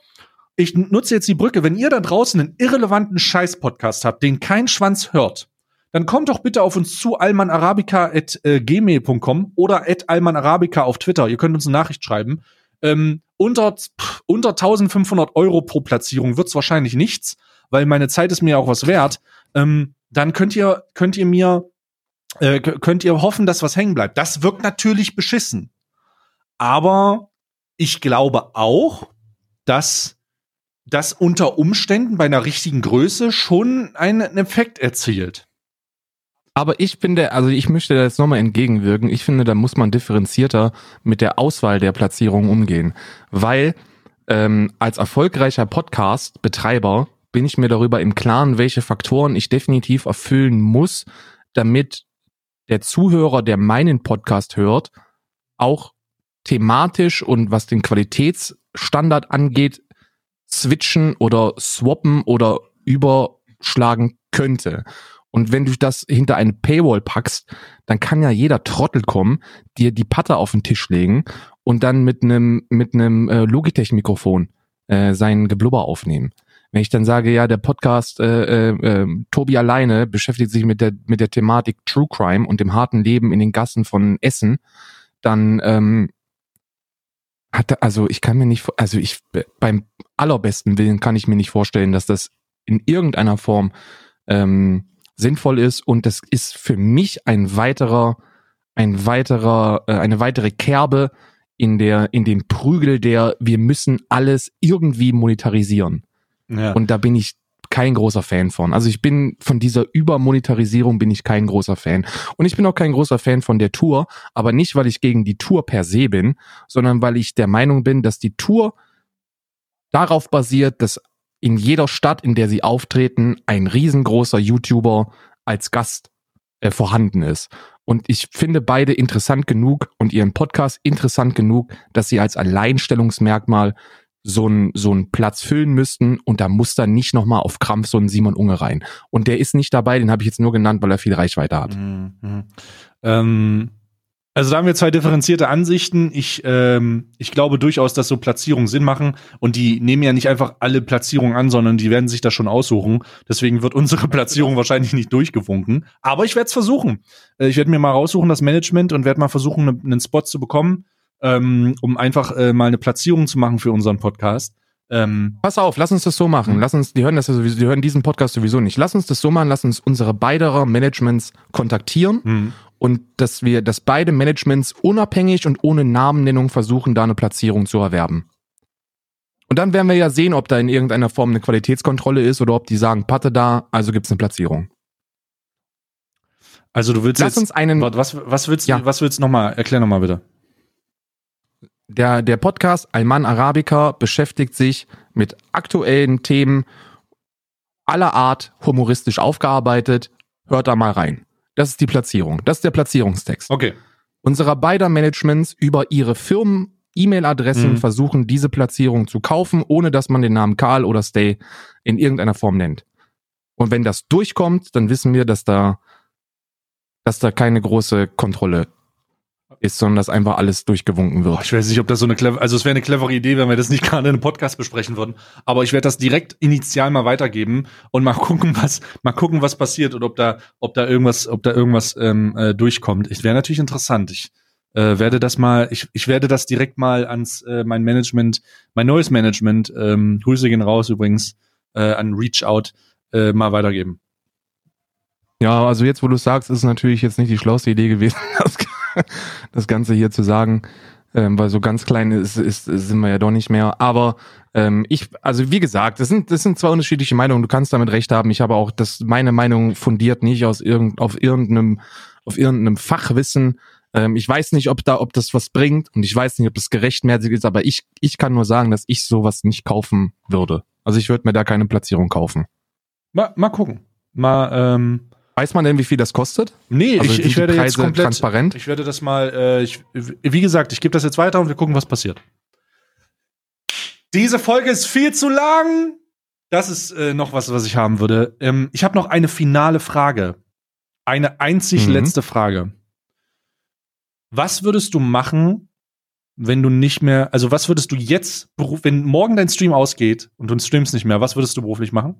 ich nutze jetzt die Brücke, wenn ihr da draußen einen irrelevanten Scheiß-Podcast habt, den kein Schwanz hört, dann kommt doch bitte auf uns zu, almanarabica.gmail.com oder at almanarabica auf Twitter. Ihr könnt uns eine Nachricht schreiben. Ähm, unter, pff, unter 1500 Euro pro Platzierung wird's wahrscheinlich nichts, weil meine Zeit ist mir auch was wert. Ähm, dann könnt ihr, könnt ihr mir, äh, könnt ihr hoffen, dass was hängen bleibt. Das wirkt natürlich beschissen. Aber ich glaube auch, dass das unter Umständen bei einer richtigen Größe schon einen Effekt erzielt. Aber ich finde, also ich möchte da jetzt nochmal entgegenwirken. Ich finde, da muss man differenzierter mit der Auswahl der Platzierung umgehen. Weil ähm, als erfolgreicher Podcast-Betreiber bin ich mir darüber im Klaren, welche Faktoren ich definitiv erfüllen muss, damit der Zuhörer, der meinen Podcast hört, auch thematisch und was den Qualitätsstandard angeht, switchen oder swappen oder überschlagen könnte. Und wenn du das hinter eine Paywall packst, dann kann ja jeder Trottel kommen, dir die Patte auf den Tisch legen und dann mit einem mit einem äh, Logitech Mikrofon äh, sein Geblubber aufnehmen. Wenn ich dann sage, ja, der Podcast äh, äh, äh, Tobi alleine beschäftigt sich mit der mit der Thematik True Crime und dem harten Leben in den Gassen von Essen, dann ähm, hat also ich kann mir nicht also ich beim allerbesten Willen kann ich mir nicht vorstellen, dass das in irgendeiner Form ähm, sinnvoll ist und das ist für mich ein weiterer ein weiterer äh, eine weitere Kerbe in der in dem Prügel der wir müssen alles irgendwie monetarisieren. Ja. Und da bin ich kein großer Fan von. Also ich bin von dieser Übermonetarisierung bin ich kein großer Fan. Und ich bin auch kein großer Fan von der Tour, aber nicht, weil ich gegen die Tour per se bin, sondern weil ich der Meinung bin, dass die Tour darauf basiert, dass in jeder Stadt, in der sie auftreten, ein riesengroßer YouTuber als Gast äh, vorhanden ist. Und ich finde beide interessant genug und ihren Podcast interessant genug, dass sie als Alleinstellungsmerkmal so einen so Platz füllen müssten und da muss dann nicht nochmal auf Krampf so ein Simon Unge rein. Und der ist nicht dabei, den habe ich jetzt nur genannt, weil er viel Reichweite hat. Mhm. Ähm, also da haben wir zwei differenzierte Ansichten. Ich, ähm, ich glaube durchaus, dass so Platzierungen Sinn machen und die nehmen ja nicht einfach alle Platzierungen an, sondern die werden sich das schon aussuchen. Deswegen wird unsere Platzierung wahrscheinlich nicht durchgewunken. Aber ich werde es versuchen. Äh, ich werde mir mal raussuchen, das Management, und werde mal versuchen, ne, einen Spot zu bekommen ähm, um einfach äh, mal eine Platzierung zu machen für unseren Podcast. Ähm, Pass auf, lass uns das so machen. Lass uns, die hören das ja sowieso, die hören diesen Podcast sowieso nicht. Lass uns das so machen, lass uns unsere beiderer Managements kontaktieren Mhm. und dass wir, dass beide Managements unabhängig und ohne Namennennung versuchen, da eine Platzierung zu erwerben. Und dann werden wir ja sehen, ob da in irgendeiner Form eine Qualitätskontrolle ist oder ob die sagen, Patte da, also gibt's eine Platzierung. also du willst Lass jetzt, uns einen, was, was willst du, Ja. was willst du nochmal, erklär nochmal bitte. Der, der Podcast Alman Arabica beschäftigt sich mit aktuellen Themen aller Art humoristisch aufgearbeitet. Hört da mal rein. Das ist die Platzierung. Das ist der Platzierungstext. Okay. Unserer beider Managements über ihre Firmen E-Mail-Adressen Mhm. versuchen, diese Platzierung zu kaufen, ohne dass man den Namen Karl oder Stay in irgendeiner Form nennt. Und wenn das durchkommt, dann wissen wir, dass da, dass da keine große Kontrolle ist, sondern dass einfach alles durchgewunken wird. Ich weiß nicht, ob das so eine clever, also es wäre eine clevere Idee, wenn wir das nicht gerade in einem Podcast besprechen würden. Aber ich werde das direkt initial mal weitergeben und mal gucken, was, mal gucken, was passiert und ob da, ob da irgendwas, ob da irgendwas ähm, äh, durchkommt. Ich wäre natürlich interessant. Ich äh, werde das mal, ich, ich werde das direkt mal ans äh, mein Management, mein neues Management, ähm, Grüße gehen raus übrigens äh, an Reach Out äh, mal weitergeben. Ja, also jetzt, wo du sagst, ist natürlich jetzt nicht die schlauste Idee gewesen, das, das Ganze hier zu sagen, ähm, weil so ganz klein ist, ist, sind wir ja doch nicht mehr. Aber ähm, ich, also wie gesagt, das sind, das sind zwei unterschiedliche Meinungen. Du kannst damit recht haben. Ich habe auch, dass meine Meinung fundiert nicht aus irgend, auf irgendeinem, auf irgendeinem Fachwissen. Ähm, ich weiß nicht, ob da, ob das was bringt und ich weiß nicht, ob das gerechtmäßig ist. Aber ich, ich kann nur sagen, dass ich sowas nicht kaufen würde. Also ich würde mir da keine Platzierung kaufen. Mal, mal gucken. Mal, ähm, Weiß man denn, wie viel das kostet? Nee, Also ich, ich werde jetzt komplett transparent? Ich werde das mal, äh, ich, wie gesagt, ich gebe das jetzt weiter und wir gucken, was passiert. Diese Folge ist viel zu lang. Das ist äh, noch was, was ich haben würde. Ähm, ich habe noch eine finale Frage. Eine einzig Mhm. letzte Frage. Was würdest du machen, wenn du nicht mehr, also was würdest du jetzt, wenn morgen dein Stream ausgeht und du streamst nicht mehr, was würdest du beruflich machen?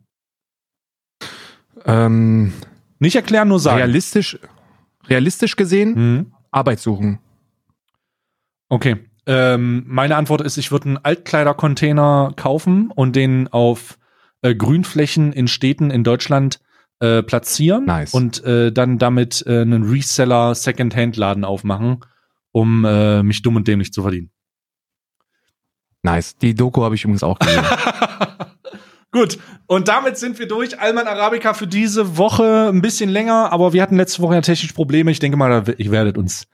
Ähm, Nicht erklären, nur sagen. realistisch, realistisch gesehen, Mhm. Arbeit suchen. Okay. Ähm, meine Antwort ist, ich würde einen Altkleidercontainer kaufen und den auf äh, Grünflächen in Städten in Deutschland äh, platzieren Nice. und äh, dann damit äh, einen Reseller Secondhand-Laden aufmachen, um äh, mich dumm und dämlich zu verdienen. Nice. Die Doku habe ich übrigens auch gesehen. Gut, und damit sind wir durch. Alman Arabica für diese Woche ein bisschen länger, aber wir hatten letzte Woche ja technische Probleme. Ich denke mal, ihr werdet uns,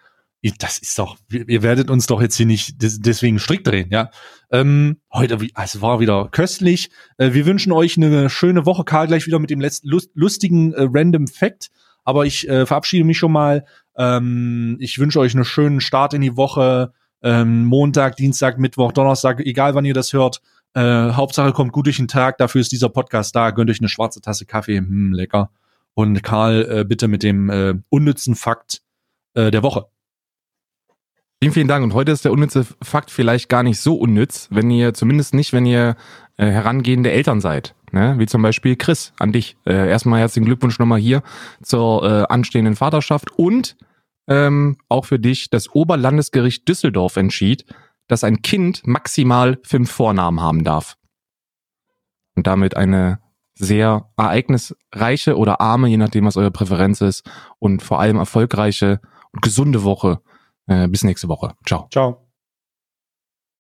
das ist doch, ihr werdet uns doch jetzt hier nicht des- deswegen strikt drehen, ja. Ähm, heute, es war wieder köstlich. Äh, wir wünschen euch eine schöne Woche. Karl gleich wieder mit dem letzten lust, lustigen äh, Random Fact. Aber ich äh, verabschiede mich schon mal. Ähm, ich wünsche euch einen schönen Start in die Woche. Ähm, Montag, Dienstag, Mittwoch, Donnerstag, egal wann ihr das hört. Äh, Hauptsache kommt gut durch den Tag, dafür ist dieser Podcast da. Gönnt euch eine schwarze Tasse Kaffee, hm, lecker. Und Karl, äh, bitte mit dem äh, unnützen Fakt äh, der Woche. vielen, vielen Dank. Und heute ist der unnütze Fakt vielleicht gar nicht so unnütz, wenn ihr, zumindest nicht, wenn ihr äh, herangehende Eltern seid. ne? wie zum Beispiel Chris an dich. Äh, erstmal herzlichen Glückwunsch nochmal hier zur äh, anstehenden Vaterschaft und ähm, auch für dich das Oberlandesgericht Düsseldorf entschied, dass ein Kind maximal fünf Vornamen haben darf. Und damit eine sehr ereignisreiche oder arme, je nachdem, was eure Präferenz ist, und vor allem erfolgreiche und gesunde Woche. Äh, bis nächste Woche. Ciao. Ciao.